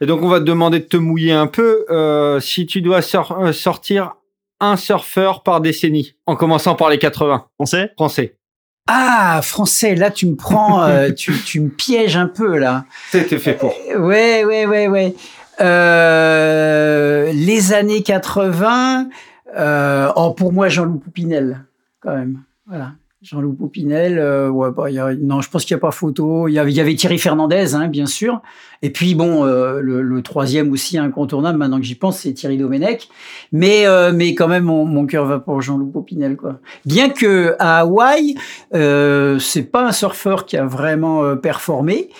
Et donc on va te demander de te mouiller un peu. Euh, si tu dois sortir un surfeur par décennie, en commençant par les 80. Français? Français. Ah, français, là tu me prends, euh, tu, tu me pièges un peu là. C'était fait pour. Euh, ouais, ouais, ouais, ouais. Euh, les années 80, euh, oh, pour moi Jean-Loup Poupinel, quand même. Voilà. Jean-Loup Poupinel, euh, ouais, bah, y a, non, je pense qu'il n'y a pas photo. Il y avait, Thierry Fernandez, hein, bien sûr. Et puis bon, euh, le, le, troisième aussi incontournable, maintenant que j'y pense, c'est Thierry Domenech. Mais, euh, mais quand même, mon, mon cœur va pour Jean-Loup Poupinel, quoi. Bien que à Hawaï, euh, c'est pas un surfeur qui a vraiment euh, performé.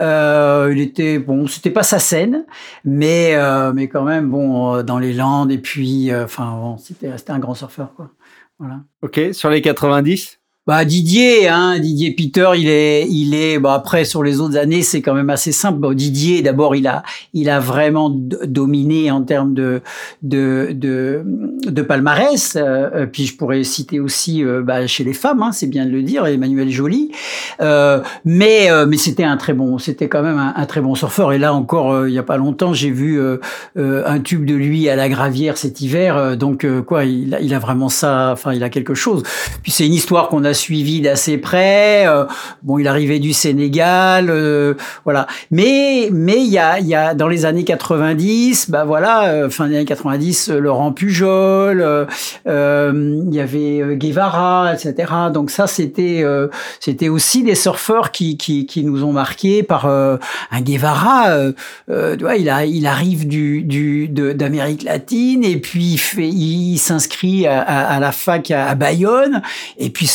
il était bon, c'était pas sa scène, mais mais quand même bon dans les Landes. Et puis, enfin, bon, c'était c'était un grand surfeur, quoi. Voilà. Ok, sur les 90 bah Didier, hein, Didier Peter, il est, il est. Bah après sur les autres années, c'est quand même assez simple. Didier, d'abord, il a, il a vraiment dominé en termes de de de, de palmarès. Euh, puis je pourrais citer aussi euh, bah, chez les femmes, hein, c'est bien de le dire, Emmanuel Joly. Euh, mais euh, mais c'était un très bon, c'était quand même un, très bon surfeur. Et là encore, il y a pas longtemps, j'ai vu un tube de lui à la Gravière cet hiver. donc quoi, il a, il a vraiment ça. Enfin, il a quelque chose. Puis c'est une histoire qu'on a suivi d'assez près. Euh, bon, il arrivait du Sénégal, euh, voilà. Mais mais il y a y a dans les années 90, bah voilà, euh, fin des années 90, Laurent Pujol, il y avait Guevara, etc. Donc ça c'était c'était aussi des surfeurs qui qui qui nous ont marqué par un Guevara. il a il arrive du du d'Amérique latine et puis il fait il s'inscrit à, la fac à, à Bayonne et puis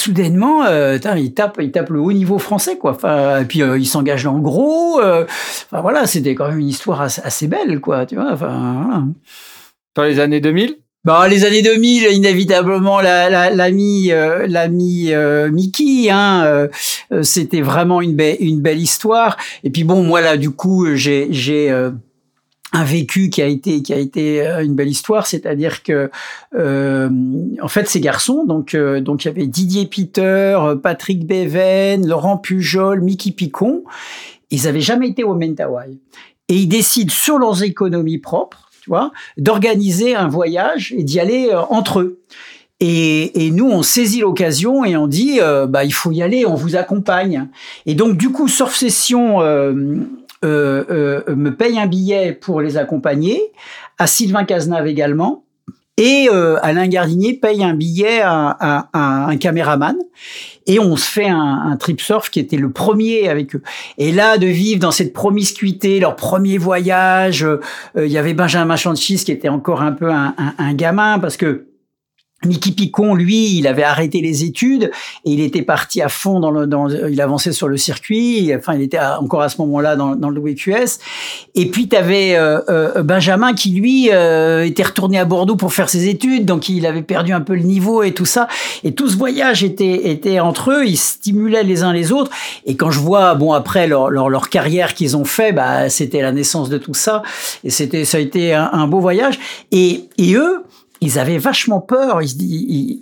euh, il tape, il tape le haut niveau français, quoi. Enfin, et puis euh, il s'engage dans le gros. Euh, enfin voilà, c'était quand même une histoire assez, belle, quoi. Tu vois. Enfin, Dans les années 2000 Bah, les années 2000, inévitablement, l'ami, la, l'ami euh, Mickey, hein, c'était vraiment une, belle une belle histoire. Et puis bon, moi là, du coup, j'ai, j'ai un vécu qui a été qui a été euh, une belle histoire, c'est-à-dire que euh, en fait ces garçons, donc euh, donc il y avait Didier Peter, Patrick Beven, Laurent Pujol, Mickey Picon, ils avaient jamais été au Mentawai et ils décident sur leurs économies propres, tu vois, d'organiser un voyage et d'y aller entre eux. Et, et, nous, on saisit l'occasion et on dit, bah, il faut y aller, on vous accompagne. Et donc, du coup, Surf Session euh, euh, me paye un billet pour les accompagner, à Sylvain Cazenave également, et euh, Alain Gardinier paye un billet à, un caméraman et on se fait un, trip surf qui était le premier avec eux. Et là, de vivre dans cette promiscuité, leur premier voyage, il y avait Benjamin Chanchis qui était encore un peu un, un gamin parce que Mickey Picon, lui, il avait arrêté les études et il était parti à fond dans le, dans, il avançait sur le circuit. Enfin, il était encore à ce moment-là dans, dans le WQS. Et puis, tu avais euh, euh, Benjamin qui, lui, euh, était retourné à Bordeaux pour faire ses études. Donc, il avait perdu un peu le niveau et tout ça. Et tout ce voyage était, était entre eux. Ils stimulaient les uns les autres. Et quand je vois, bon, après leur, leur, leur carrière qu'ils ont fait, bah, c'était la naissance de tout ça. Et c'était, ça a été un, un beau voyage. Et, et eux, ils avaient vachement peur.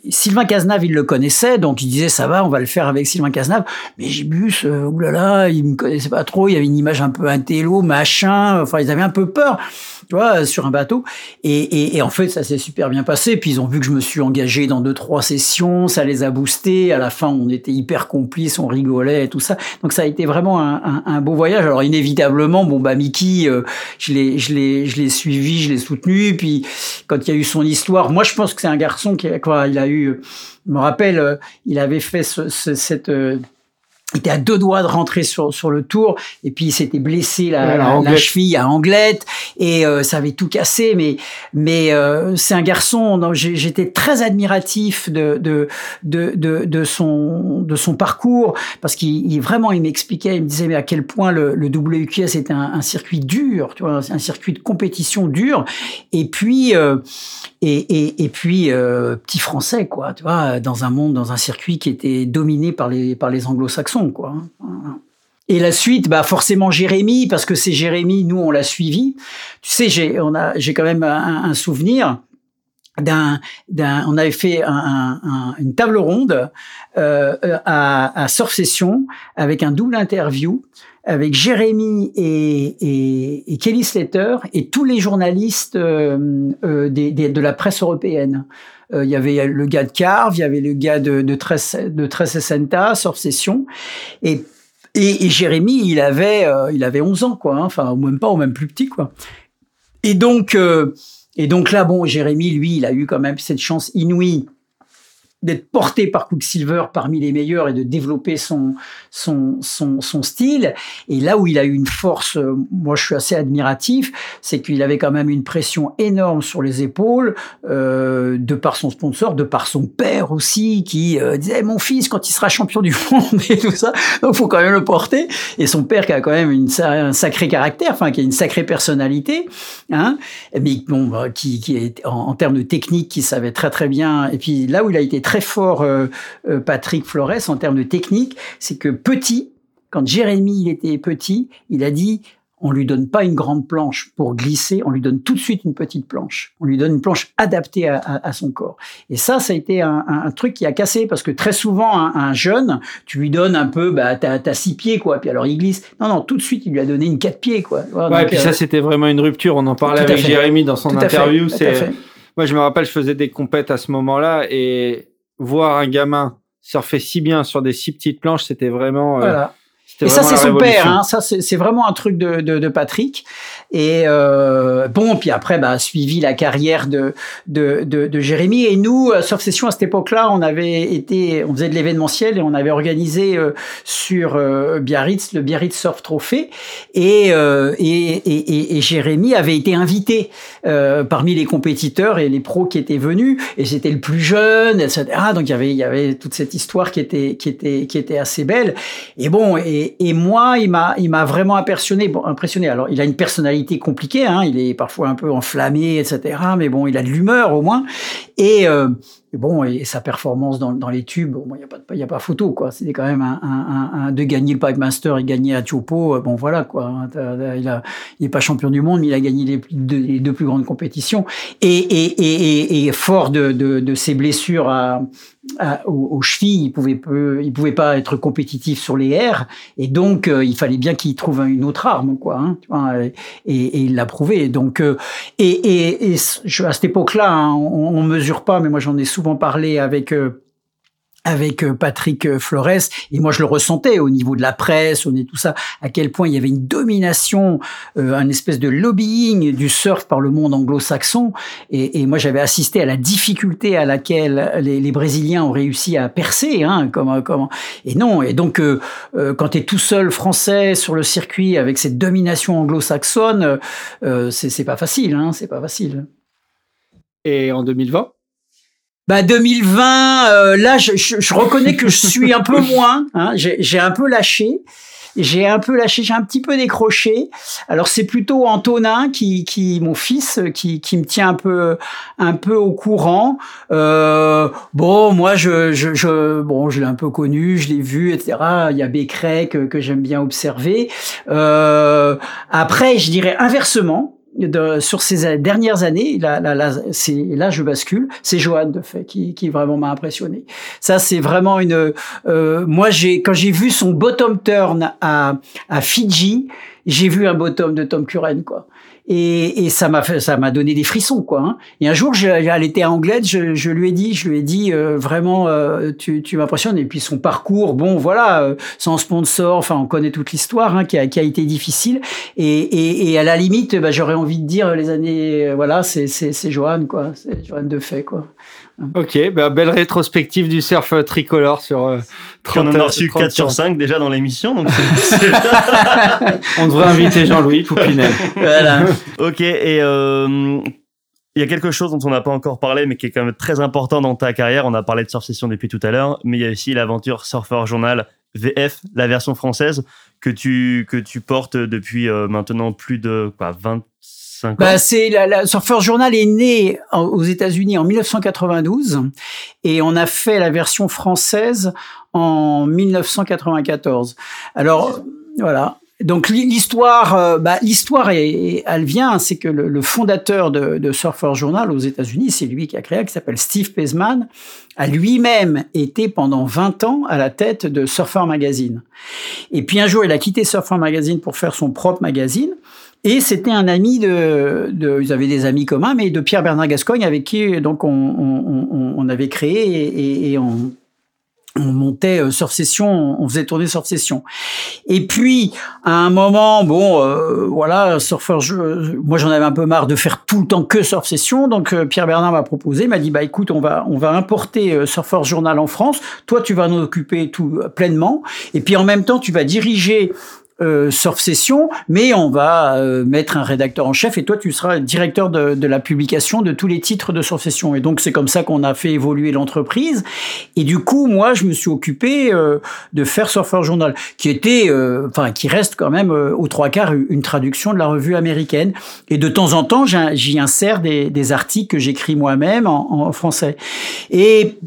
Sylvain Cazenave, il le connaissait, donc il disait ça va, on va le faire avec Sylvain Cazenave. Mais Gibus, euh, oulala, il me connaissait pas trop. Il y avait une image un peu intello, machin. Enfin, ils avaient un peu peur tu vois, sur un bateau. Et, et, en fait, ça s'est super bien passé. Puis ils ont vu que je me suis engagé dans deux, trois sessions, ça les a boostés. À la fin, on était hyper complices, on rigolait et tout ça. Donc ça a été vraiment un, un, beau voyage. Alors inévitablement, bon bah Mickey, euh, je l'ai, suivi, je l'ai soutenu. Puis quand il y a eu son histoire, moi je pense que c'est un garçon qui, quoi, il a eu, je me rappelle, euh, il avait fait ce, cette euh, était à deux doigts de rentrer sur, sur le tour et puis il s'était blessé la, la, cheville à Anglette et euh, ça avait tout cassé mais mais euh, c'est un garçon j'étais très admiratif de de, de de de son de son parcours parce qu'il vraiment il m'expliquait il me disait mais à quel point le, le WQS était un, un, circuit dur tu vois un circuit de compétition dur. Et puis euh, et, et, et puis petit français quoi tu vois dans un monde dans un circuit qui était dominé par les par les anglo-saxons quoi. Et la suite, bah forcément Jérémy, parce que c'est Jérémy, nous on l'a suivi. Tu sais, j'ai on a j'ai quand même un, souvenir d'un d'un on avait fait une table ronde euh, à, à Surf avec un double interview avec Jérémy et, et, Kelly Slater et tous les journalistes euh, euh, des, de la presse européenne. Euh, il y avait le gars de Carve, il y avait le gars de, de, de Sesenta, Surf Session. Et, et, Jérémy, il avait, il avait 11 ans, quoi. Hein, enfin, ou même pas, ou même plus petit, quoi. Et donc, et donc là, bon, Jérémy, lui, il a eu quand même cette chance inouïe d'être porté par Quicksilver parmi les meilleurs et de développer son, son, son, style. Et là où il a eu une force, euh, moi je suis assez admiratif, c'est qu'il avait quand même une pression énorme sur les épaules, euh, de par son sponsor, de par son père aussi, qui euh, disait mon fils quand il sera champion du monde et tout ça, donc faut quand même le porter. Et son père qui a quand même un sacré caractère, enfin qui a une sacrée personnalité, hein, mais bon, bah, qui, qui est en, en termes de technique, qui savait très très bien. Et puis là où il a été très très fort euh, euh, Patrick Flores en termes de technique, c'est que petit, quand Jérémy il était petit, il a dit on lui donne pas une grande planche pour glisser, on lui donne tout de suite une petite planche. On lui donne une planche adaptée à, son corps. Et ça, ça a été un, truc qui a cassé parce que très souvent, un, jeune, tu lui donnes un peu, bah, t'as, six pieds, quoi. Puis alors il glisse. Non, non, tout de suite, il lui a donné une quatre pieds, quoi. Ouais, et puis ça, euh, c'était vraiment une rupture. On en parlait avec Jérémy dans son interview. C'est, moi, je me rappelle, je faisais des compètes à ce moment-là et voir un gamin surfer si bien sur des si petites planches, c'était vraiment. Euh. Et ça, c'est son père. Hein. Ça, c'est vraiment un truc de, de, de Patrick. Et euh, bon, puis après, bah, suivi la carrière de, de, de, de Jérémy. Et nous, Surf Session, à cette époque-là, on avait été, on faisait de l'événementiel et on avait organisé euh, sur euh, Biarritz le Biarritz Surf Trophy. Et, euh, et, et, et, Jérémy avait été invité euh, parmi les compétiteurs et les pros qui étaient venus. Et c'était le plus jeune, etc. Donc il y avait, il y avait toute cette histoire qui était, qui était, qui était assez belle. Et bon, et Et, et moi, il m'a, il m'a vraiment impressionné. Bon, impressionné. Alors, il a une personnalité compliquée. Hein, il est parfois un peu enflammé, etc. Mais bon, il a de l'humeur au moins. Et euh, bon, et sa performance dans, dans les tubes, il bon, n'y a, pas, y a pas photo, quoi. C'était quand même un, un, un, de gagner le Pipe Master et gagner à Tiopo, bon, voilà, quoi. Il, a, il est pas champion du monde, mais il a gagné les, deux, les deux plus grandes compétitions. Et, et, et, et fort de, de, de, ses blessures à, à, aux, chevilles, il pouvait, peu, il pouvait pas être compétitif sur les airs. Et donc, euh, il fallait bien qu'il trouve une autre arme, quoi. Hein, tu vois, et, et, il l'a prouvé. Donc, euh, et, et, et, à cette époque-là, hein, on, on mesure pas, mais moi j'en ai souvent parlé avec euh, avec euh, Patrick euh, Flores. Et moi je le ressentais au niveau de la presse, niveau de tout ça, à quel point il y avait une domination, euh, un espèce de lobbying du surf par le monde anglo-saxon. Et, et, moi j'avais assisté à la difficulté à laquelle les, les Brésiliens ont réussi à percer, hein, comment comment et non. Et donc euh, quand tu es tout seul français sur le circuit avec cette domination anglo-saxonne, c'est pas facile, hein, c'est pas facile. Et en 2020 bah 2020, euh, là, je, je, reconnais que je suis un peu moins. Hein, j'ai un peu lâché. J'ai un peu lâché, j'ai un petit peu décroché. Alors c'est plutôt Antonin qui, qui mon fils, qui, qui me tient un peu, un peu au courant. Euh, bon, moi je, je, je bon, je l'ai un peu connu, je l'ai vu, etc. Il y a Becret que, que j'aime bien observer. Euh, après, je dirais inversement de, sur ces dernières années, là, là, là, là je bascule, c'est Johan de fait qui, qui vraiment m'a impressionné. Ça, c'est vraiment une. Euh, moi, j'ai quand j'ai vu son bottom turn à, à Fidji, j'ai vu un bottom de Tom Curran, quoi et, et ça m'a ça m'a donné des frissons quoi. Hein. Et un jour, elle était Anglaise, je, je, lui ai dit, je lui ai dit euh, vraiment, euh, tu, tu m'impressionnes. Et puis son parcours, bon voilà, euh, sans sponsor, enfin on connaît toute l'histoire hein, qui, a, qui a été difficile. Et, et, et à la limite, bah, j'aurais envie de dire les années, voilà, c'est c'est Johan quoi, c'est Johan de fait quoi. Ok, bah, belle rétrospective du surf tricolore sur euh, 30, On en a reçu 4 sur 5 déjà dans l'émission. Donc On devrait inviter Jean-Louis Poupinet. voilà. Ok, et euh, il y a quelque chose dont on n'a pas encore parlé, mais qui est quand même très important dans ta carrière. On a parlé de Surf Session depuis tout à l'heure, mais il y a aussi l'aventure Surfer Journal VF, la version française, que tu, que tu portes depuis euh, maintenant plus de quoi, 20, bah, c'est la, la Surfer Journal est né aux États-Unis en 1992 et on a fait la version française en 1994. Alors voilà. Donc l'histoire, euh, bah, l'histoire, elle vient, c'est que le, fondateur de, de, Surfer Journal aux États-Unis, c'est lui qui a créé, qui s'appelle Steve Pesman, a lui-même été pendant 20 ans à la tête de Surfer Magazine. Et puis un jour, il a quitté Surfer Magazine pour faire son propre magazine. Et c'était un ami de, de, ils avaient des amis communs, mais de Pierre Bernard Gascogne avec qui donc on, on, on avait créé et, et on, on montait euh, sur session, on faisait tourner sur session. Et puis à un moment, bon, euh, voilà, surfer, je, moi j'en avais un peu marre de faire tout le temps que surf session, donc euh, Pierre Bernard m'a proposé, m'a dit bah écoute, on va on va importer Surfer Journal en France. Toi, tu vas nous occuper tout pleinement, et puis en même temps, tu vas diriger euh, Surf Session, mais on va euh, mettre un rédacteur en chef et toi tu seras directeur de, de la publication de tous les titres de Surf Session. Et donc c'est comme ça qu'on a fait évoluer l'entreprise. Et du coup, moi, je me suis occupé euh, de faire Surfer Journal, qui était, euh, enfin, qui reste quand même aux trois quarts une traduction de la revue américaine. Et de temps en temps, j'y insère des, des articles que j'écris moi-même en, en français. Et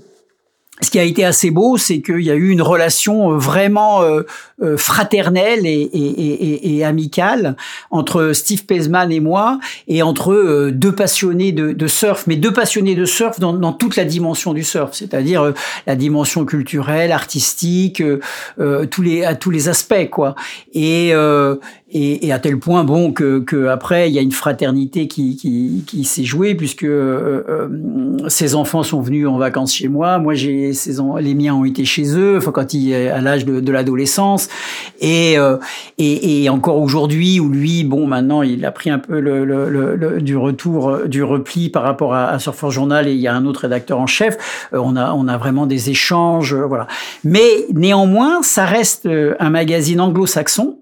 ce qui a été assez beau, c'est qu'il y a eu une relation euh, vraiment euh, euh, fraternelle et, amicale entre Steve Pesman et moi, et entre deux passionnés de, surf, mais deux passionnés de surf dans, toute la dimension du surf, c'est-à-dire la dimension culturelle, artistique, tous les à tous les aspects quoi. Et et, à tel point bon que, après il y a une fraternité qui, qui, s'est jouée puisque ses enfants sont venus en vacances chez moi, moi j'ai les miens ont été chez eux, enfin quand il est à l'âge de, de l'adolescence et, euh, et, et encore aujourd'hui où lui bon maintenant il a pris un peu le, le, le, du retour du repli par rapport à, à Surfer Journal et il y a un autre rédacteur en chef, on a on a vraiment des échanges voilà. Mais néanmoins ça reste un magazine anglo-saxon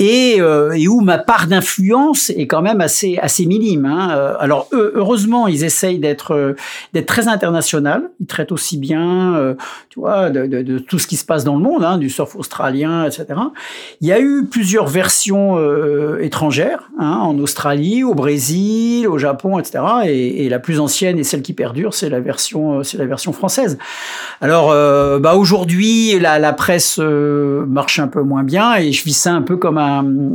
et, euh, et où ma part d'influence est quand même assez assez minime. Hein. Euh, alors heureusement, ils essayent d'être d'être très international. Ils traitent aussi bien, tu vois, de, de, de, tout ce qui se passe dans le monde, hein, du surf australien, etc. Il y a eu plusieurs versions étrangères, hein, en Australie, au Brésil, au Japon, etc. Et, et, la plus ancienne et celle qui perdure, c'est la version c'est la version française. Alors bah aujourd'hui, la, la presse marche un peu moins bien et je vis ça un peu comme un,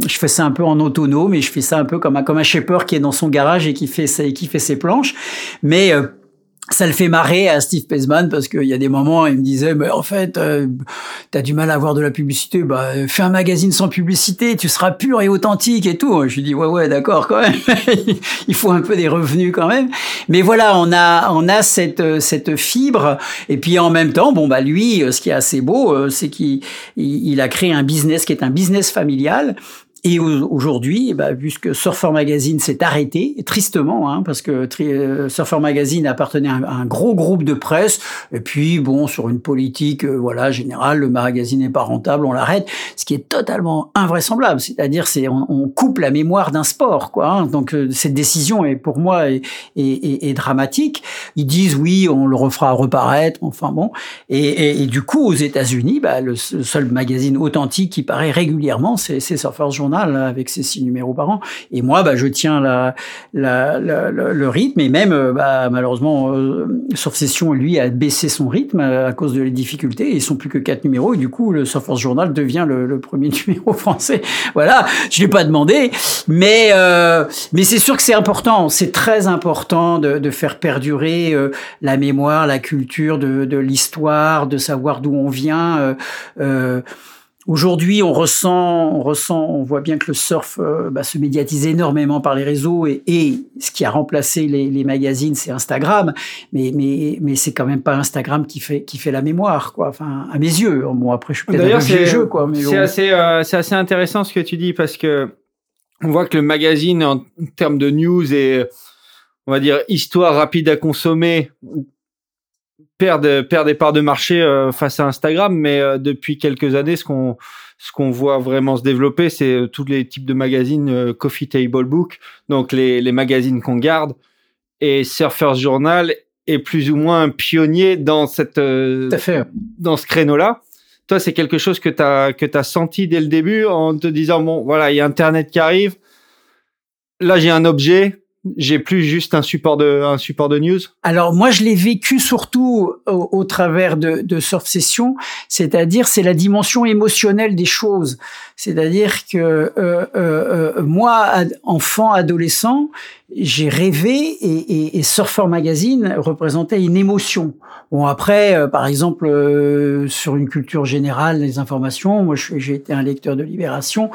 je fais ça un peu en autonome et je fais ça un peu comme un, comme un shaper qui est dans son garage et qui fait, qui fait ses planches. Mais euh, ça le fait marrer à Steve Pesman parce qu'il y a des moments, il me disait, mais en fait, euh, t'as du mal à avoir de la publicité, bah fais un magazine sans publicité, tu seras pur et authentique et tout. Je lui dis, ouais, ouais, d'accord, quand même. il faut un peu des revenus quand même. Mais voilà, on a, on a cette, cette fibre. Et puis en même temps, bon bah lui, ce qui est assez beau, euh, c'est qu'il il a créé un business qui est un business familial et aujourd'hui, ben, puisque Surfer Magazine s'est arrêté, tristement, hein, parce que euh, Surfer Magazine appartenait à un, gros groupe de presse, et puis bon, sur une politique, euh, voilà, générale, le magazine n'est pas rentable, on l'arrête, ce qui est totalement invraisemblable. C'est-à-dire, c'est on, coupe la mémoire d'un sport, quoi. Hein. donc euh, cette décision est pour moi est, dramatique. Ils disent oui, on le refera reparaître, enfin bon. Et, et du coup, aux États-Unis, bah, le, seul magazine authentique qui paraît régulièrement, c'est Surfer Journal avec ses six numéros par an. Et moi, bah, je tiens la, la, le rythme. Et même, euh, bah, malheureusement, euh, Session, lui, a baissé son rythme à, cause de les difficultés. Ils sont plus que quatre numéros. Et du coup, le Surfers Journal devient le, premier numéro français. Voilà, je l'ai pas demandé, mais euh, mais c'est sûr que c'est important. C'est très important de, de faire perdurer euh, la mémoire, la culture de, de l'histoire, de savoir d'où on vient. Euh, Aujourd'hui, on ressent, on ressent, on voit bien que le surf euh, bah, se médiatise énormément par les réseaux et, et ce qui a remplacé les, les magazines, c'est Instagram. Mais, mais, mais c'est quand même pas Instagram qui fait, qui fait la mémoire, quoi. Enfin, à mes yeux. Bon, après, je suis peut-être c'est, jeu, quoi. C'est assez, euh, c'est assez intéressant ce que tu dis parce que on voit que le magazine, en termes de news et on va dire histoire rapide à consommer, perd, perd des parts de marché euh, face à Instagram, mais euh, depuis quelques années, ce qu'on ce qu'on voit vraiment se développer, c'est euh, tous les types de magazines Coffee Table Book, donc les, les magazines qu'on garde, et Surfers Journal est plus ou moins un pionnier dans cette dans ce créneau-là. Toi, c'est quelque chose que tu as que tu as senti dès le début en te disant bon, voilà, il y a internet qui arrive. Là, j'ai un objet, j'ai plus juste un support de un support de news? Alors moi je l'ai vécu surtout au, travers de, de Surf Session, c'est-à-dire c'est la dimension émotionnelle des choses. C'est-à-dire que euh, euh, euh moi enfant adolescent j'ai rêvé et, et, et, Surfer Magazine représentait une émotion. Bon après euh, par exemple euh, sur une culture générale les informations, moi j'ai été un lecteur de Libération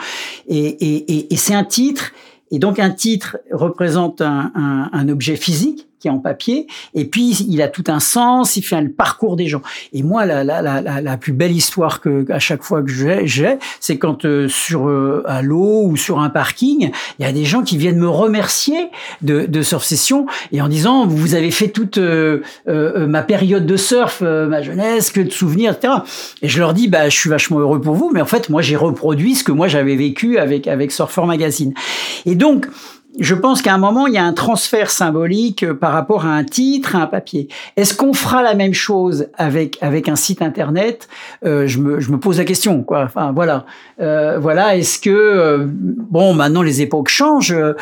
et, et c'est un titre et donc un titre représente un, objet physique qui est en papier, et puis il a tout un sens, il fait le parcours des gens. Et moi, la, la, la, la plus belle histoire que à chaque fois que j'ai, c'est quand euh, sur euh, à l'eau ou sur un parking, il y a des gens qui viennent me remercier de, de surf session et en disant vous avez fait toute euh, ma période de surf, ma jeunesse, que de souvenirs, etc. Et je leur dis bah je suis vachement heureux pour vous, mais en fait moi j'ai reproduit ce que moi j'avais vécu avec avec Surfer Magazine. Et donc je pense qu'à un moment, il y a un transfert symbolique euh, par rapport à un titre, à un papier. Est-ce qu'on fera la même chose avec avec un site internet? Euh, je, me, je me pose la question. Quoi. Enfin voilà, euh, voilà. Est-ce que euh, bon, maintenant les époques changent. Euh,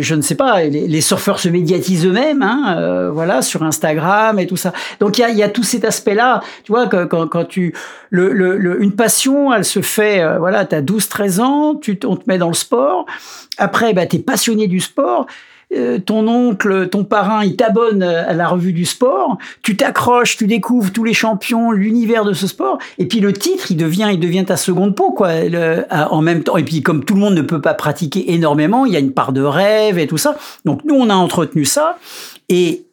je ne sais pas. Les, surfeurs se médiatisent eux-mêmes. Hein, voilà, sur Instagram et tout ça. Donc il y a, il y a tout cet aspect-là. Tu vois, quand, quand tu le, le, une passion, elle se fait. voilà, tu as 12-13 ans, tu on te met dans le sport. Après, bah, tu es passionné du sport. Euh, ton oncle, ton parrain, il t'abonne à la revue du sport. Tu t'accroches, tu découvres tous les champions, l'univers de ce sport. Et puis le titre, il devient, il devient ta seconde peau, quoi. en même temps. Et puis comme tout le monde ne peut pas pratiquer énormément, il y a une part de rêve et tout ça. Donc nous, on a entretenu ça. Et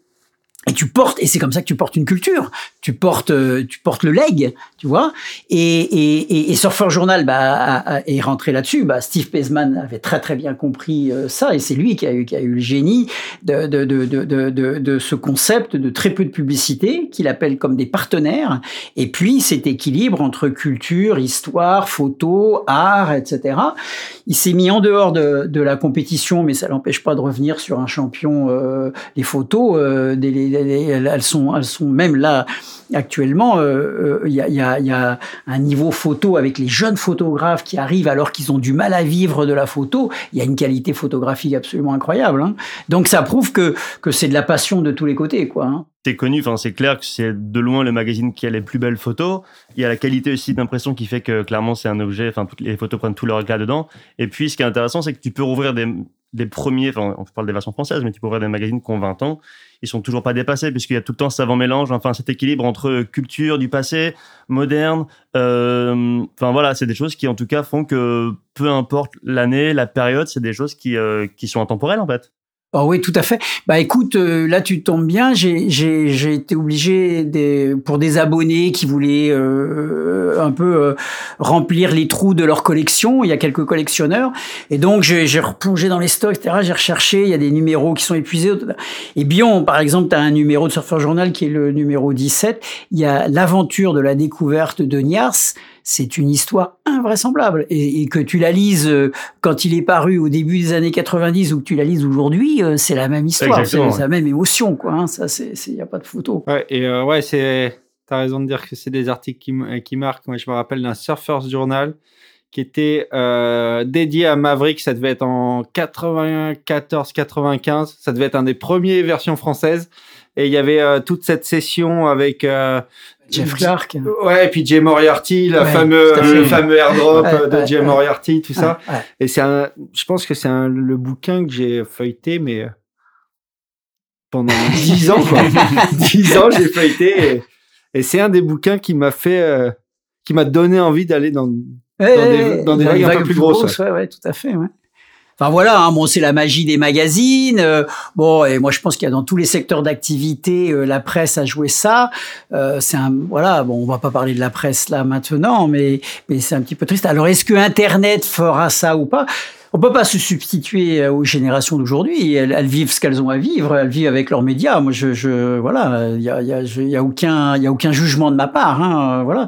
et tu portes et c'est comme ça que tu portes une culture tu portes euh, tu portes le leg tu vois. Et et, et, Surfer Journal bah est rentré là-dessus. Bah Steve Pesman avait très très bien compris euh, ça. Et c'est lui qui a eu qui a eu le génie de de, de de ce concept de très peu de publicité qu'il appelle comme des partenaires. Et puis cet équilibre entre culture histoire photo art etc il s'est mis en dehors de, la compétition mais ça l'empêche pas de revenir sur un champion euh, des photos des elles sont, elles sont même là actuellement. Euh, euh, il y, y, a, un niveau photo avec les jeunes photographes qui arrivent alors qu'ils ont du mal à vivre de la photo. Il y a une qualité photographique absolument incroyable. Hein. Donc ça prouve que que c'est de la passion de tous les côtés, quoi. Hein. C'est connu, enfin c'est clair que c'est de loin le magazine qui a les plus belles photos. Il y a la qualité aussi d'impression qui fait que clairement c'est un objet. Enfin les photos prennent tout leur éclat dedans. Et puis ce qui est intéressant, c'est que tu peux rouvrir des des premiers, enfin, on parle des versions françaises, mais tu peux ouvrir des magazines qui ont 20 ans, ils sont toujours pas dépassés, puisqu'il y a tout le temps ce savant mélange, enfin, cet équilibre entre culture du passé, moderne, euh, enfin voilà, c'est des choses qui en tout cas font que peu importe l'année, la période, c'est des choses qui, euh, qui sont intemporelles en fait. Oh oui, tout à fait. Bah écoute, euh, là tu tombes bien. J'ai été obligé des pour des abonnés qui voulaient euh, un peu euh, remplir les trous de leur collection. Il y a quelques collectionneurs et donc j'ai replongé dans les stocks, etc. J'ai recherché. Il y a des numéros qui sont épuisés. Et bien, par exemple, tu as un numéro de Surfer Journal qui est le numéro 17. Il y a l'aventure de la découverte de Nias c'est une histoire invraisemblable. Et, que tu la lises euh, quand il est paru au début des années 90 ou que tu la lises aujourd'hui, euh, c'est la même histoire, c'est la même émotion, quoi. Hein. Ça, c'est, il y a pas de photo. Ouais, et euh, ouais, c'est, t'as raison de dire que c'est des articles qui, qui marquent. Moi, je me rappelle d'un Surfers Journal qui était dédié à Maverick. Ça devait être en 94-95. Ça devait être un des premiers versions françaises. Et il y avait toute cette session avec Jeff Clark. Ouais, et puis Jay Moriarty, le fameux, le fameux airdrop de Jay Moriarty, tout ça. Et c'est un, je pense que c'est le bouquin que j'ai feuilleté, mais euh, pendant dix ans, quoi. dix ans, j'ai feuilleté. Et, c'est un des bouquins qui m'a fait, euh, qui m'a donné envie d'aller dans, dans des, dans des vagues un peu plus grosses. ouais. ouais, tout à fait, ouais. Enfin voilà, hein, bon, c'est la magie des magazines. Euh, bon, et moi je pense qu'il y a dans tous les secteurs d'activité, euh, la presse a joué ça. Euh, c'est un voilà, bon, on va pas parler de la presse là maintenant, mais mais c'est un petit peu triste. Alors est-ce que Internet fera ça ou pas? On peut pas se substituer aux générations d'aujourd'hui. Elles, vivent ce qu'elles ont à vivre. Elles vivent avec leurs médias. Moi, je, je voilà, il y a, y, a, y a, aucun, y a aucun jugement de ma part. Hein, voilà.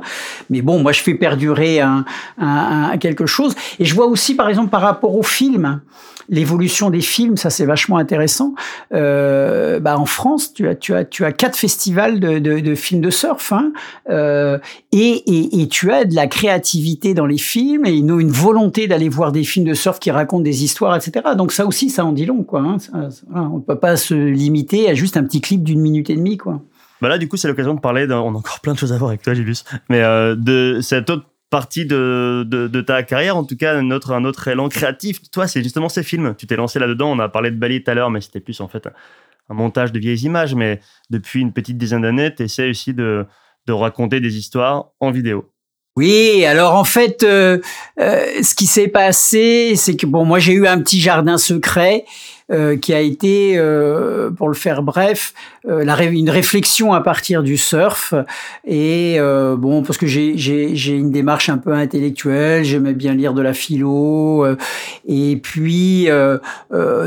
Mais bon, moi, je fais perdurer un, un, un, quelque chose. Et je vois aussi, par exemple, par rapport au film l'évolution des films, ça c'est vachement intéressant. Euh, bah en France, tu as, tu as, tu as quatre festivals de, de, films de surf, hein, euh, et, et, tu as de la créativité dans les films et une, une volonté d'aller voir des films de surf qui racontent des histoires, etc. Donc ça aussi, ça en dit long, quoi. Hein, on ne peut pas se limiter à juste un petit clip d'une minute et demie, quoi. Bah là, du coup, c'est l'occasion de parler. On a encore plein de choses à voir avec toi, Julius. Mais euh, de cette autre partie de, de, ta carrière, en tout cas un autre, un autre élan créatif. Toi, c'est justement ces films. Tu t'es lancé là-dedans. On a parlé de Bali tout à l'heure, mais c'était plus en fait un montage de vieilles images. Mais depuis une petite dizaine d'années, tu essaies aussi de, de raconter des histoires en vidéo. Oui, alors en fait, euh, euh, ce qui s'est passé, c'est que bon, moi j'ai eu un petit jardin secret euh, qui a été, euh, pour le faire bref, euh, la, une réflexion à partir du surf. Et bon, parce que j'ai une démarche un peu intellectuelle, j'aimais bien lire de la philo. et puis,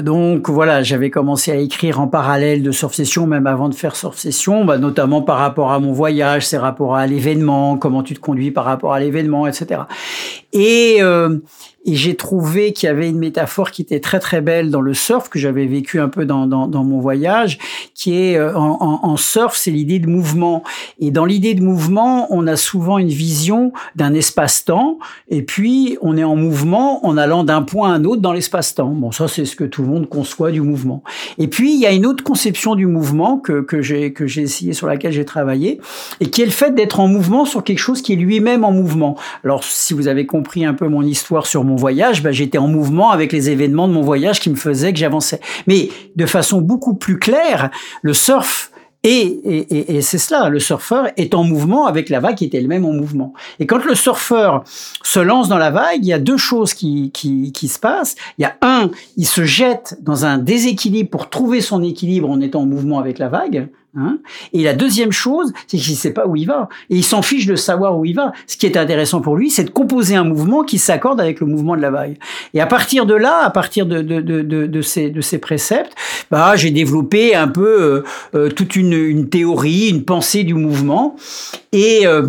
donc voilà, j'avais commencé à écrire en parallèle de Surf Session, même avant de faire Surf Session, bah, notamment par rapport à mon voyage, ses rapports à l'événement, comment tu te conduis par rapport à l'événement, etc. Et et j'ai trouvé qu'il y avait une métaphore qui était très très belle dans le surf que j'avais vécu un peu dans, dans, dans, mon voyage, qui est euh, en, en, surf, c'est l'idée de mouvement. Et dans l'idée de mouvement, on a souvent une vision d'un espace-temps, et puis on est en mouvement en allant d'un point à un autre dans l'espace-temps. Bon, ça c'est ce que tout le monde conçoit du mouvement. Et puis il y a une autre conception du mouvement que, que j'ai que j'ai essayé, sur laquelle j'ai travaillé, et qui est le fait d'être en mouvement sur quelque chose qui est lui-même en mouvement. Alors si vous avez compris un peu mon histoire sur mon voyage, bah, j'étais en mouvement avec les événements de mon voyage qui me faisaient que j'avançais. Mais de façon beaucoup plus claire, le surf et, et, c'est cela, le surfeur est en mouvement avec la vague qui est elle-même en mouvement. Et quand le surfeur se lance dans la vague, il y a deux choses qui, qui, se passent. Il y a un, il se jette dans un déséquilibre pour trouver son équilibre en étant en mouvement avec la vague. Hein et la deuxième chose, c'est qu'il ne sait pas où il va. Et il s'en fiche de savoir où il va. Ce qui est intéressant pour lui, c'est de composer un mouvement qui s'accorde avec le mouvement de la vague. Et à partir de là, à partir de, de, de, de, ces, ces préceptes, bah, j'ai développé un peu euh, euh, toute une, une, théorie, une pensée du mouvement. Et euh,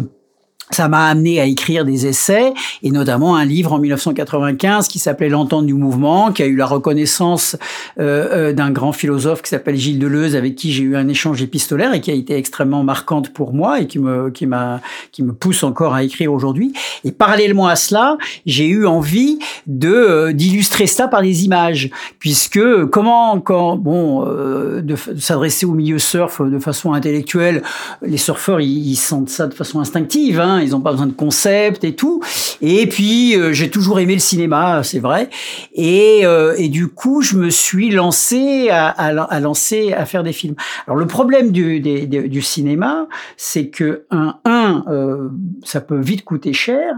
ça m'a amené à écrire des essais et notamment un livre en 1995 qui s'appelait L'entente du mouvement, qui a eu la reconnaissance euh, euh, d'un grand philosophe qui s'appelle Gilles Deleuze, avec qui j'ai eu un échange épistolaire et qui a été extrêmement marquante pour moi et qui me qui m'a qui me pousse encore à écrire aujourd'hui. Et parallèlement à cela, j'ai eu envie de euh, d'illustrer ça par des images, puisque comment quand bon euh, de, s'adresser au milieu surf de façon intellectuelle, les surfeurs ils, ils sentent ça de façon instinctive. Hein, ils n'ont pas besoin de concept et tout. Et puis euh, j'ai toujours aimé le cinéma, c'est vrai. Et, euh, et, du coup, je me suis lancé à, à, lancer à faire des films. Alors le problème du, du cinéma, c'est que un, un euh, ça peut vite coûter cher.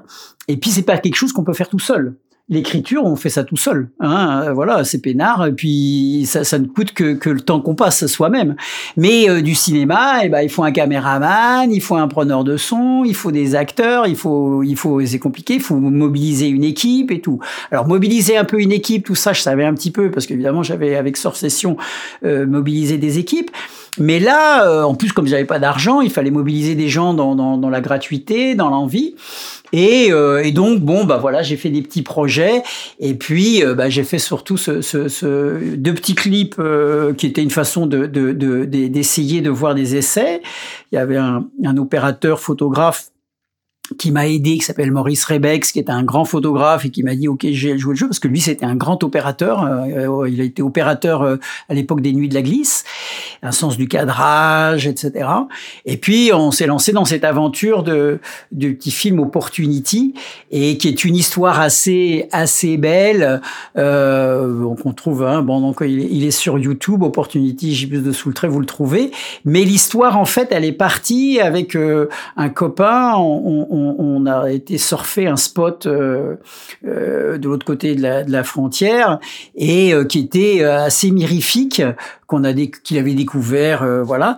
Et puis c'est pas quelque chose qu'on peut faire tout seul l'écriture, on fait ça tout seul. Hein, euh, voilà, c'est peinard, et puis ça, ça ne coûte que, que le temps qu'on passe soi-même. Mais euh, du cinéma, eh ben, il faut un caméraman, il faut un preneur de son, il faut des acteurs, il faut, il faut, c'est compliqué, il faut mobiliser une équipe et tout. Alors mobiliser un peu une équipe, tout ça, je savais un petit peu parce qu'évidemment j'avais avec Sort Session euh, mobilisé des équipes. Mais là, euh, en plus, comme j'avais pas d'argent, il fallait mobiliser des gens dans, dans, dans la gratuité, dans l'envie. Et, euh, et, donc bon bah voilà j'ai fait des petits projets et puis euh, bah, j'ai fait surtout ce, ce, ce, deux petits clips euh, qui étaient une façon de d'essayer de, de, voir des essais. Il y avait un, un opérateur photographe qui m'a aidé, qui s'appelle Maurice Rebex, qui est un grand photographe et qui m'a dit ok j'ai joué le jeu parce que lui c'était un grand opérateur, euh, il a été opérateur euh, à l'époque des Nuits de la Glisse, un sens du cadrage, etc. Et puis on s'est lancé dans cette aventure de du petit film Opportunity et qui est une histoire assez assez belle euh, qu'on trouve hein, bon donc il est, sur YouTube Opportunity j'ai plus de sous le trait vous le trouvez mais l'histoire en fait elle est partie avec euh, un copain on, on on, a été surfer un spot euh, euh, de l'autre côté de la, frontière et euh, qui était assez mirifique qu'on a qu'il avait découvert, voilà.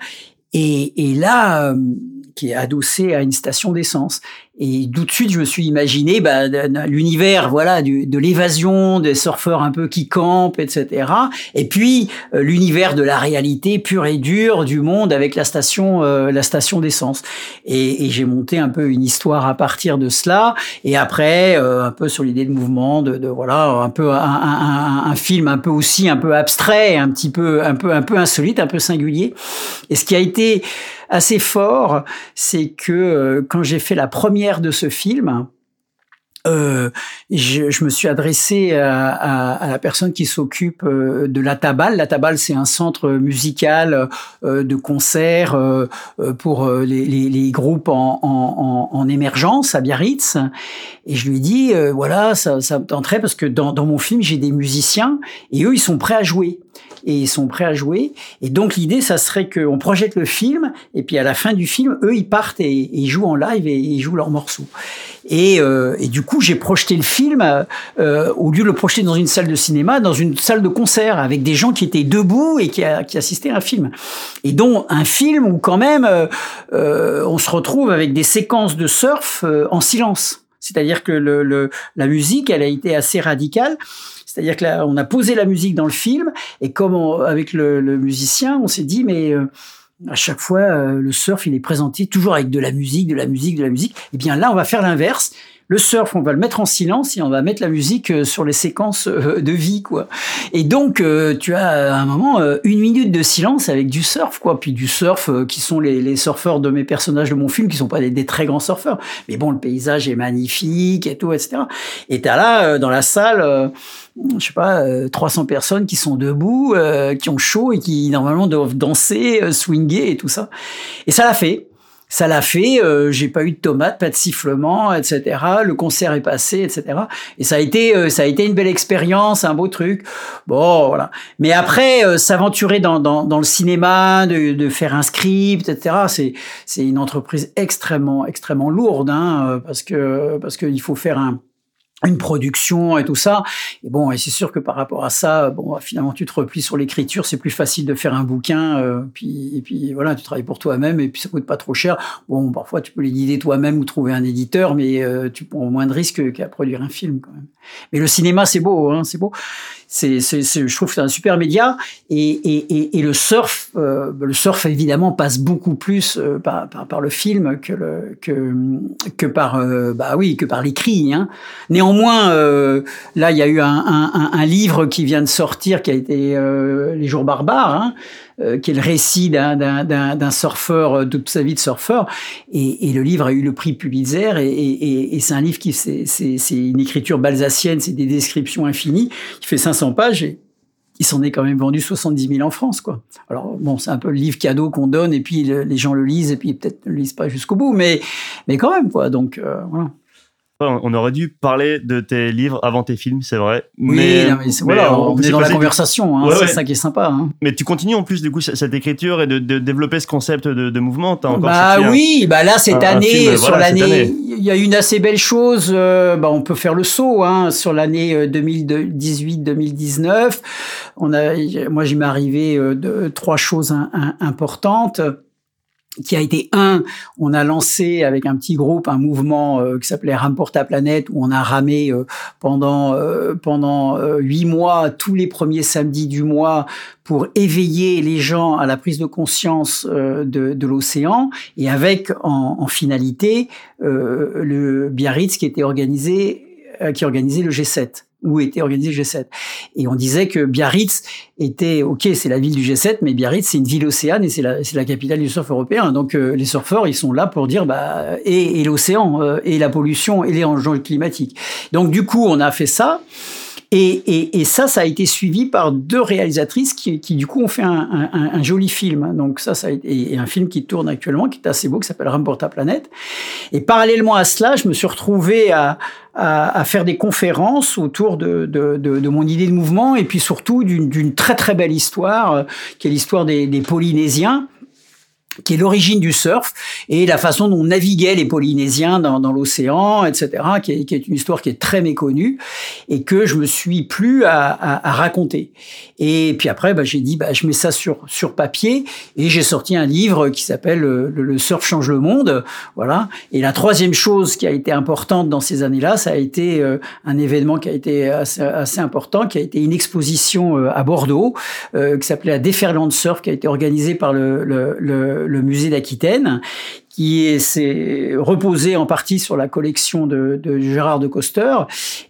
Et, et là, qui est adossé à une station d'essence. Et tout de suite, je me suis imaginé bah, l'univers, voilà, de l'évasion, des surfeurs un peu qui campent, etc. Et puis euh, l'univers de la réalité pure et dure du monde avec la station, euh, la station d'essence. Et, et j'ai monté un peu une histoire à partir de cela. Et après, euh, un peu sur l'idée de mouvement, de, voilà, un peu un, un, film un peu aussi un peu abstrait, un petit peu, un peu, un peu insolite, un peu singulier. Et ce qui a été assez fort, c'est que quand j'ai fait la première de ce film, euh, je, me suis adressé à, la personne qui s'occupe euh, de la Tabale. La Tabale, c'est un centre musical euh, de concert pour les, groupes en, émergence à Biarritz. Et je lui ai dit, voilà, ça, ça me tenterait parce que dans mon film, j'ai des musiciens et eux, ils sont prêts à jouer et ils sont prêts à jouer. Et donc l'idée, ça serait qu'on projette le film et puis à la fin du film, eux, ils partent et, ils jouent en live et ils jouent leurs morceaux. Et, euh, et du coup, j'ai projeté le film euh, au lieu de le projeter dans une salle de cinéma, dans une salle de concert avec des gens qui étaient debout et qui, qui assistaient à un film. Et donc un film où quand même euh, on se retrouve avec des séquences de surf en silence. C'est-à-dire que le, le, la musique, elle a été assez radicale. C'est-à-dire que là, on a posé la musique dans le film et comme avec le, musicien, on s'est dit mais euh, à chaque fois euh, le surf il est présenté toujours avec de la musique, de la musique, de la musique. Et eh bien là, on va faire l'inverse le surf, on va le mettre en silence et on va mettre la musique euh, sur les séquences euh, de vie, quoi. Et donc, euh, tu as à un moment une minute de silence avec du surf, quoi. Puis du surf qui sont les, les surfeurs de mes personnages de mon film, qui sont pas des, très grands surfeurs. Mais bon, le paysage est magnifique et tout, etc. Et t'as là, dans la salle, je sais pas, 300 personnes qui sont debout, qui ont chaud et qui normalement doivent danser, swinguer et tout ça. Et ça l'a fait ça l'a fait. Euh, j'ai pas eu de tomates, pas de sifflement, etc. Le concert est passé, etc. Et ça a été, euh, ça a été une belle expérience, un beau truc. Bon, voilà. Mais après, euh, s'aventurer dans, dans, dans, le cinéma, de, de, faire un script, etc. C'est c'est une entreprise extrêmement extrêmement lourde, hein, parce que parce qu'il faut faire un une production et tout ça. Et bon, et c'est sûr que par rapport à ça, bon, finalement, tu te replies sur l'écriture, c'est plus facile de faire un bouquin, euh, puis et puis voilà, tu travailles pour toi-même et puis ça coûte pas trop cher. Bon, parfois tu peux les guider toi-même ou trouver un éditeur, mais euh, tu prends moins de risques qu'à produire un film quand même. Mais le cinéma, c'est beau, hein, c'est beau. C'est, je trouve que c'est un super média et, et, et, le surf, euh, le surf évidemment passe beaucoup plus euh, par, par, le film que le que que par euh, bah oui que par l'écrit. Hein. Néanmoins, là il y a eu un, un, un, livre qui vient de sortir qui a été Les Jours barbares. Hein, euh, qui est le récit d'un surfeur, euh, de toute sa vie de surfeur. Et, et, le livre a eu le prix Pulitzer, et, et, et c'est un livre qui, c'est une écriture balsacienne, c'est des descriptions infinies, qui fait 500 pages, et il s'en est quand même vendu 70 000 en France, quoi. Alors bon, c'est un peu le livre cadeau qu'on donne, et puis les gens le lisent, et puis peut-être ne le lisent pas jusqu'au bout, mais, mais quand même, quoi. Donc, euh, voilà. On aurait dû parler de tes livres avant tes films, c'est vrai. Oui, mais, voilà, on, est dans la conversation, hein, c'est ça qui est sympa. Hein. Mais tu continues en plus du coup cette écriture et de, développer ce concept de, mouvement. As encore bah oui, bah là cette année, sur l'année, il y a une assez belle chose. Euh, bah on peut faire le saut hein, sur l'année 2018-2019. Euh, on a, moi, j'y m'est arrivé euh, de, trois choses importantes qui a été un, on a lancé avec un petit groupe un mouvement euh, qui s'appelait Ram pour ta planète où on a ramé euh, pendant euh, pendant huit mois tous les premiers samedis du mois pour éveiller les gens à la prise de conscience de, de l'océan. Et avec en, en finalité le Biarritz qui était organisé qui organisait le G7 où était organisé le G7. Et on disait que Biarritz était, ok, c'est la ville du G7, mais Biarritz, c'est une ville océane et c'est la, la capitale du surf européen. Donc euh, les surfeurs, ils sont là pour dire, bah, et, et l'océan, euh, et la pollution, et les enjeux climatiques. Donc du coup, on a fait ça. Et, et, et, ça, ça a été suivi par deux réalisatrices qui, qui du coup, ont fait un, un, un, joli film. Donc ça, ça a été et un film qui tourne actuellement, qui est assez beau, qui s'appelle Ram pour ta planète. Et parallèlement à cela, je me suis retrouvé à, à, à faire des conférences autour de, de, de, de, mon idée de mouvement et puis surtout d'une très très belle histoire, euh, qui est l'histoire des, des Polynésiens qui est l'origine du surf et la façon dont naviguaient les Polynésiens dans, dans l'océan, etc., qui est, qui est, une histoire qui est très méconnue et que je me suis plus à, à, à raconter. Et puis après, bah, j'ai dit, bah, je mets ça sur sur papier et j'ai sorti un livre qui s'appelle le, le, surf change le monde, voilà. Et la troisième chose qui a été importante dans ces années-là, ça a été euh, un événement qui a été assez, assez, important, qui a été une exposition euh, à Bordeaux euh, qui s'appelait la Déferlante Surf, qui a été organisée par le, le le musée d'Aquitaine, qui s'est reposé en partie sur la collection de, de Gérard de Coster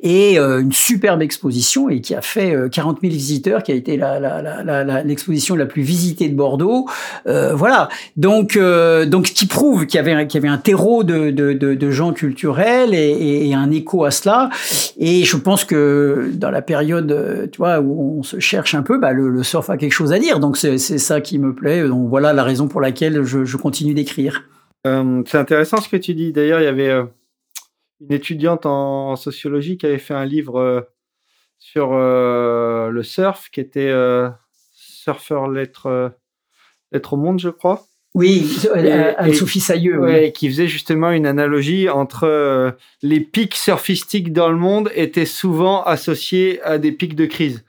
et euh, une superbe exposition et qui a fait 40 euh, 000 visiteurs, qui a été l'exposition la, la, la, plus visitée de Bordeaux. Euh, voilà, donc donc qui prouve qu'il y avait qu'il y avait un terreau de, de, de gens culturels et, et, un écho à cela. Et je pense que dans la période, tu vois, où on se cherche un peu, bah, le, le surf a quelque chose à dire. Donc c'est ça qui me plaît. Donc voilà la raison pour laquelle je, je continue d'écrire. Euh, c'est intéressant ce que tu dis. D'ailleurs, il y avait euh, une étudiante en, sociologie qui avait fait un livre euh, sur le surf, qui était Surfeur lettre, lettre au monde, je crois. Oui, Anne-Sophie Sailleux. Ouais, qui faisait justement une analogie entre les pics surfistiques dans le monde étaient souvent associés à des pics de crise.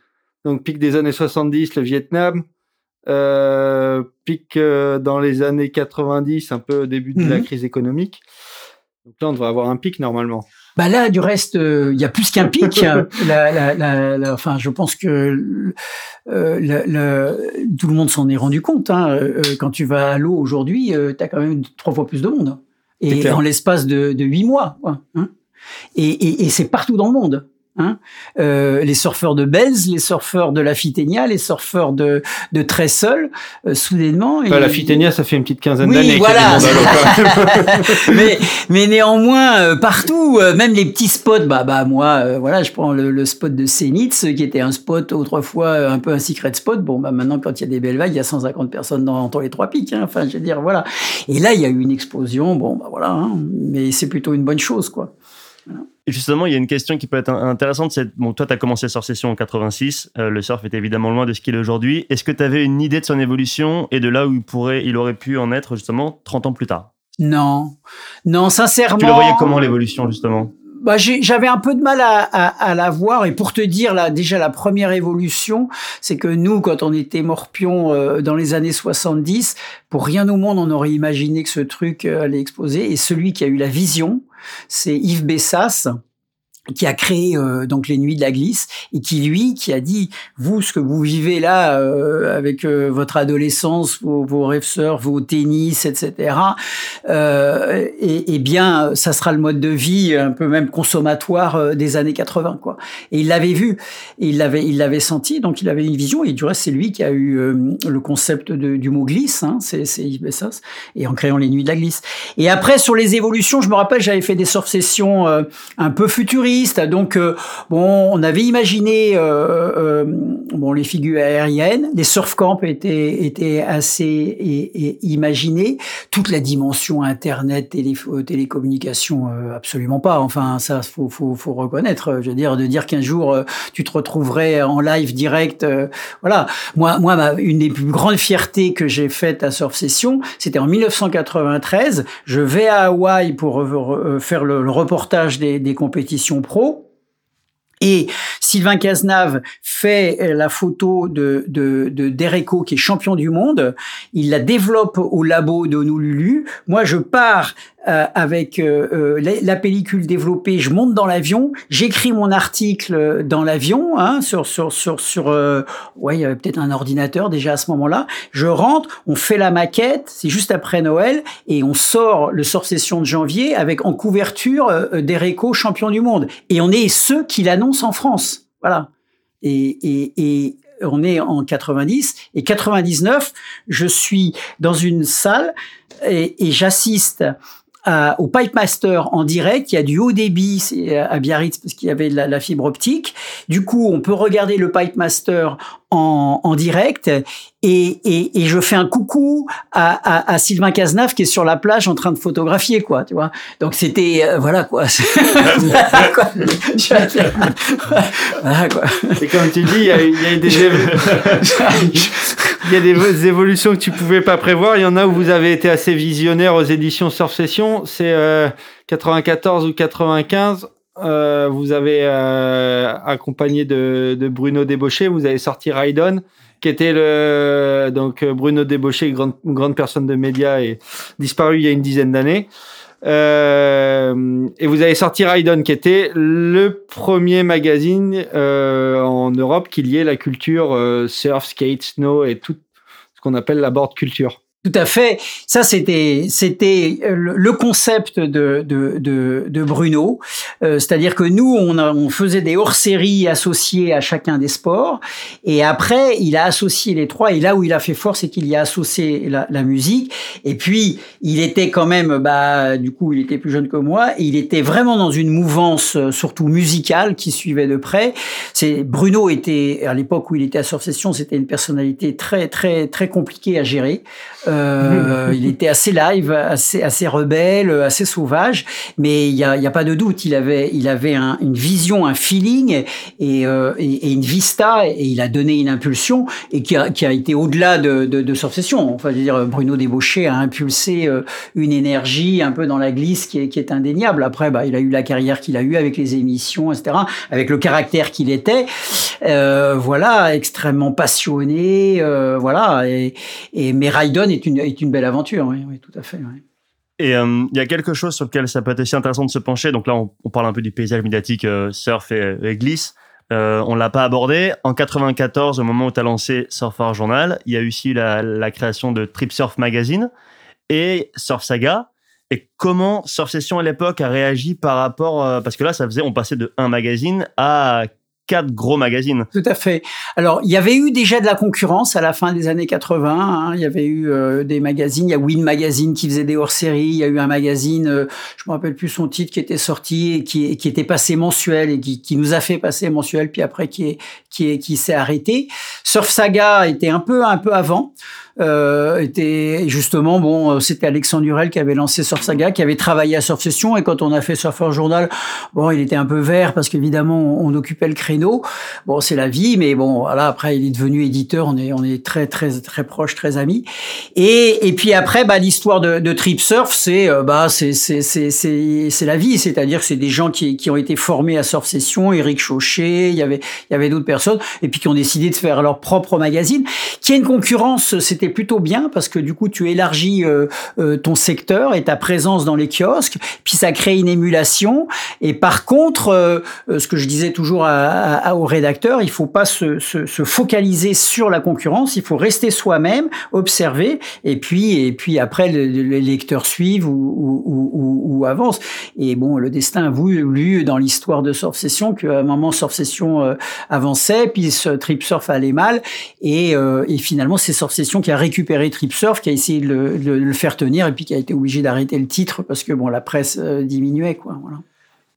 Donc, pic des années 70, le Vietnam, euh, pic euh, dans les années 90, un peu au début de la mhm. crise économique. Donc là, on devrait avoir un pic normalement. Bah là, du reste, euh, il y a plus qu'un pic. la, la, la, enfin, je pense que euh, tout le monde s'en est rendu compte. Hein. Quand tu vas à l'eau aujourd'hui, tu as quand même trois fois plus de monde. Et en l'espace de huit mois. Hein. Et, et, et c'est partout dans le monde. Hein euh, les surfeurs de Belz, les surfeurs de la les surfeurs de, de Tressel, euh, soudainement. Bah, la Fiténia, ça fait une petite quinzaine d'années. Voilà. mais, mais néanmoins, euh, partout, euh, même les petits spots, bah, bah moi, voilà, je prends le, spot de Sénitz, qui était un spot autrefois un peu un secret spot. Bon, bah maintenant, quand il y a des belles vagues, il y a 150 personnes dans, dans les trois pics. Hein. Enfin, je veux dire, voilà. Et là, il y a eu une explosion. Bon, bah voilà. Hein. Mais c'est plutôt une bonne chose, quoi. Voilà. Justement, il y a une question qui peut être intéressante. C'est, bon, toi, tu as commencé sur session en 86. Euh, le surf est évidemment loin de ce qu'il est aujourd'hui. Est-ce que tu avais une idée de son évolution et de là où il, pourrait, il aurait pu en être justement 30 ans plus tard? Non. Non, sincèrement. Tu le voyais comment l'évolution, justement? bah, j'avais un peu de mal à, à, la voir. Et pour te dire, là, déjà, la première évolution, c'est que nous, quand on était morpions euh, dans les années 70, pour rien au monde, on aurait imaginé que ce truc euh, allait exploser. Et celui qui a eu la vision, c'est Yves Bessas qui a créé euh, donc les nuits de la glisse et qui lui qui a dit vous ce que vous vivez là euh, avec euh, votre adolescence vos, vos rêves vos tennis etc euh, et, et, bien ça sera le mode de vie un peu même consommatoire des années 80 quoi. Et il l'avait vu et il l'avait il l'avait senti donc il avait une vision et du reste c'est lui qui a eu le concept de, du mot glisse hein, c'est c'est et en créant les nuits de la glisse. Et après sur les évolutions je me rappelle j'avais fait des surf sessions un peu futuristes donc euh, bon, on avait imaginé euh, euh, bon les figures aériennes, les surf camps étaient étaient assez et, imaginés. Toute la dimension internet, télé, télécommunication, absolument pas. Enfin, ça faut, faut, faut reconnaître. Je veux dire, de dire qu'un jour tu te retrouverais en live direct, voilà. Moi, moi, une des plus grandes fiertés que j'ai faites à Surf Session, c'était en 1993. Je vais à Hawaï pour faire le, reportage des, des compétitions pro. Et Sylvain Cazenave fait la photo de, de, de Dereco, qui est champion du monde. Il la développe au labo de Honolulu. Moi, je pars euh, avec euh, euh, la, pellicule développée, je monte dans l'avion, j'écris mon article dans l'avion, hein, sur sur sur sur, ouais, il y avait peut-être un ordinateur déjà à ce moment-là. Je rentre, on fait la maquette, c'est juste après Noël, et on sort le sort session de janvier avec en couverture d'Ereco champion du monde, et on est ceux qui l'annoncent en France, voilà. Et, et, et on est en 90 et 99, je suis dans une salle et, et j'assiste au Pipe Master en direct. Il y a du haut débit à Biarritz parce qu'il y avait la, la, fibre optique. Du coup, on peut regarder le Pipe Master en, en direct. Et, et, et, je fais un coucou à, à, à, Sylvain Cazenave qui est sur la plage en train de photographier quoi tu vois. Donc c'était euh, voilà quoi. Voilà, quoi. et comme tu dis il y a, il y a des il y a des évolutions que tu pouvais pas prévoir. Il y en a où vous avez été assez visionnaire aux éditions Surf Session. C'est euh, 94 ou 95 euh, vous avez euh, accompagné de, de, Bruno Débauché, vous avez sorti Raidon, qui était le donc Bruno Débauché, grande grande personne de médias et disparu il y a une dizaine d'années. Euh, et vous avez sorti Raidon, qui était le premier magazine euh, en Europe qui liait la culture euh, surf, skate, snow et tout ce qu'on appelle la board culture. Tout à fait. Ça, c'était c'était le concept de de de, de Bruno, euh, c'est-à-dire que nous, on, on faisait des hors-séries associées à chacun des sports, et après, il a associé les trois. Et là où il a fait fort, c'est qu'il y a associé la, la, musique. Et puis, il était quand même, bah, du coup, il était plus jeune que moi, il était vraiment dans une mouvance, euh, surtout musicale, qui suivait de près. C'est Bruno était à l'époque où il était à Surf c'était une personnalité très très très compliquée à gérer. Euh, il était assez live, assez, assez rebelle, assez sauvage, mais il y a, y a, pas de doute, il avait, il avait un, une vision, un feeling et, euh, et, une vista, et il a donné une impulsion et qui a, qui a été au-delà de, de, de. Enfin, dire, Bruno Débauché a impulsé euh, une énergie un peu dans la glisse qui est, qui est indéniable. Après, bah, il a eu la carrière qu'il a eue avec les émissions, etc., avec le caractère qu'il était. Euh, voilà, extrêmement passionné, euh, voilà. Et, et mais Raidon est une, est une belle aventure, oui, tout à fait. Et euh, il y a quelque chose sur lequel ça peut être aussi intéressant de se pencher. Donc là, on, parle un peu du paysage médiatique euh, surf et, glisse. Euh, on l'a pas abordé. En 94, au moment où tu as lancé Surfer Journal, il y a eu aussi la, la création de Trip Surf Magazine et Surf Saga. Et comment Surf Session à l'époque a réagi par rapport, euh, parce que là, ça faisait, on passait de un magazine à quatre gros magazines. Tout à fait. Alors, il y avait eu déjà de la concurrence à la fin des années 80. Hein. Il y avait eu euh, des magazines. Il y a Win Magazine qui faisait des hors-séries. Il y a eu un magazine, euh, je me rappelle plus son titre, qui était sorti et qui, était passé mensuel et qui, nous a fait passer mensuel, puis après qui qui s'est arrêté. Surf Saga était un peu, un peu avant. Euh, était justement bon, c'était Alexandre Durel qui avait lancé Surf Saga, qui avait travaillé à Surf Session et quand on a fait Surfer Journal, bon, il était un peu vert parce qu'évidemment on, occupait le créneau. Bon, c'est la vie, mais bon, voilà. Après, il est devenu éditeur. On est on est très très très proches, très amis. Et et puis après, bah l'histoire de, de Trip Surf, c'est bah c'est c'est c'est c'est la vie, c'est-à-dire c'est des gens qui qui ont été formés à Surf Session, Eric Chauchet, il y avait il y avait d'autres personnes et puis qui ont décidé de faire leur propre magazine, qui a une concurrence, c'était plutôt bien parce que du coup tu élargis euh, euh, ton secteur et ta présence dans les kiosques, puis ça crée une émulation. Et par contre, euh, ce que je disais toujours aux rédacteurs, il faut pas se, se, se, focaliser sur la concurrence, il faut rester soi-même, observer, et puis et puis après les lecteurs suivent ou, avancent. Et bon, le destin a voulu dans l'histoire de Surf Session qu'à un moment Surf Session avançait, puis ce Trip Surf allait mal, et, et finalement c'est Surf Session qui a récupéré Trip Surf, qui a essayé de le, de le, faire tenir, et puis qui a été obligé d'arrêter le titre parce que bon la presse euh, diminuait quoi. Voilà.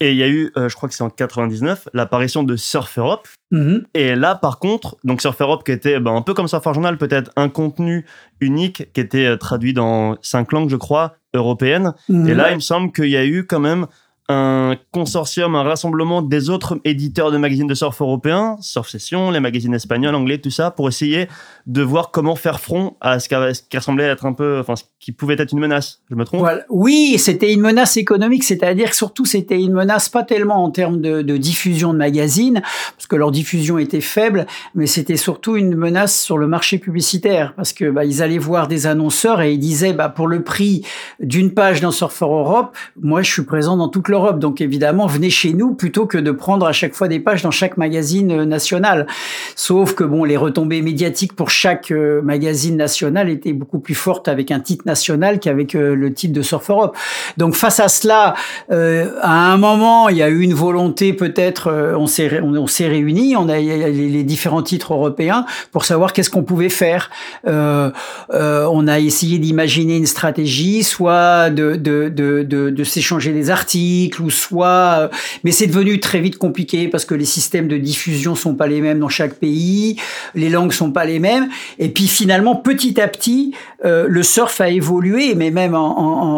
Et il y a eu, euh, je crois que c'est en 99, l'apparition de Surf Europe. Mm-hmm. Et là, par contre, donc Surf Europe qui était ben, un peu comme Surfer Journal, peut-être un contenu unique qui était euh, traduit dans cinq langues, je crois, européennes. Mm-hmm. Et là, il me semble qu'il y a eu quand même un consortium, un rassemblement des autres éditeurs de magazines de surf européens, Surf Session, les magazines espagnols, anglais, tout ça, pour essayer de voir comment faire front à ce qui, être un peu, enfin, ce qui pouvait être une menace. Je me trompe? Oui, c'était une menace économique, c'est-à-dire que surtout c'était une menace pas tellement en termes de, de, diffusion de magazines, parce que leur diffusion était faible, mais c'était surtout une menace sur le marché publicitaire, parce que bah, ils allaient voir des annonceurs et ils disaient, bah, pour le prix d'une page dans Surfer Europe, moi je suis présent dans toute l'Europe, donc évidemment venez chez nous plutôt que de prendre à chaque fois des pages dans chaque magazine euh, national. Sauf que bon, les retombées médiatiques pour chaque euh, magazine national était beaucoup plus forte avec un titre national qu'avec euh, le titre de Surf Europe. Donc face à cela, à un moment, il y a eu une volonté peut-être, on s'est on, s'est réunis, on a les, différents titres européens pour savoir qu'est-ce qu'on pouvait faire. On a essayé d'imaginer une stratégie, soit de, de s'échanger des articles ou soit, mais c'est devenu très vite compliqué parce que les systèmes de diffusion sont pas les mêmes dans chaque pays, les langues sont pas les mêmes. Et puis finalement, petit à petit, euh, le surf a évolué, mais même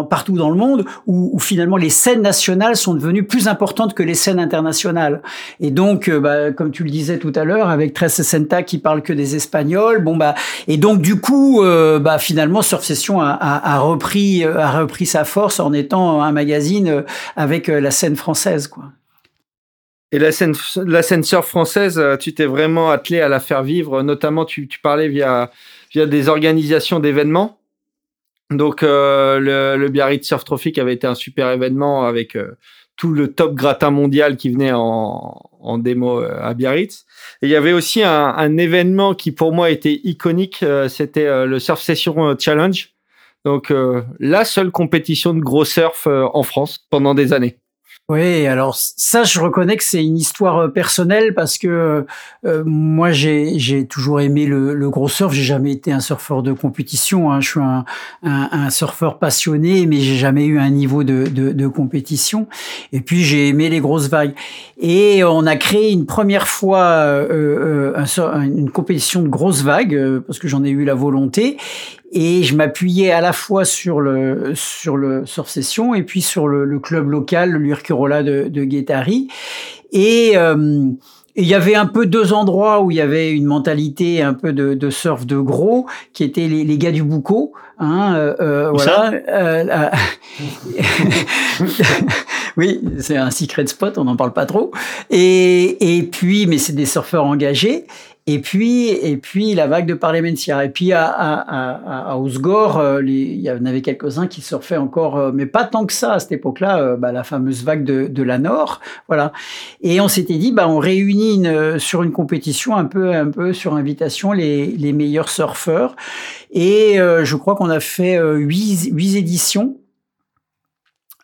partout dans le monde, où, finalement les scènes nationales sont devenues plus importantes que les scènes internationales. Et donc, euh, bah, comme tu le disais tout à l'heure, avec Tres Senta qui parle que des Espagnols, bon bah, et donc du coup, euh, bah finalement, Surf Session a, repris sa force en étant un magazine avec la scène française. Et la scène, surf française, tu t'es vraiment attelé à la faire vivre. Notamment, tu parlais via, via des organisations d'événements. Donc, euh, le, le, Biarritz Surf Trophy avait été un super événement avec euh, tout le top gratin mondial qui venait en, en démo euh, à Biarritz. Et il y avait aussi un, un événement qui pour moi était iconique. Euh, C'était le Surf Session Challenge. Donc, la seule compétition de gros surf en France pendant des années. Oui, alors ça, je reconnais que c'est une histoire euh, personnelle parce que euh, moi, j'ai j'ai toujours aimé le, le gros surf. J'ai jamais été un surfeur de compétition. Hein. Je suis un, un, un, surfeur passionné, mais j'ai jamais eu un niveau de, de, de compétition. Et puis j'ai aimé les grosses vagues. Et on a créé une première fois euh, euh une compétition de grosses vagues parce que j'en ai eu la volonté et je m'appuyais à la fois sur le sur le sur session et puis sur le, le club local l'Urcurola de, de Guétari et euh, il y avait un peu deux endroits où il y avait une mentalité un peu de, de surf de gros, qui étaient les, les gars du Boucau. Hein, euh, euh voilà. Euh, oui, c'est un secret spot, on n'en parle pas trop. Et, et puis, mais c'est des surfeurs engagés. Et puis, et puis la vague de Parlementia. Et puis à, à, à, à Osgore, euh, il y en avait quelques-uns qui surfaient encore, euh, mais pas tant que ça à cette époque-là, euh, bah, la fameuse vague de, de la Nord, voilà. Et on s'était dit, bah, on réunit une, sur une compétition un peu, un peu sur invitation les, les meilleurs surfeurs. Et je crois qu'on a fait huit, huit éditions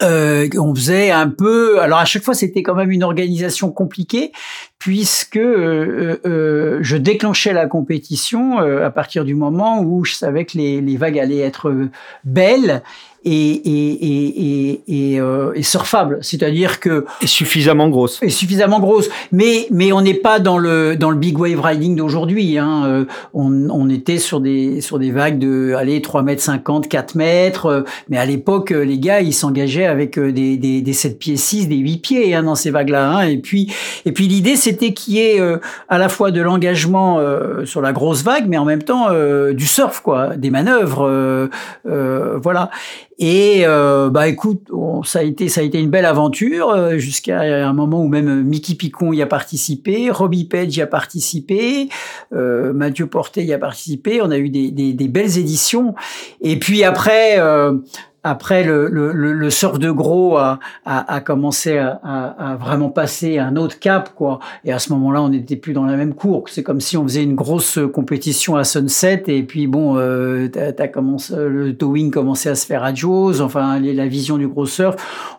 euh, on faisait un peu. Alors à chaque fois, c'était quand même une organisation compliquée puisque euh, euh, je déclenchais la compétition à partir du moment où je savais que les, les vagues allaient être belles et, et, et, et, euh, et surfable. C'est-à-dire que Et suffisamment grosse. est suffisamment grosse. Mais mais on n'est pas dans le dans le big wave riding d'aujourd'hui. Hein. Euh, On, on était sur des sur des vagues de allez 3 mètres 50, 4 mètres. euh, Mais à l'époque, euh, les gars, ils s'engageaient avec des, des, des 7 pieds 6, des 8 pieds hein, dans ces vagues-là. Hein. Et puis et puis l'idée, c'était qu'il y ait euh, à la fois de l'engagement euh, sur la grosse vague, mais en même temps euh, du surf, quoi, des manœuvres, euh, euh, voilà. Et euh, bah écoute, on- ça a été ça a été une belle aventure euh, jusqu'à un moment où même Mickey Picon y a participé, Robbie Page y a participé, euh, Mathieu Portet y a participé. On a eu des, des, des belles éditions. Et puis après. Euh, après, le, le, le surf de gros a, a, a commencé à, à, à vraiment passer un autre cap, quoi. Et à ce moment-là, on n'était plus dans la même cour. C'est comme si on faisait une grosse compétition à Sunset, et puis bon, euh, t'as, t'as commencé, le towing commençait à se faire à Jaws, enfin la vision du gros surf.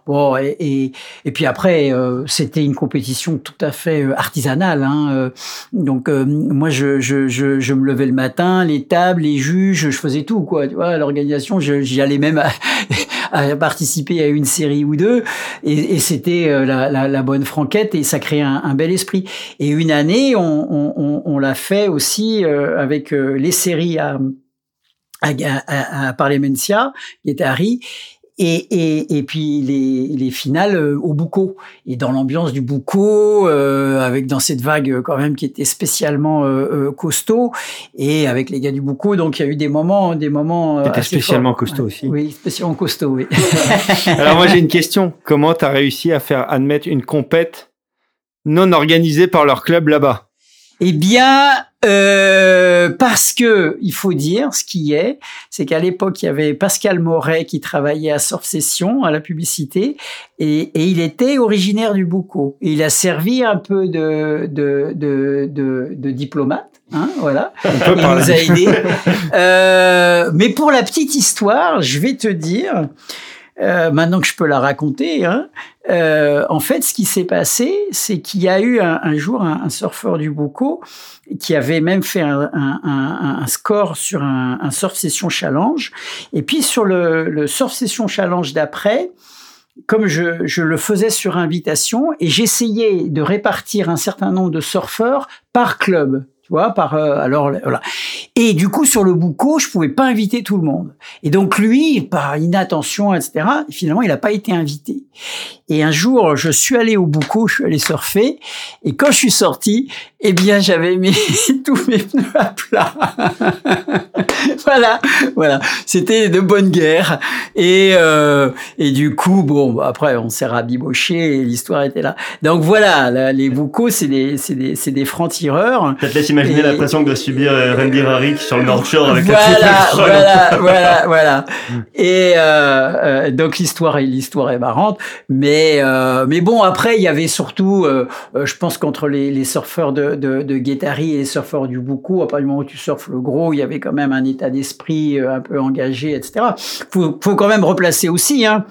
Bon, et, et, et puis après, euh, c'était une compétition tout à fait euh, artisanale. Hein, euh, donc euh, moi, je, je, je, je me levais le matin, les tables, les juges, je faisais tout, quoi. Tu vois, l'organisation, j'y allais même à, à participer à une série ou deux, et, et c'était euh, la, la, la bonne franquette, et ça créait un, un bel esprit. Et une année, on, on, on, on l'a fait aussi euh, avec euh, les séries à, à, à, à qui était Ri, et, et, et puis les, les finales euh, au Bouco. Et dans l'ambiance du Bouco, euh, avec dans cette vague euh, quand même qui était spécialement euh, euh, costaud, et avec les gars du Bouco, donc il y a eu des moments, des moments. euh, assez spécialement forts. costaud aussi. Oui, spécialement costaud, oui. Alors moi j'ai une question. Comment t'as réussi à faire admettre une compète non organisée par leur club là-bas? Eh bien, euh, parce que il faut dire ce qui est, c'est qu'à l'époque il y avait Pascal Moret qui travaillait à Surf Session à la publicité et, et il était originaire du Boucau. Et il a servi un peu de de de, de, de diplomate, hein, voilà. Il nous a aidés. Euh, mais pour la petite histoire, je vais te dire, euh, maintenant que je peux la raconter, hein, euh, en fait, ce qui s'est passé, c'est qu'il y a eu un, jour un, surfeur du Boucau qui avait même fait un, score sur un, un surf session challenge. Et puis sur le, le surf session challenge d'après, comme je, je le faisais sur invitation, et j'essayais de répartir un certain nombre de surfeurs par club. Tu vois, par euh, alors voilà. Et du coup, sur le Boucau, je pouvais pas inviter tout le monde. Et donc lui, par inattention, etc. Finalement, il n'a pas été invité. Et un jour, je suis allé au Boucau, je suis allé surfer, et quand je suis sorti, eh bien, j'avais mis tous mes pneus à plat. voilà, voilà. C'était de bonne guerre. Et euh, et du coup, bon, bah, après, on s'est rabiboché et l'histoire était là. Donc voilà, là, les Boucaux, c'est des, c'est des, c'est des francs tireurs. Imaginer la pression que doit subir euh, Randy Rarick sur le North Shore avec voilà, voilà, voilà, voilà. Et euh, euh, donc l'histoire est l'histoire est marrante, mais euh, mais bon après il y avait surtout, euh, euh, je pense qu'entre les, les surfeurs de de, de Guétari et les surfeurs du Boucau, à partir du moment où tu surfes le gros, il y avait quand même un état d'esprit un peu engagé, etc. Faut faut quand même replacer aussi, hein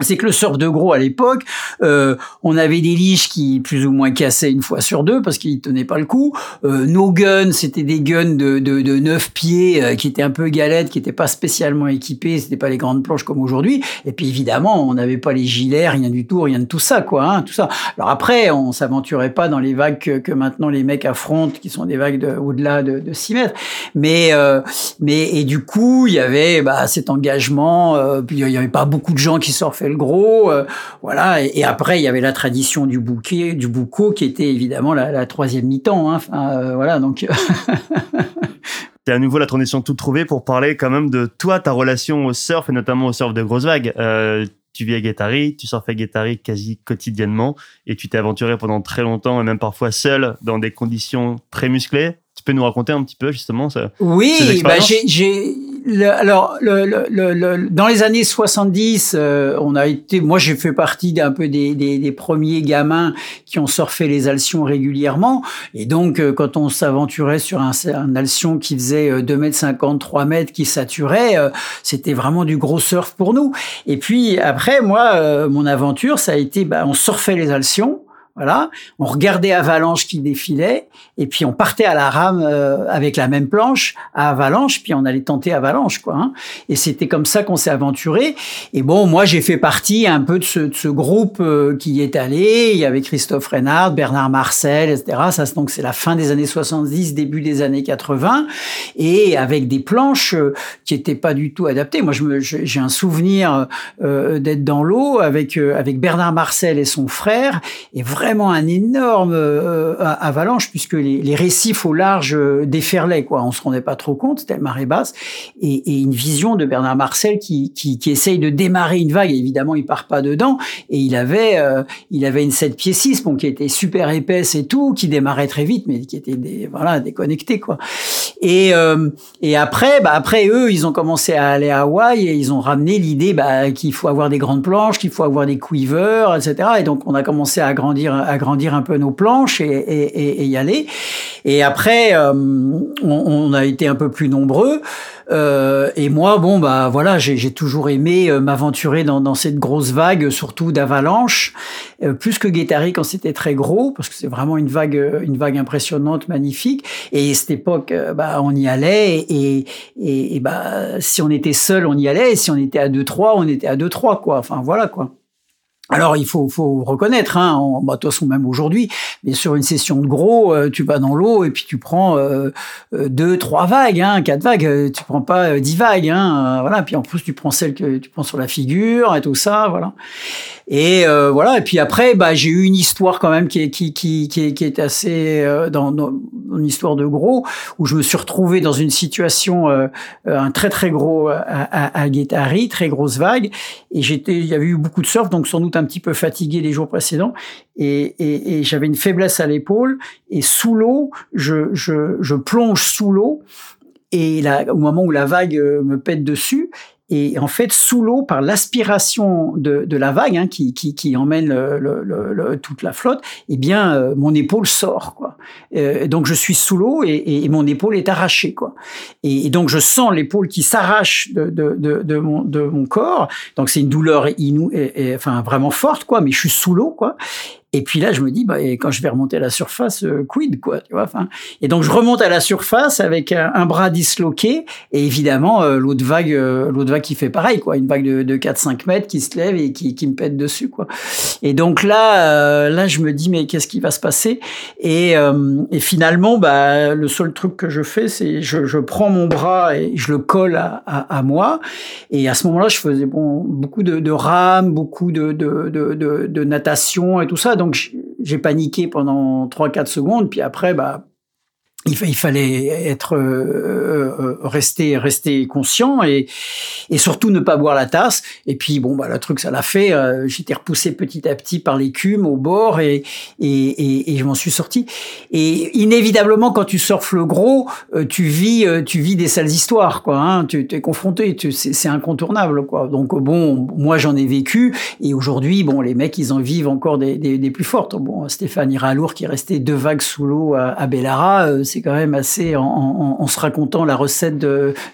c'est que le surf de gros à l'époque, euh, on avait des liches qui plus ou moins cassaient une fois sur deux parce qu'ils tenaient pas le coup. Euh, nos guns, c'était des guns de, de, de 9 pieds euh, qui étaient un peu galettes, qui n'étaient pas spécialement équipés, c'était pas les grandes planches comme aujourd'hui. Et puis évidemment, on n'avait pas les gilets, rien du tout, rien de tout ça, quoi, hein, tout ça. Alors après, on s'aventurait pas dans les vagues que, que maintenant les mecs affrontent, qui sont des vagues de, au-delà de, de 6 mètres. Mais euh, mais et du coup, il y avait bah, cet engagement. euh, puis il y avait pas beaucoup de gens qui surfaient le gros, euh, voilà. Et, et après, il y avait la tradition du bouquet, du boucau, qui était évidemment la, la troisième mi-temps. Hein, enfin, euh, voilà, donc. C'est à nouveau la transition toute trouvée pour parler quand même de toi, ta relation au surf et notamment au surf de grosses vagues. Euh, tu vis à Guétari, tu surfes à Guétari quasi quotidiennement et tu t'es aventuré pendant très longtemps et même parfois seul dans des conditions très musclées. Tu peux nous raconter un petit peu justement ça Oui, bah j'ai le- alors le, le, dans les années 70, euh, on a été, moi j'ai fait partie d'un peu des, des, des premiers gamins qui ont surfé les alcions régulièrement, et donc euh, quand on s'aventurait sur un, un qui faisait euh, 2 mètres 50, 3 mètres, qui saturait, euh, c'était vraiment du gros surf pour nous. Et puis après, moi, euh, mon aventure, ça a été, bah, on surfait les alcions. Voilà, on regardait Avalanche qui défilait, et puis on partait à la rame euh, avec la même planche à Avalanche, puis on allait tenter Avalanche, quoi. Hein. Et c'était comme ça qu'on s'est aventuré. Et bon, moi j'ai fait partie un peu de ce, de ce groupe euh, qui est allé. Il y avait Christophe Reynard, Bernard Marcel, etc. Ça, donc c'est la fin des années 70, début des années 80, et avec des planches euh, qui étaient pas du tout adaptées. Moi, j'ai un souvenir d'être dans l'eau avec avec Bernard Marcel et son frère, et vraiment vraiment un énorme euh, avalanche puisque les, récifs au large euh, déferlaient quoi. On se rendait pas trop compte, c'était marée basse et, une vision de Bernard Marcel qui, qui, essaye de démarrer une vague. évidemment, il part pas dedans et il avait euh, il avait une 7 pieds 6 bon qui était super épaisse et tout, qui démarrait très vite mais qui était des, voilà déconnecté quoi. Et et après bah après eux ils ont commencé à aller à Hawaï et ils ont ramené l'idée bah, qu'il faut avoir des grandes planches, qu'il faut avoir des quivers, etc. Et donc on a commencé à grandir agrandir un peu nos planches et, et, et y aller. Et après, euh, on, on, a été un peu plus nombreux. Euh, et moi, bon, bah voilà, j'ai toujours aimé euh, m'aventurer dans, dans, cette grosse vague, surtout d'avalanche, euh, plus que Guettari quand c'était très gros, parce que c'est vraiment une vague, une vague impressionnante, magnifique. Et cette époque, bah on y allait, et, et, et bah si on était seul, on y allait, et si on était à deux trois, on était à deux trois, quoi. Enfin voilà, quoi. Alors il faut, faut reconnaître, hein, bah, de toute façon même aujourd'hui, mais sur une session de gros, euh, tu vas dans l'eau et puis tu prends euh, euh, deux, trois vagues, hein, quatre vagues, tu prends pas dix vagues, hein, voilà. Puis en plus tu prends celle que tu prends sur la figure et tout ça, voilà. Et voilà. Et puis après, bah j'ai eu une histoire quand même qui est qui qui qui est, qui est assez dans, dans, histoire de gros où je me suis retrouvé dans une situation un très très gros à, à, à très grosse vague, et j'étais, il y avait eu beaucoup de surf, donc sans doute un petit peu fatigué les jours précédents et, j'avais une faiblesse à l'épaule et sous l'eau, je, je, plonge sous l'eau et au moment où la vague euh, me pète dessus et en fait, sous l'eau, par l'aspiration de, de, la vague hein, qui, qui, qui, emmène le, le, le, toute la flotte, eh bien, euh, mon épaule sort. Quoi. Euh, donc, je suis sous l'eau et, et, mon épaule est arrachée. Quoi. Et, donc, je sens l'épaule qui s'arrache de, de, de, mon, de mon corps. Donc, c'est une douleur inou, et, enfin, vraiment forte, quoi. Mais je suis sous l'eau, quoi. Et puis là, je me dis, bah, et quand je vais remonter à la surface, euh, quid, quoi, tu vois. Enfin, et donc je remonte à la surface avec un, bras disloqué, et évidemment euh, l'autre vague, euh, l'autre vague qui fait pareil, quoi, une vague de, de 4-5 mètres qui se lève et qui, me pète dessus, quoi. Et donc là, là, je me dis, mais qu'est-ce qui va se passer? Et, finalement, bah, le seul truc que je fais, c'est je, je prends mon bras et je le colle à, moi. Et à ce moment-là, je faisais beaucoup de, de rames, beaucoup de, natation et tout ça. Donc j'ai paniqué pendant 3-4 secondes, puis après, bah, il, fallait être euh, euh, euh, rester rester conscient et et surtout ne pas boire la tasse. Et puis bon bah le truc ça l'a fait j'étais repoussé petit à petit par l'écume au bord et et, et, je m'en suis sorti. Et inévitablement quand tu surfes le gros tu vis tu vis des sales histoires quoi hein, tu es confronté c'est incontournable quoi. Donc bon moi j'en ai vécu et aujourd'hui bon les mecs ils en vivent encore des, des, des plus fortes. Bon Stéphane Iralour qui est resté deux vagues sous l'eau à, à Bellara c'est quand même assez, en, se racontant la recette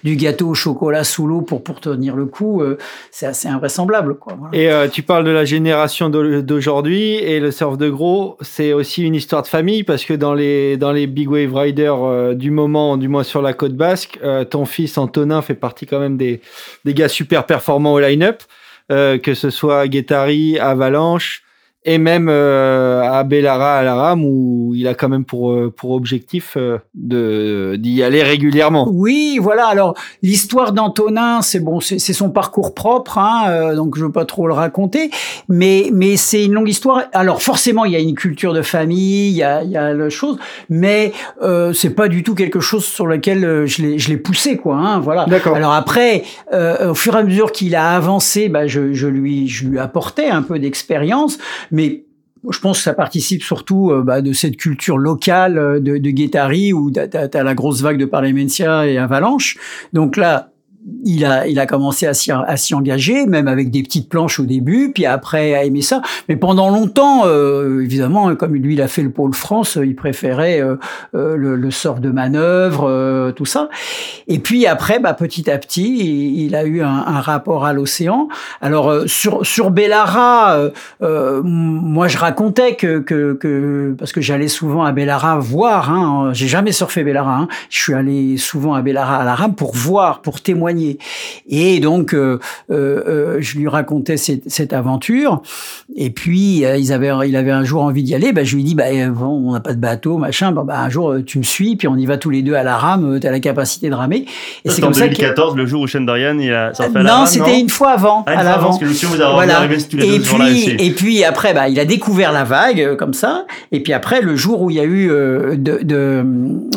du gâteau au chocolat sous l'eau pour, pour tenir le coup, euh, c'est assez invraisemblable. Et euh, tu parles de la génération d'aujourd'hui et le surf de gros, c'est aussi une histoire de famille parce que dans les, dans les big wave riders euh, du moment, du moins sur la côte basque, ton fils Antonin fait partie quand même des, des gars super performants au line-up, que ce soit Guettari, Avalanche, et même euh, à Bellara à la rame où il a quand même pour euh, pour objectif euh, de d'y aller régulièrement. Oui, voilà. Alors l'histoire d'Antonin, c'est bon, c'est son parcours propre, hein, donc je veux pas trop le raconter, mais mais c'est une longue histoire. Alors forcément, il y a une culture de famille, il y a il y a la chose, mais euh, c'est pas du tout quelque chose sur lequel je l'ai je l'ai poussé quoi. Hein, voilà. D'accord. Alors après, au fur et à mesure qu'il a avancé, bah je je lui je lui apportais un peu d'expérience mais je pense que ça participe surtout euh, bah, de cette culture locale euh, de, de Guettari où tu as, la grosse vague de Parlementia et Avalanche. Donc là, il a, il a commencé à s'y, engager, même avec des petites planches au début, puis après à aimer ça. Mais pendant longtemps, euh, évidemment, comme lui, il a fait le pôle France, il préférait euh, euh, le, le, surf de manœuvre, tout ça. Et puis après, bah, petit à petit, il, a eu un, un rapport à l'océan. Alors sur sur Bellara, moi je racontais que, que, que parce que j'allais souvent à Bellara voir. Hein, j'ai jamais surfé Bellara. Hein, je suis allé souvent à Bellara à la rame pour voir, pour témoigner et donc, euh, euh, euh, je lui racontais cette, cette aventure. Et puis, ils avaient, il avait un jour envie d'y aller. Ben, je lui dis, bah, bon, on n'a pas de bateau, machin. Bah, un jour, tu me suis, puis on y va tous les deux à la rame. Tu as la capacité de ramer. Et c'est comme 2014, le jour où Shane Dorian il a sorti à la Non, c'était une fois avant. Ah, à l'avant. Voilà. et puis, Et puis après, bah, il a découvert la vague comme ça. Et puis après, le jour où il y a eu de, de,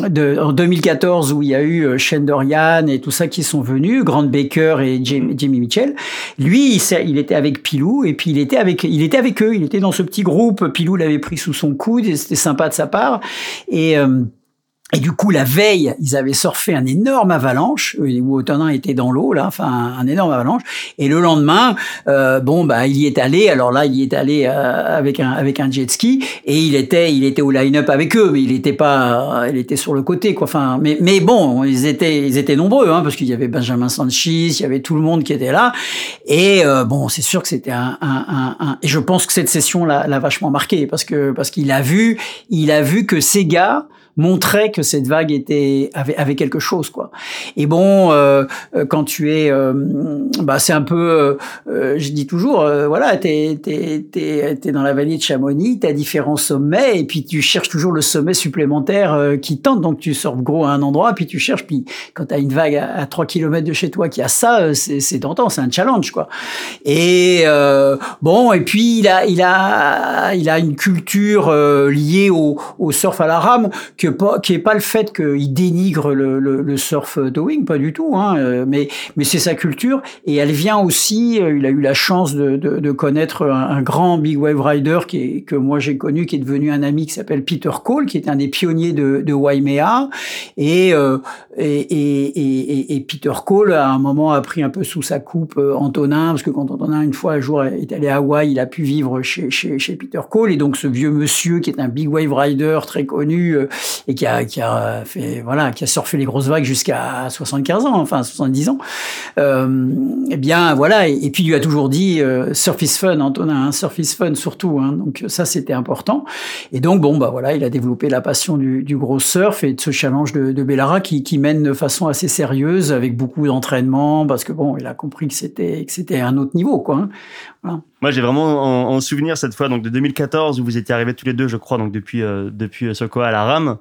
de, en 2014 où il y a eu Shane Dorian et tout ça qui sont venus, Grande Baker et Jamie Mitchell. Lui, il, était avec Pilou et puis il était avec, il était avec eux. Il était dans ce petit groupe. Pilou l'avait pris sous son coude et c'était sympa de sa part. Et euh, et du coup, la veille, ils avaient surfé un énorme avalanche euh, où Otonin était dans l'eau, là, enfin un énorme avalanche. Et le lendemain, euh, bon, bah, il y est allé. Alors là, il y est allé euh, avec un avec un jet ski et il était il était au line-up avec eux, mais il était pas, il était sur le côté, quoi. Enfin, mais bon, ils étaient ils étaient nombreux, hein, parce qu'il y avait Benjamin Sanchez, il y avait tout le monde qui était là. Et bon, c'est sûr que c'était un, un, un, et je pense que cette session l'a vachement marqué parce que parce qu'il a vu il a vu que ces gars montrait que cette vague était avait, avait quelque chose quoi. Et bon, euh, euh quand tu es, euh, bah c'est un peu, euh, je dis toujours, voilà, t'es t'es t'es t'es dans la vallée de Chamonix, t'as différents sommets et puis tu cherches toujours le sommet supplémentaire qui tente. Donc tu sors gros à un endroit, puis tu cherches, puis quand t'as une vague à, à 3 km de chez toi qui a ça, c'est c'est tentant, c'est un challenge quoi. Et bon, et puis il a il a il a une culture liée au, au surf à la rame pas, qui est pas le fait qu'il dénigre le, le, le surf towing, pas du tout, hein, euh, mais, mais c'est sa culture et elle vient aussi. Euh, il a eu la chance de, de, de connaître un, grand big wave rider qui est, que moi j'ai connu, qui est devenu un ami qui s'appelle Peter Cole, qui est un des pionniers de, de Waimea et, euh, et, et, et, Peter Cole à un moment a pris un peu sous sa coupe Antonin parce que quand Antonin une fois un jour est allé à Hawaï, il a pu vivre chez, chez, chez Peter Cole et donc ce vieux monsieur qui est un big wave rider très connu et qui a, qui a fait, voilà, qui a surfé les grosses vagues jusqu'à 75 ans, enfin 70 ans. Euh, eh bien, voilà. Et, puis, il lui a toujours dit euh, surf is fun, Antonin, hein, surf is fun surtout. Hein, donc, ça, c'était important. Et donc, bon, bah voilà, il a développé la passion du, du gros surf et de ce challenge de, de Bellara qui, qui mène de façon assez sérieuse avec beaucoup d'entraînement parce que bon, il a compris que c'était que c'était un autre niveau, quoi. Hein. Voilà. Moi, j'ai vraiment en, souvenir cette fois, donc de 2014 où vous étiez arrivés tous les deux, je crois, donc depuis euh, depuis Sokoa à la rame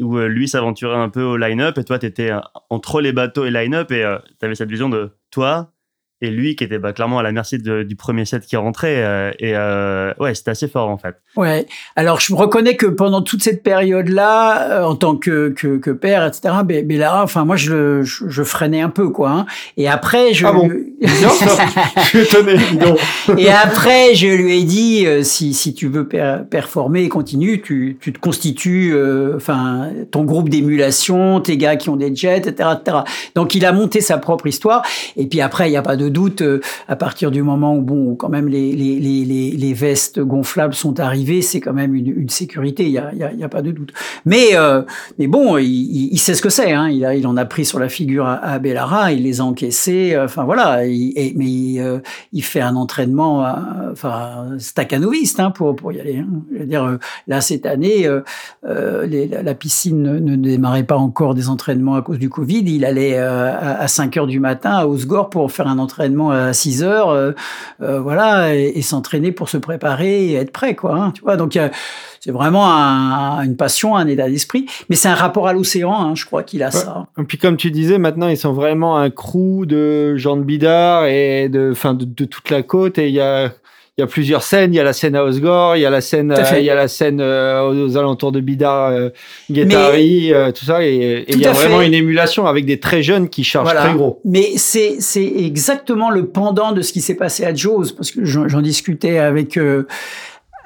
où euh, lui s'aventurait un peu au line-up et toi, tu étais euh, entre les bateaux et line-up et euh, tu avais cette vision de toi, et lui qui était bah, clairement à la merci du premier set qui rentrait euh, et euh, ouais c'était assez fort en fait. Ouais. Alors je me reconnais que pendant toute cette période là euh, en tant que, que, que père etc mais, là enfin moi je, je, je freinais un peu quoi hein. et après je ah bon je suis étonné et après je lui ai dit si, si tu veux performer et continue tu, tu te constitues enfin ton groupe d'émulation tes gars qui ont des jets etc etc donc il a monté sa propre histoire. Et puis après il y a pas de doute, euh, à partir du moment où, bon, quand même les, vestes gonflables sont arrivées, c'est quand même une, sécurité, il n'y a, y a, pas de doute. Mais, euh, mais bon, il, sait ce que c'est, hein. il, en a pris sur la figure à, à Bellara, il les a encaissés, euh, enfin voilà, il, mais il, fait un entraînement, enfin, staccanoviste hein, pour, pour y aller. Hein. Je veux dire, là, cette année, la piscine ne, ne, démarrait pas encore des entraînements à cause du Covid, il allait à, à 5 heures du matin à Osgore pour faire un entraînement à 6 heures, euh, euh, voilà, et, s'entraîner pour se préparer et être prêt, quoi. Hein, tu vois, donc c'est vraiment une passion, un état d'esprit, mais c'est un rapport à l'océan, hein, je crois qu'il a ça. Et puis comme tu disais, maintenant ils sont vraiment un crew de Jean de Bidard et de, fin, de, de toute la côte, et il y a il y a plusieurs scènes. Il y a la scène à Osgore, il y a la scène, euh, il y a la scène euh, aux, alentours de Bidar, euh, Guettari, euh, tout ça. Et, il y a vraiment une émulation avec des très jeunes qui chargent très gros. Mais c'est c'est exactement le pendant de ce qui s'est passé à Jaws, parce que j'en discutais avec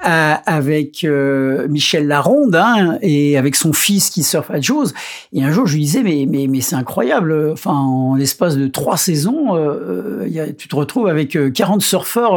avec euh, Michel Laronde hein, et avec son fils qui surfe à Jaws. Et un jour, je lui disais, mais, mais, mais c'est incroyable. Enfin, en l'espace de trois saisons, euh, y a, tu te retrouves avec 40 surfeurs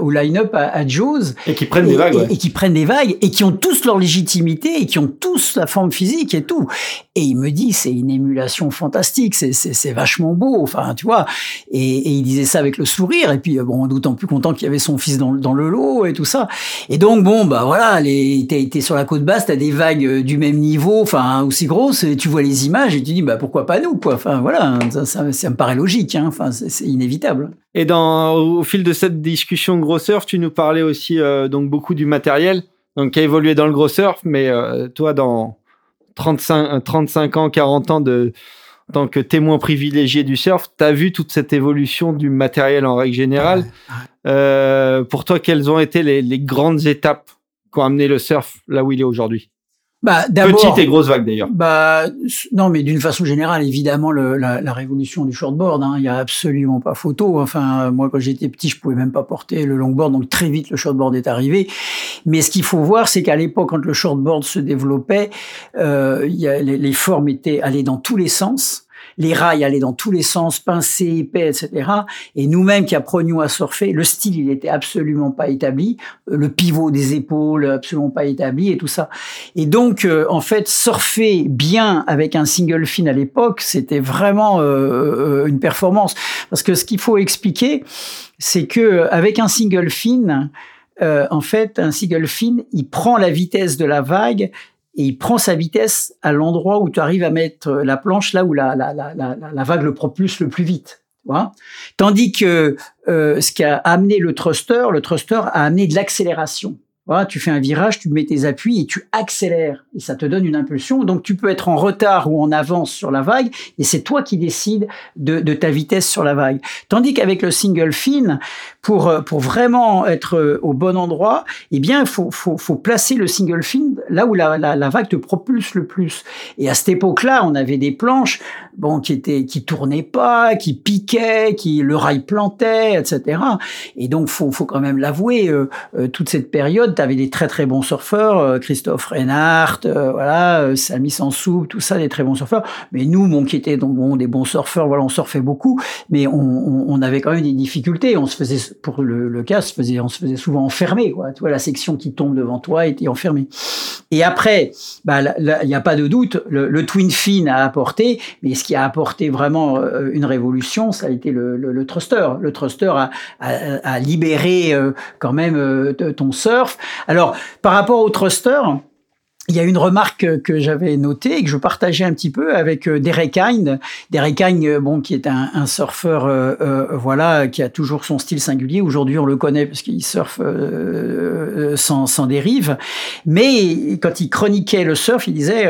au line-up à, à Jaws. Et qui prennent des vagues. Et, et, qui prennent des vagues et qui ont tous leur légitimité et qui ont tous la forme physique et tout. Et il me dit, c'est une émulation fantastique, c'est vachement beau. Enfin, tu vois. Et, et, il disait ça avec le sourire. Et puis, bon, d'autant plus content qu'il y avait son fils dans, dans le lot et tout ça. Et donc, bon, bah voilà, t'es es sur la côte basse, t'as des vagues euh, du même niveau, enfin, aussi grosses, tu vois les images et tu dis, bah pourquoi pas nous, quoi. Enfin, voilà, ça, me paraît logique, hein. enfin, c'est inévitable. Et dans, au fil de cette discussion gros surf, tu nous parlais aussi euh, donc beaucoup du matériel, donc qui a évolué dans le gros surf, mais euh, toi, dans 35, 35 ans, 40 ans de, tant que témoin privilégié du surf, tu as vu toute cette évolution du matériel en règle générale. Euh, pour toi, quelles ont été les, les, grandes étapes qui ont amené le surf là où il est aujourd'hui? Bah, Petite et grosse vague d'ailleurs. Bah, non, mais d'une façon générale, évidemment, le, la, la, révolution du shortboard, hein, il y a absolument pas photo. Enfin, moi, quand j'étais petit, je pouvais même pas porter le longboard, donc très vite le shortboard est arrivé. Mais ce qu'il faut voir, c'est qu'à l'époque, quand le shortboard se développait, euh, il y a, les, les formes étaient allées dans tous les sens les rails allaient dans tous les sens, pincés, épais, etc. Et nous-mêmes qui apprenions à surfer, le style, il était absolument pas établi, le pivot des épaules, absolument pas établi et tout ça. Et donc, euh, en fait, surfer bien avec un single fin à l'époque, c'était vraiment euh, une performance. Parce que ce qu'il faut expliquer, c'est que avec un single fin, euh, en fait, un single fin, il prend la vitesse de la vague et il prend sa vitesse à l'endroit où tu arrives à mettre la planche là où la, la, la, la vague le propulse le plus vite. Voilà. Tandis que euh, ce qui a amené le thruster, le thruster a amené de l'accélération. Voilà, tu fais un virage, tu mets tes appuis et tu accélères et ça te donne une impulsion. Donc tu peux être en retard ou en avance sur la vague et c'est toi qui décides de, de, ta vitesse sur la vague. Tandis qu'avec le single fin, pour pour vraiment être au bon endroit, eh bien faut, faut, faut placer le single fin là où la, la, la vague te propulse le plus. Et à cette époque-là, on avait des planches bon qui étaient qui tournaient pas, qui piquaient, qui le rail plantait, etc. Et donc faut faut quand même l'avouer, euh, euh, toute cette période tu avais des très très bons surfeurs, euh, Christophe Reinhardt, euh, voilà, euh, Samy Sansou, tout ça, des très bons surfeurs. Mais nous, bon, qui étaient donc bon, des bons surfeurs, voilà, on surfait beaucoup, mais on, on, on, avait quand même des difficultés. On se faisait, pour le, le cas, se faisait, on se faisait souvent enfermer, quoi. Tu vois, la section qui tombe devant toi était enfermée. Et après, bah, il n'y a pas de doute, le, le, twin fin a apporté, mais ce qui a apporté vraiment une révolution, ça a été le, le, le thruster. Le thruster a, a, a libéré quand même ton surf alors, par rapport au thruster, il y a une remarque que j'avais notée et que je partageais un petit peu avec euh, Derek Hine. Derek Hine, euh, bon, qui est un, surfeur, euh, voilà, qui a toujours son style singulier. Aujourd'hui, on le connaît parce qu'il surfe sans dérive. Mais quand il chroniquait le surf, il disait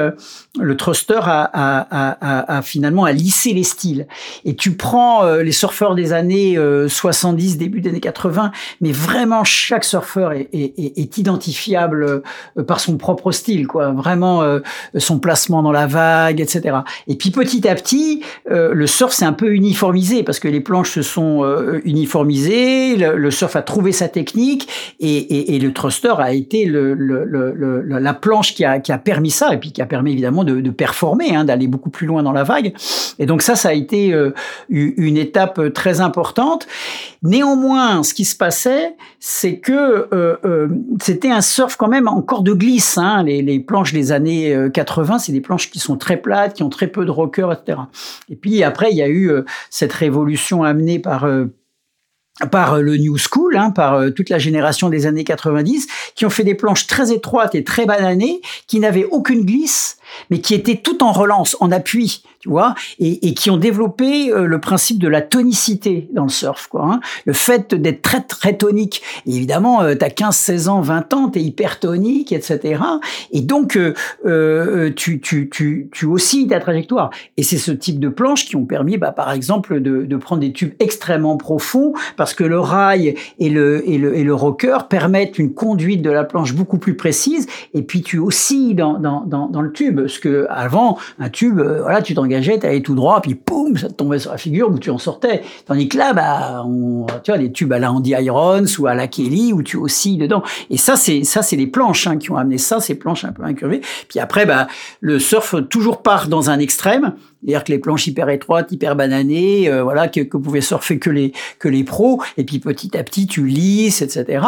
le thruster a, a, a, a, finalement a lissé les styles. Et tu prends les surfeurs des années 70, début des années 80, mais vraiment chaque surfeur est, est, est identifiable par son propre style quoi, vraiment euh, son placement dans la vague, etc. Et puis petit à petit, euh, le surf s'est un peu uniformisé parce que les planches se sont euh, uniformisées, le, le, surf a trouvé sa technique et, et, et le thruster a été le, le, la planche qui a, qui a, permis ça et puis qui a permis évidemment de, performer, hein, d'aller beaucoup plus loin dans la vague. Et donc ça, ça a été euh, une étape très importante. Néanmoins, ce qui se passait, c'est que euh, c'était un surf quand même encore de glisse. Hein, les, planches des années 80, euh, c'est des planches qui sont très plates, qui ont très peu de rockers, etc. Et puis après, il y a eu euh, cette révolution amenée par euh, par le New School, hein, par toute la génération des années 90, qui ont fait des planches très étroites et très bananées, qui n'avaient aucune glisse, mais qui étaient tout en relance, en appui, tu vois, et, et qui ont développé euh, le principe de la tonicité dans le surf, quoi. Hein. Le fait d'être très très tonique. Évidemment, euh, t'as 15, 16 ans, 20 ans, t'es hyper tonique, etc. Et donc, euh, euh, tu, tu, tu, tu oscilles ta trajectoire. Et c'est ce type de planches qui ont permis, bah, par exemple, de, de prendre des tubes extrêmement profonds, parce que le rail et le, et le, et le rocker permettent une conduite de la planche beaucoup plus précise, et puis tu oscilles dans, dans, dans, dans le tube. Tube. Parce que avant, un tube, euh, voilà, tu t'engageais, tu allais tout droit, puis poum, ça te tombait sur la figure où tu en sortais. Tandis que là, bah, on, tu vois, les tubes à la Andy Irons ou à la Kelly où tu oscilles dedans. Et ça, c'est ça, c'est les planches hein, qui ont amené ça, ces planches un peu incurvées. Puis après, bah, le surf toujours part dans un extrême. C'est-à-dire que les planches hyper étroites, hyper bananées, euh, voilà, que, que pouvaient surfer que les que les pros. Et puis petit à petit, tu lisses, etc.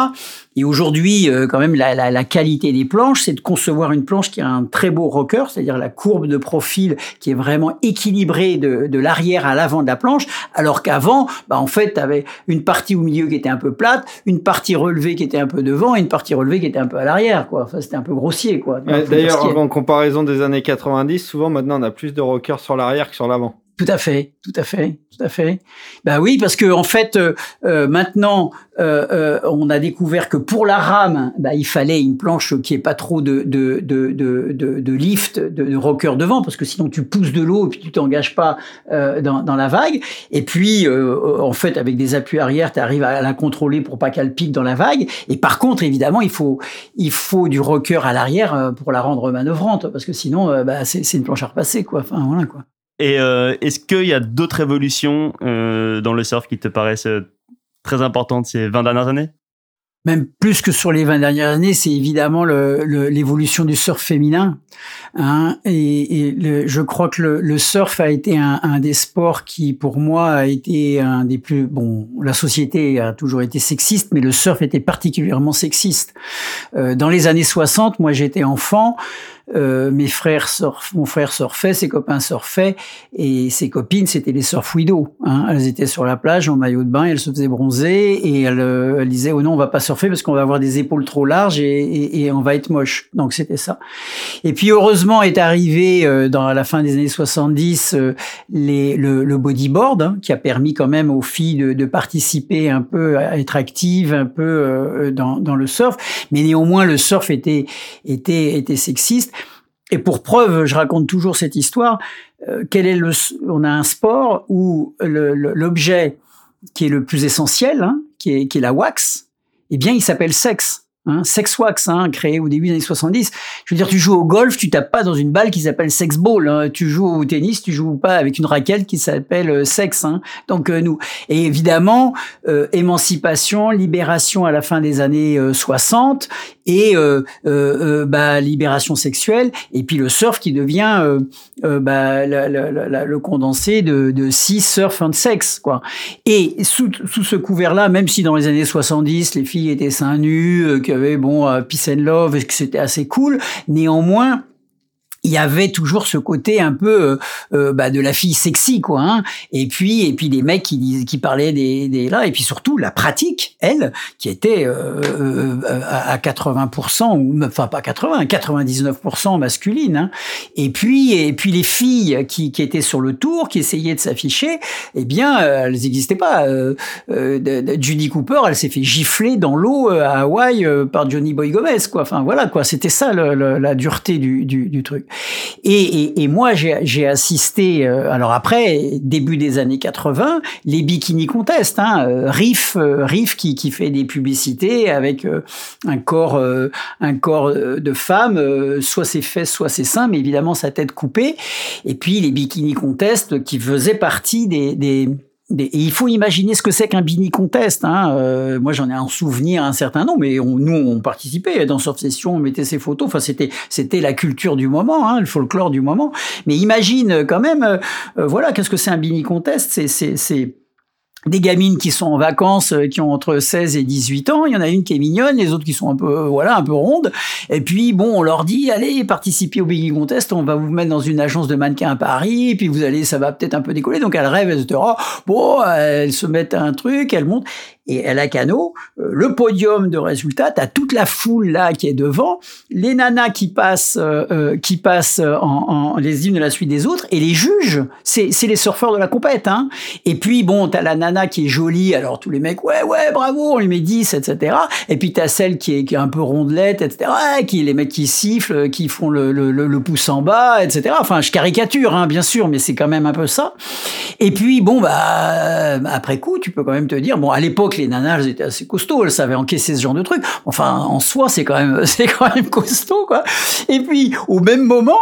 Et aujourd'hui, euh, quand même, la, la, la, qualité des planches, c'est de concevoir une planche qui a un très beau rocker, c'est-à-dire la courbe de profil qui est vraiment équilibrée de, de l'arrière à l'avant de la planche, alors qu'avant, bah, en fait, tu avais une partie au milieu qui était un peu plate, une partie relevée qui était un peu devant et une partie relevée qui était un peu à l'arrière, quoi. Enfin, c'était un peu grossier, quoi. D'ailleurs, en comparaison des années 90, souvent maintenant, on a plus de rockers sur l'arrière que sur l'avant. Tout à fait, tout à fait, Ben oui, parce que en fait, euh, euh maintenant, euh, euh, on a découvert que pour la rame, bah, il fallait une planche qui ait pas trop de de de de, de, lift, de, de, rocker devant, parce que sinon tu pousses de l'eau et puis tu t'engages pas euh, dans, dans la vague. Et puis, en fait, avec des appuis arrière, tu arrives à la contrôler pour pas qu'elle pique dans la vague. Et par contre, évidemment, il faut il faut du rocker à l'arrière pour la rendre manœuvrante, parce que sinon, bah, c'est une planche à repasser, quoi. Enfin voilà, quoi. Et euh, est-ce qu'il y a d'autres évolutions euh, dans le surf qui te paraissent euh, très importantes ces 20 dernières années? Même plus que sur les 20 dernières années, c'est évidemment l'évolution du surf féminin. Hein, et, je crois que le, surf a été un, des sports qui, pour moi, a été un des plus... Bon, la société a toujours été sexiste, mais le surf était particulièrement sexiste. Dans les années 60, moi j'étais enfant, euh, mes frères surf, mon frère surfait, ses copains surfaient, et ses copines c'était les surf widows. Hein. Elles étaient sur la plage en maillot de bain, elles se faisaient bronzer et elles, elles disaient oh non on va pas surfer parce qu'on va avoir des épaules trop larges et, et, et on va être moche. Donc c'était ça. Et puis heureusement est arrivé euh, dans la fin des années 70 euh, les, le, le, bodyboard hein, qui a permis quand même aux filles de, de, participer un peu à être actives un peu euh, dans, dans le surf. Mais néanmoins le surf était était était sexiste. Et pour preuve, je raconte toujours cette histoire. Euh, quel est le On a un sport où l'objet qui est le plus essentiel, hein, qui, est, qui est la wax, eh bien, il s'appelle sexe. Hein, sex wax, hein, créé au début des années 70. Je veux dire, tu joues au golf, tu tapes pas dans une balle qui s'appelle sex ball. Hein. Tu joues au tennis, tu joues pas avec une raquette qui s'appelle euh, sexe. Hein. Donc euh, nous, et évidemment, euh, émancipation, libération à la fin des années 60 et bah, libération sexuelle. Et puis le surf qui devient bah, le condensé de, six surf and sex, quoi. Et sous, sous ce couvert-là, même si dans les années 70 les filles étaient seins nus qu'il y avait bon euh, Peace and Love et que c'était assez cool. Néanmoins, il y avait toujours ce côté un peu euh, euh, bah, de la fille sexy quoi hein. et puis et puis des mecs qui qui parlaient des, des là et puis surtout la pratique elle qui était euh, à 80% ou enfin pas 80 99% masculine hein. et puis et puis les filles qui qui étaient sur le tour qui essayaient de s'afficher eh bien elles n'existaient pas Judy Cooper elle s'est fait gifler dans l'eau à Hawaï par Johnny Boy Gomez quoi enfin voilà quoi c'était ça la dureté du, du, du truc et, et, et moi, j'ai assisté, euh, alors après, début des années 80, les bikini contests, hein, euh, Riff, euh, Riff qui, qui fait des publicités avec un corps, un corps de femme, soit ses fesses, soit ses seins, mais évidemment sa tête coupée. Et puis les bikini contests qui faisaient partie des, des et il faut imaginer ce que c'est qu'un Bini Contest. Hein. Euh, moi, j'en ai un souvenir un certain nombre, mais on, nous, on participait dans Surf Session, on mettait ses photos. Enfin, c'était c'était la culture du moment, hein, le folklore du moment. Mais imagine quand même, euh, voilà, qu'est-ce que c'est un Bini Contest? C'est c'est des gamines qui sont en vacances, euh, qui ont entre 16 et 18 ans. Il y en a une qui est mignonne, les autres qui sont un peu, euh, voilà, un peu rondes. Et puis, bon, on leur dit, allez, participez au Biggie Contest, on va vous mettre dans une agence de mannequins à Paris, et puis vous allez, ça va peut-être un peu décoller. Donc, elles rêvent, elles se disent, oh, bon, elles se mettent un truc, elles montent et à la cano, euh, le podium de résultats, t'as toute la foule là qui est devant, les nanas qui passent, euh, euh, qui passent en, les unes de la suite des autres, et les juges, c'est les surfeurs de la compète. Hein. Et puis bon, t'as la nana qui est jolie, alors tous les mecs, ouais ouais, bravo, on lui met 10, etc. Et puis t'as celle qui est, qui est un peu rondelette, etc. Qui les mecs qui sifflent, qui font le, le, le, pouce en bas, etc. Enfin, je caricature, hein, bien sûr, mais c'est quand même un peu ça. Et puis bon, bah après coup, tu peux quand même te dire, bon, à l'époque l'époque, les nanas, elles étaient assez costauds, elles savaient encaisser ce genre de truc. Enfin, en soi, c'est quand même, c'est quand même costaud, quoi. Et puis, au même moment,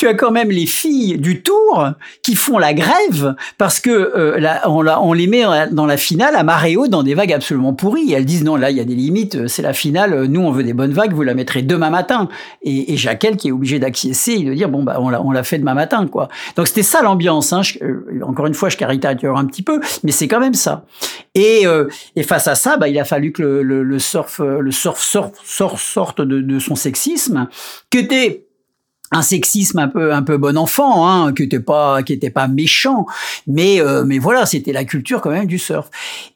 tu as quand même les filles du Tour qui font la grève parce que euh, on, on, les met dans la finale à marée haute dans des vagues absolument pourries. elles disent non, là il y a des limites, euh, c'est la finale. Nous on veut des bonnes vagues, vous la mettrez demain matin. Et, et Jacquel qui est obligé d'acquiescer et de dire bon bah on l'a on l'a fait demain matin quoi. Donc c'était ça l'ambiance. Hein. Euh, encore une fois je caricature un petit peu, mais c'est quand même ça. Et, et face à ça, bah, il a fallu que le, le, le surf le surf sorte de, de son sexisme, que était un sexisme un peu un peu bon enfant hein, qui était pas qui était pas méchant. Mais euh, mais voilà c'était la culture quand même du surf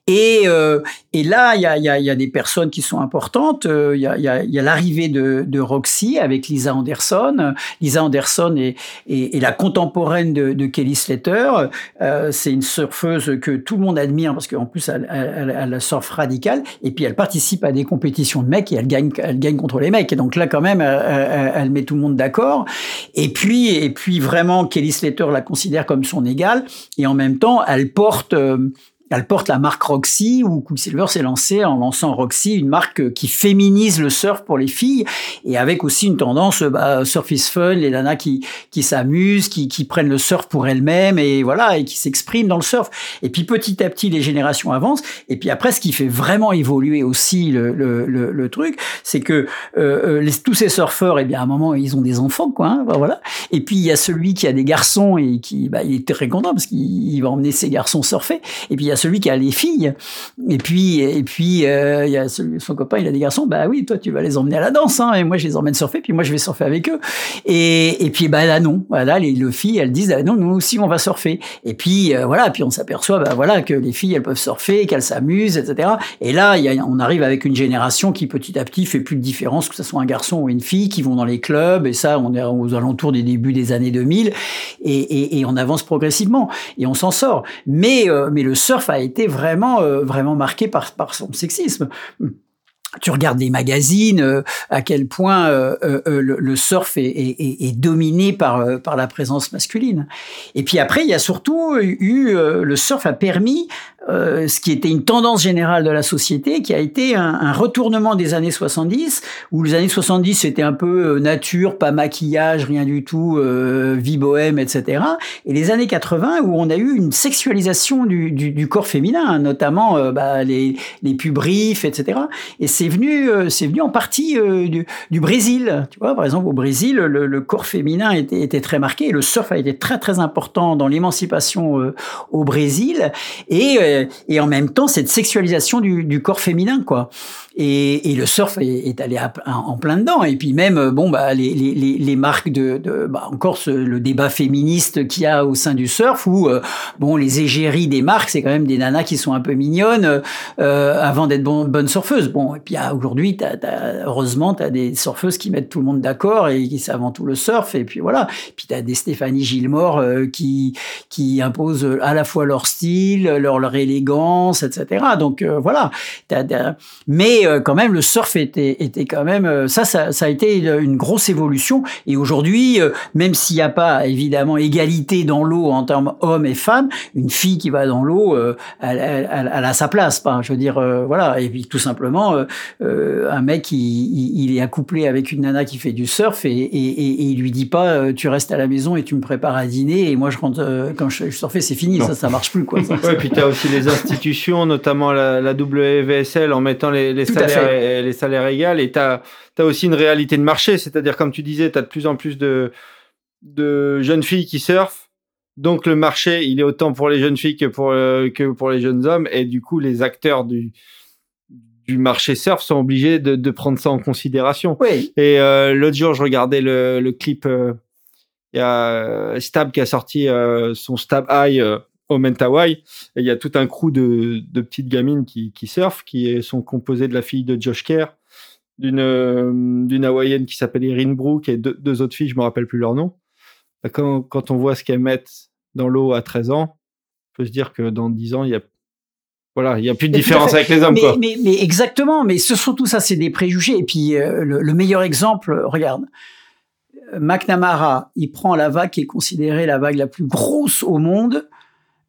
et, euh, et là, il y a, y, a, y a, des personnes qui sont importantes. Euh, il y a, y a, l'arrivée de, de, Roxy avec Lisa Anderson. Lisa Anderson est, est, est la contemporaine de, de Kelly Slater. Euh, c'est une surfeuse que tout le monde admire parce qu'en plus, elle, elle, elle, surf radical. Et puis, elle participe à des compétitions de mecs et elle gagne, elle gagne contre les mecs. Et donc là, quand même, elle, elle met tout le monde d'accord. Et puis, et puis vraiment, Kelly Slater la considère comme son égale. Et en même temps, elle porte euh, elle porte la marque Roxy, où Quicksilver s'est lancé en lançant Roxy, une marque qui féminise le surf pour les filles, et avec aussi une tendance bah, surf is fun, les nanas qui, qui s'amusent, qui, qui prennent le surf pour elles-mêmes, et voilà, et qui s'expriment dans le surf. Et puis petit à petit, les générations avancent, et puis après, ce qui fait vraiment évoluer aussi le, le, le, truc, c'est que euh, euh tous ces surfeurs, eh bien, à un moment, ils ont des enfants, quoi, hein, bah, voilà. Et puis il y a celui qui a des garçons et qui, bah, il est très content parce qu'il va emmener ses garçons surfer, et puis celui qui a les filles. Et puis, et puis, euh, il y a son copain, il a des garçons. Bah oui, toi, tu vas les emmener à la danse, hein, et moi, je les emmène surfer. Puis moi, je vais surfer avec eux. Et, et puis, bah là, non. Voilà, les, les filles, elles disent, ah, non, nous aussi, on va surfer. Et puis, euh, voilà. Puis on s'aperçoit, bah voilà, que les filles, elles peuvent surfer, qu'elles s'amusent, etc. Et là, a, on arrive avec une génération qui, petit à petit, fait plus de différence que ce soit un garçon ou une fille qui vont dans les clubs. Et ça, on est aux alentours des débuts des années 2000. Et, et, et on avance progressivement. Et on s'en sort. Mais, euh, mais le surf a été vraiment, euh, vraiment marqué par, par son sexisme tu regardes les magazines, euh, à quel point euh, le, surf est, est, dominé par, par la présence masculine. Et puis après, il y a surtout eu, le surf a permis euh, ce qui était une tendance générale de la société, qui a été un, un retournement des années 70, où les années 70 c'était un peu euh, nature, pas maquillage, rien du tout, euh, vie bohème, etc. Et les années 80 où on a eu une sexualisation du, du, du corps féminin, notamment euh, bah, les, les pubrifs, etc. Et c'est venu, c'est venu en partie du, du, Brésil. Tu vois, par exemple au Brésil, le, le, corps féminin était, était très marqué. Et le surf a été très très important dans l'émancipation au Brésil. Et et en même temps cette sexualisation du, corps féminin, quoi. Et, le surf est, allé en plein dedans. Et puis même, euh, bon, bah, les, marques de, bah, encore le débat féministe qu'il y a au sein du surf, où euh, bon, les égéries des marques, c'est quand même des nanas qui sont un peu mignonnes euh, avant d'être bon, bonnes surfeuses. Bon, et puis aujourd'hui, t'as, t'as, heureusement, tu as des surfeuses qui mettent tout le monde d'accord et qui savent avant tout le surf. Et puis voilà. Puis tu as des Stéphanie Gilmore qui, qui imposent à la fois leur style, leur, leur élégance, etc. Donc voilà. mais euh, quand même, le surf était, était quand même euh, ça, ça, ça, a été une grosse évolution. Et aujourd'hui, euh, même s'il n'y a pas évidemment égalité dans l'eau en termes hommes et femmes, une fille qui va dans l'eau, elle, elle, elle, a sa place. Pas, je veux dire, voilà. Et puis tout simplement, un mec, il, il, est accouplé avec une nana qui fait du surf et, et, et, il lui dit pas, tu restes à la maison et tu me prépares à dîner et moi je rentre quand je, je surfais, c'est fini. Ça, ça marche plus quoi. ouais, puis tu as aussi les institutions, notamment la, la WVSL, en mettant les, les salaires, les salaires égaux et tu as, aussi une réalité de marché, c'est-à-dire comme tu disais, tu as de plus en plus de, de jeunes filles qui surfent, donc le marché, il est autant pour les jeunes filles que pour, euh, que pour les jeunes hommes, et du coup les acteurs du, du marché surf sont obligés de, de prendre ça en considération. Oui. Et euh, l'autre jour, je regardais le, le clip, euh, il y a Stab qui a sorti son Stab High au Mentawai. Il y a tout un crew de, de petites gamines qui, qui surfent, qui sont composées de la fille de Josh Kerr, d'une euh, d'une hawaïenne qui s'appelle Erin Brook et deux, deux, autres filles, je me rappelle plus leur nom. Quand, quand on voit ce qu'elles mettent dans l'eau à 13 ans, on peut se dire que dans 10 ans, il y a voilà, il y a plus de différence avec les hommes. Mais, quoi. Mais, mais, exactement, mais ce, surtout ça, c'est des préjugés. Et puis euh, le, le, meilleur exemple, regarde, McNamara, il prend la vague qui est considérée la vague la plus grosse au monde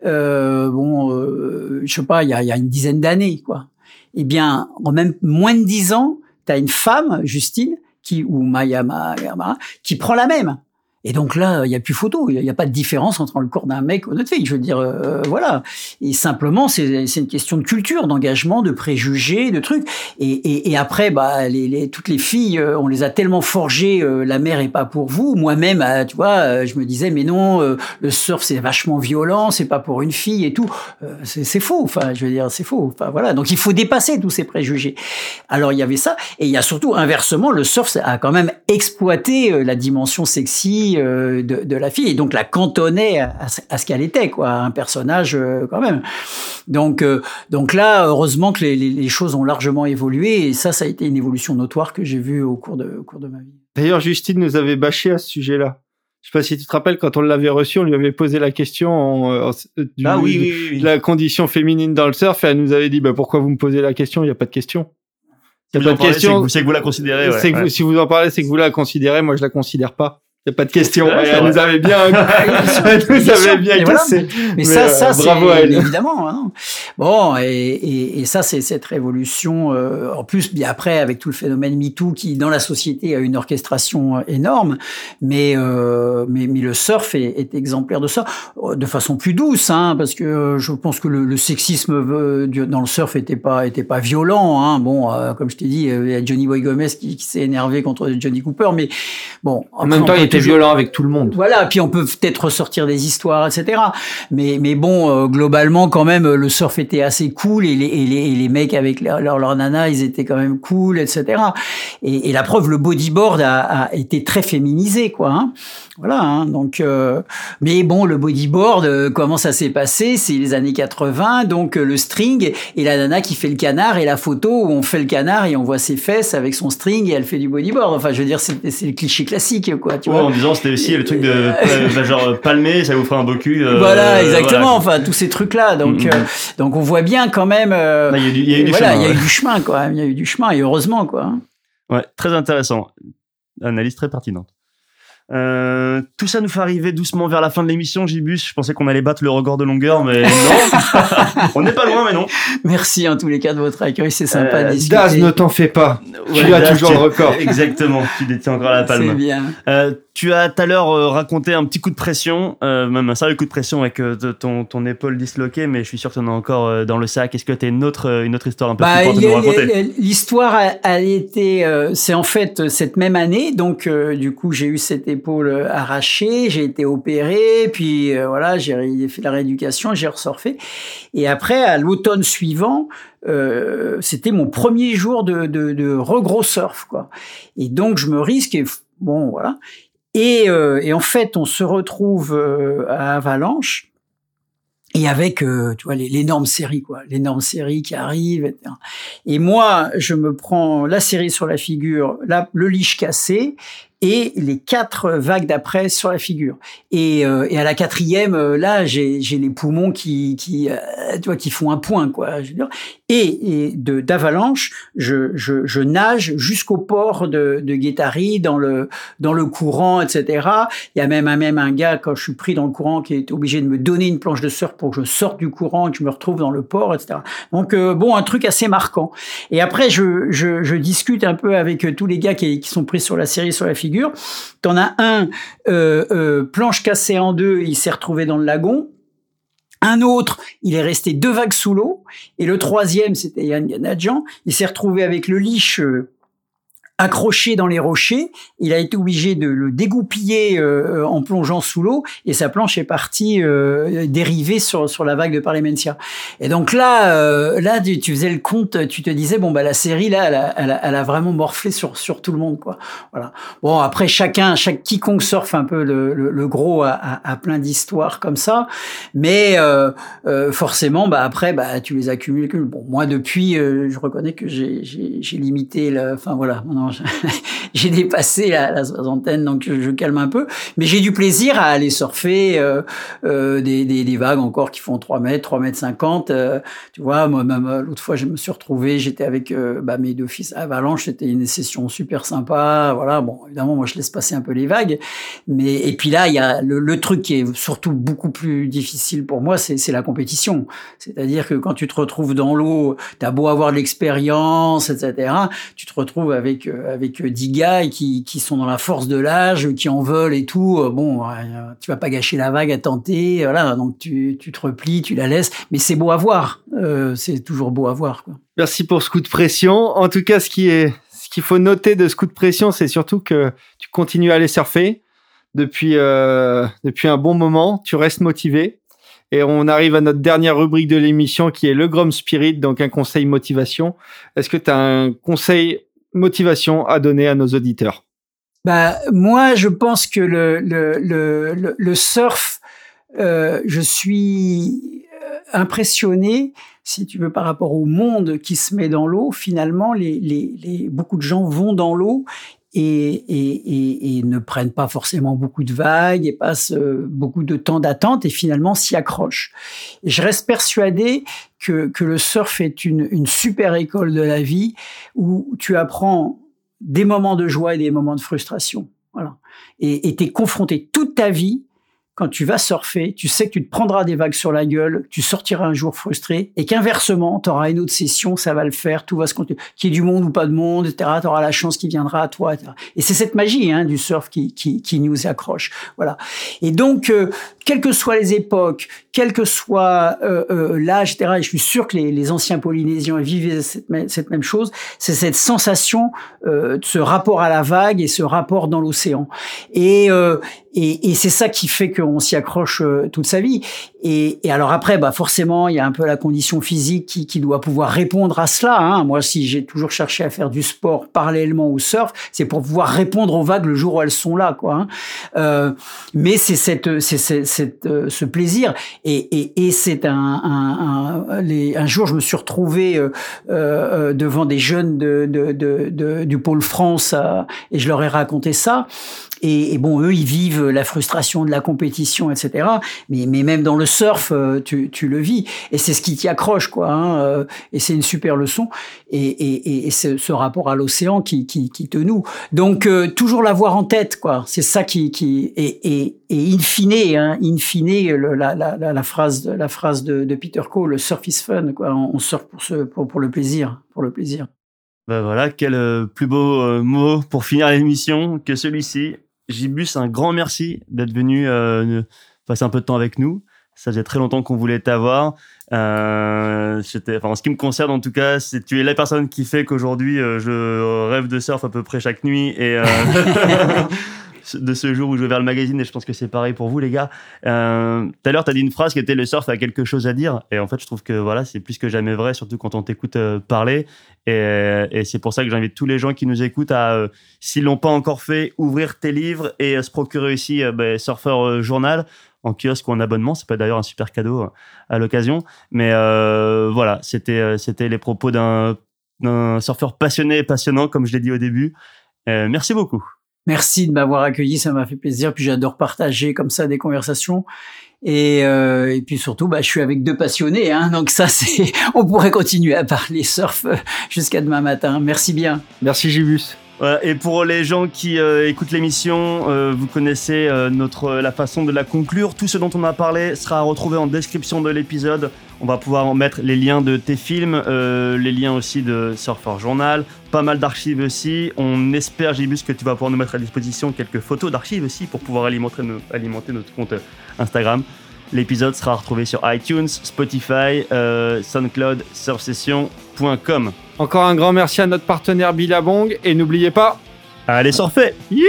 euh, bon, euh, je sais pas, il y a, y a, une dizaine d'années, quoi. Eh bien, en même moins de dix ans, tu as une femme, Justine, qui ou Maya, Maya, qui prend la même. Et donc là, il n'y a plus photo, il n'y a, pas de différence entre le corps d'un mec ou d'une fille. Je veux dire, euh, voilà. Et simplement, c'est une question de culture, d'engagement, de préjugés, de trucs. Et, et, et après, bah, les, les, toutes les filles, euh, on les a tellement forgées. Euh, la mère est pas pour vous. Moi-même, tu vois, je me disais, mais non, le surf c'est vachement violent, c'est pas pour une fille et tout. c'est faux. Enfin, je veux dire, c'est faux. Enfin voilà. Donc il faut dépasser tous ces préjugés. Alors il y avait ça, et il y a surtout inversement, le surf a quand même exploité la dimension sexy euh, de, la fille et donc la cantonnait à, ce qu'elle était quoi un personnage euh, quand même donc euh, donc là heureusement que les, choses ont largement évolué et ça ça a été une évolution notoire que j'ai vue au cours de cours de ma vie d'ailleurs Justine nous avait bâché à ce sujet là je sais pas si tu te rappelles quand on l'avait reçu, on lui avait posé la question en, ah, oui, la condition féminine dans le surf et elle nous avait dit bah pourquoi vous me posez la question? Il n'y a pas de question. Il n'y a pas de question. C'est que, vous la considérez. Ouais, si vous en parlez, c'est que vous la considérez. Moi, je la considère pas. Il n'y a pas de question. elle nous avait bien, elle nous avait bien cassé. Mais, ça, ça, euh, c'est évidemment. Hein. Bon, et, et, et ça, c'est cette révolution. Euh, en plus, bien après, avec tout le phénomène MeToo, qui dans la société a une orchestration euh, énorme, mais euh, mais, mais le surf est, est, exemplaire de ça, de façon plus douce, hein, parce que je pense que le, le sexisme dans le surf était pas était pas violent. Hein. Bon, comme je t'ai dit, il y a Johnny Boy Gomez qui, qui s'est énervé contre Johnny Cooper, mais bon, en même temps, il violent avec tout le monde. Voilà, puis on peut peut-être ressortir des histoires, etc. Mais, mais bon, euh, globalement, quand même, le surf était assez cool et les, et les, les mecs avec leur, leur, nana, ils étaient quand même cool, etc. Et, et la preuve, le bodyboard a, a été très féminisé, quoi. Hein. Voilà, hein, donc, euh, mais bon, le bodyboard, euh, comment ça s'est passé? C'est les années 80, donc le string et la nana qui fait le canard et la photo où on fait le canard et on voit ses fesses avec son string et elle fait du bodyboard. Enfin, je veux dire, c'est le cliché classique, quoi. Tu vois disant c'était aussi le truc de bah, genre euh, palmer, ça vous fera un beau cul. Euh, voilà, exactement. Enfin, tous ces trucs-là. Donc, mm. Euh, donc on voit bien quand même. Il y a eu du, y a eu du voilà, chemin. Il y a eu du chemin, quoi. Il y a eu du chemin et heureusement, quoi. Ouais, très intéressant. Analyse très pertinente. Euh, tout ça nous fait arriver doucement vers la fin de l'émission, Gibus. Je pensais qu'on allait battre le record de longueur, mais non. on n'est pas loin, mais non. Merci en tous les cas de votre accueil, c'est sympa euh, Daz, ne t'en fais pas. tu as toujours le record. Exactement, tu détiens encore la palme. C'est bien. Euh, tu as tout à l'heure euh, raconté un petit coup de pression, euh, même un sérieux coup de pression avec euh, ton, ton épaule disloquée, mais je suis sûr que tu en as encore dans le sac. Est-ce que tu as une autre, une autre histoire un peu bah, plus à nous raconter L'histoire a, été, c'est en fait cette même année, donc du coup j'ai eu cette épaule arrachée, j'ai été opéré, puis voilà, j'ai fait la rééducation, j'ai ressorfé. Et après, à l'automne suivant, euh, c'était mon premier jour de, de, de regros surf, quoi. Et donc je me risque, et bon voilà. Et, euh, et, en fait, on se retrouve euh, à Avalanche et avec, euh, tu vois, l'énorme série, quoi, l'énorme série qui arrive. Etc. Et moi, je me prends la série sur la figure, là, le liche cassé, et les quatre vagues d'après sur la figure. Et, euh, et à la quatrième, euh, là, j'ai les poumons qui, qui, euh, tu vois, qui font un point, quoi. Et, et de d'avalanche, je, je, je, nage jusqu'au port de, de Guétari, dans le dans le courant, etc. Il y a même un même un gars quand je suis pris dans le courant qui est obligé de me donner une planche de surf pour que je sorte du courant, et que je me retrouve dans le port, etc. Donc bon, un truc assez marquant. Et après, je, je, je discute un peu avec tous les gars qui, qui sont pris sur la série sur la figure figure. T'en as un, euh, euh, planche cassée en deux, il s'est retrouvé dans le lagon. Un autre, il est resté deux vagues sous l'eau. Et le troisième, c'était Yann Ganadjan, il s'est retrouvé avec le liche euh, accroché dans les rochers. Il a été obligé de le dégoupiller euh, en plongeant sous l'eau et sa planche est partie euh, dériver sur, sur la vague de Parlementia. Et donc là, euh, là tu, faisais le compte, tu te disais bon bah la série là, elle a, elle a, elle a vraiment morflé sur sur tout le monde quoi. Voilà. Bon après chacun, chaque quiconque surfe un peu le, le, le gros a, a, plein d'histoires comme ça, mais euh, euh, forcément bah après bah tu les accumules. Bon moi depuis, je reconnais que j'ai limité, enfin voilà. j'ai dépassé la, la, soixantaine, donc je, calme un peu. Mais j'ai du plaisir à aller surfer euh, euh, des, vagues encore qui font 3 mètres, 3 mètres 50. Euh, tu vois, moi, même l'autre fois, je me suis retrouvé, j'étais avec bah, mes deux fils à Avalanche, c'était une session super sympa. Voilà, bon, évidemment, moi, je laisse passer un peu les vagues. Mais et puis là, il y a le, le truc qui est surtout beaucoup plus difficile pour moi, c'est la compétition. C'est-à-dire que quand tu te retrouves dans l'eau, t'as beau avoir de l'expérience, etc., tu te retrouves avec avec 10 gars qui, qui sont dans la force de l'âge, qui en veulent et tout. Bon, tu vas pas gâcher la vague à tenter, voilà. Donc tu, tu te replies, tu la laisses, mais c'est beau à voir. Euh, c'est toujours beau à voir. Merci pour ce coup de pression. En tout cas, ce qui est, ce qu'il faut noter de ce coup de pression, c'est surtout que tu continues à aller surfer depuis euh, depuis un bon moment. Tu restes motivé. Et on arrive à notre dernière rubrique de l'émission qui est le Grom Spirit, donc un conseil motivation. Est-ce que tu as un conseil motivation à donner à nos auditeurs bah, moi, je pense que le, surf, euh, je suis euh, impressionné, si tu veux, par rapport au monde qui se met dans l'eau. Finalement, beaucoup de gens vont dans l'eau et, et, et, ne prennent pas forcément beaucoup de vagues et passent euh, beaucoup de temps d'attente et finalement s'y accrochent. Je reste persuadé que, que le surf est une, une super école de la vie où tu apprends des moments de joie et des moments de frustration. Voilà. Et tu es confronté toute ta vie quand tu vas surfer, tu sais que tu te prendras des vagues sur la gueule, tu sortiras un jour frustré, et qu'inversement, tu auras une autre session, ça va le faire, tout va se continuer. Qu'il y ait du monde ou pas de monde, etc., tu auras la chance qui viendra à toi, etc. Et c'est cette magie hein, du surf qui, qui, qui, nous accroche. Voilà. Et donc, euh, quelles que soient les époques, quel que soit euh, euh, l'âge, etc., et je suis sûr que les, les anciens Polynésiens vivaient cette, cette même chose, c'est cette sensation euh, de ce rapport à la vague et ce rapport dans l'océan. Et, euh, et, et c'est ça qui fait qu'on s'y accroche euh, toute sa vie. Et, et, alors après, bah forcément, il y a un peu la condition physique qui, qui doit pouvoir répondre à cela. Hein. Moi, si j'ai toujours cherché à faire du sport parallèlement au surf, c'est pour pouvoir répondre aux vagues le jour où elles sont là, quoi. Hein. Euh, mais c'est cette, c'est, cette, euh, ce plaisir. Et, et, et c'est un, un, un, les, un jour, je me suis retrouvé euh, euh devant des jeunes de, de, de, de du pôle France et je leur ai raconté ça. Et, bon, eux, ils vivent la frustration de la compétition, etc. Mais, même dans le surf, euh, tu, le vis. Et c'est ce qui t'y accroche, quoi. Hein, euh, et c'est une super leçon. Et, et, ce, rapport à l'océan qui, qui, qui, te noue. Donc, euh, toujours l'avoir en tête, quoi. C'est ça qui... qui et, in fine, hein, in fine la, la, la, phrase, la phrase de, Peter Cole, le surf is fun, quoi. On surfe pour, ce, pour, pour le plaisir. Pour le plaisir. Ben voilà, quel plus beau mot pour finir l'émission que celui-ci. Gibus, un grand merci d'être venu euh, passer un peu de temps avec nous. Ça faisait très longtemps qu'on voulait t'avoir. Euh, enfin, en ce qui me concerne, en tout cas, tu es la personne qui fait qu'aujourd'hui, euh, je rêve de surf à peu près chaque nuit et de ce jour où je vais vers le magazine et je pense que c'est pareil pour vous les gars. Tout à l'heure, tu as dit une phrase qui était le surf a quelque chose à dire et en fait, je trouve que voilà, c'est plus que jamais vrai, surtout quand on t'écoute parler et, et c'est pour ça que j'invite tous les gens qui nous écoutent à, euh, s'ils l'ont pas encore fait, ouvrir tes livres et se procurer aussi bah, Surfer Journal en kiosque ou en abonnement. C'est pas d'ailleurs un super cadeau à l'occasion, mais voilà, c'était c'était les propos d'un d'un surfeur passionné et passionnant, comme je l'ai dit au début. merci beaucoup. Merci de m'avoir accueilli, ça m'a fait plaisir. Puis j'adore partager comme ça des conversations. Et, euh, et puis surtout, bah, je suis avec deux passionnés, hein, donc ça, c'est, on pourrait continuer à parler surf jusqu'à demain matin. Merci bien. Merci Gibus. Voilà, et pour les gens qui euh, écoutent l'émission, euh, vous connaissez euh, notre la façon de la conclure. Tout ce dont on a parlé sera retrouvé en description de l'épisode. On va pouvoir en mettre les liens de tes films, les liens aussi de Surfer Journal, pas mal d'archives aussi. On espère, Gibus, que tu vas pouvoir nous mettre à disposition quelques photos d'archives aussi pour pouvoir alimenter, alimenter notre compte Instagram. L'épisode sera retrouvé sur iTunes, Spotify, SoundCloud, surfsession.com. Encore un grand merci à notre partenaire Billabong et n'oubliez pas, allez surfer You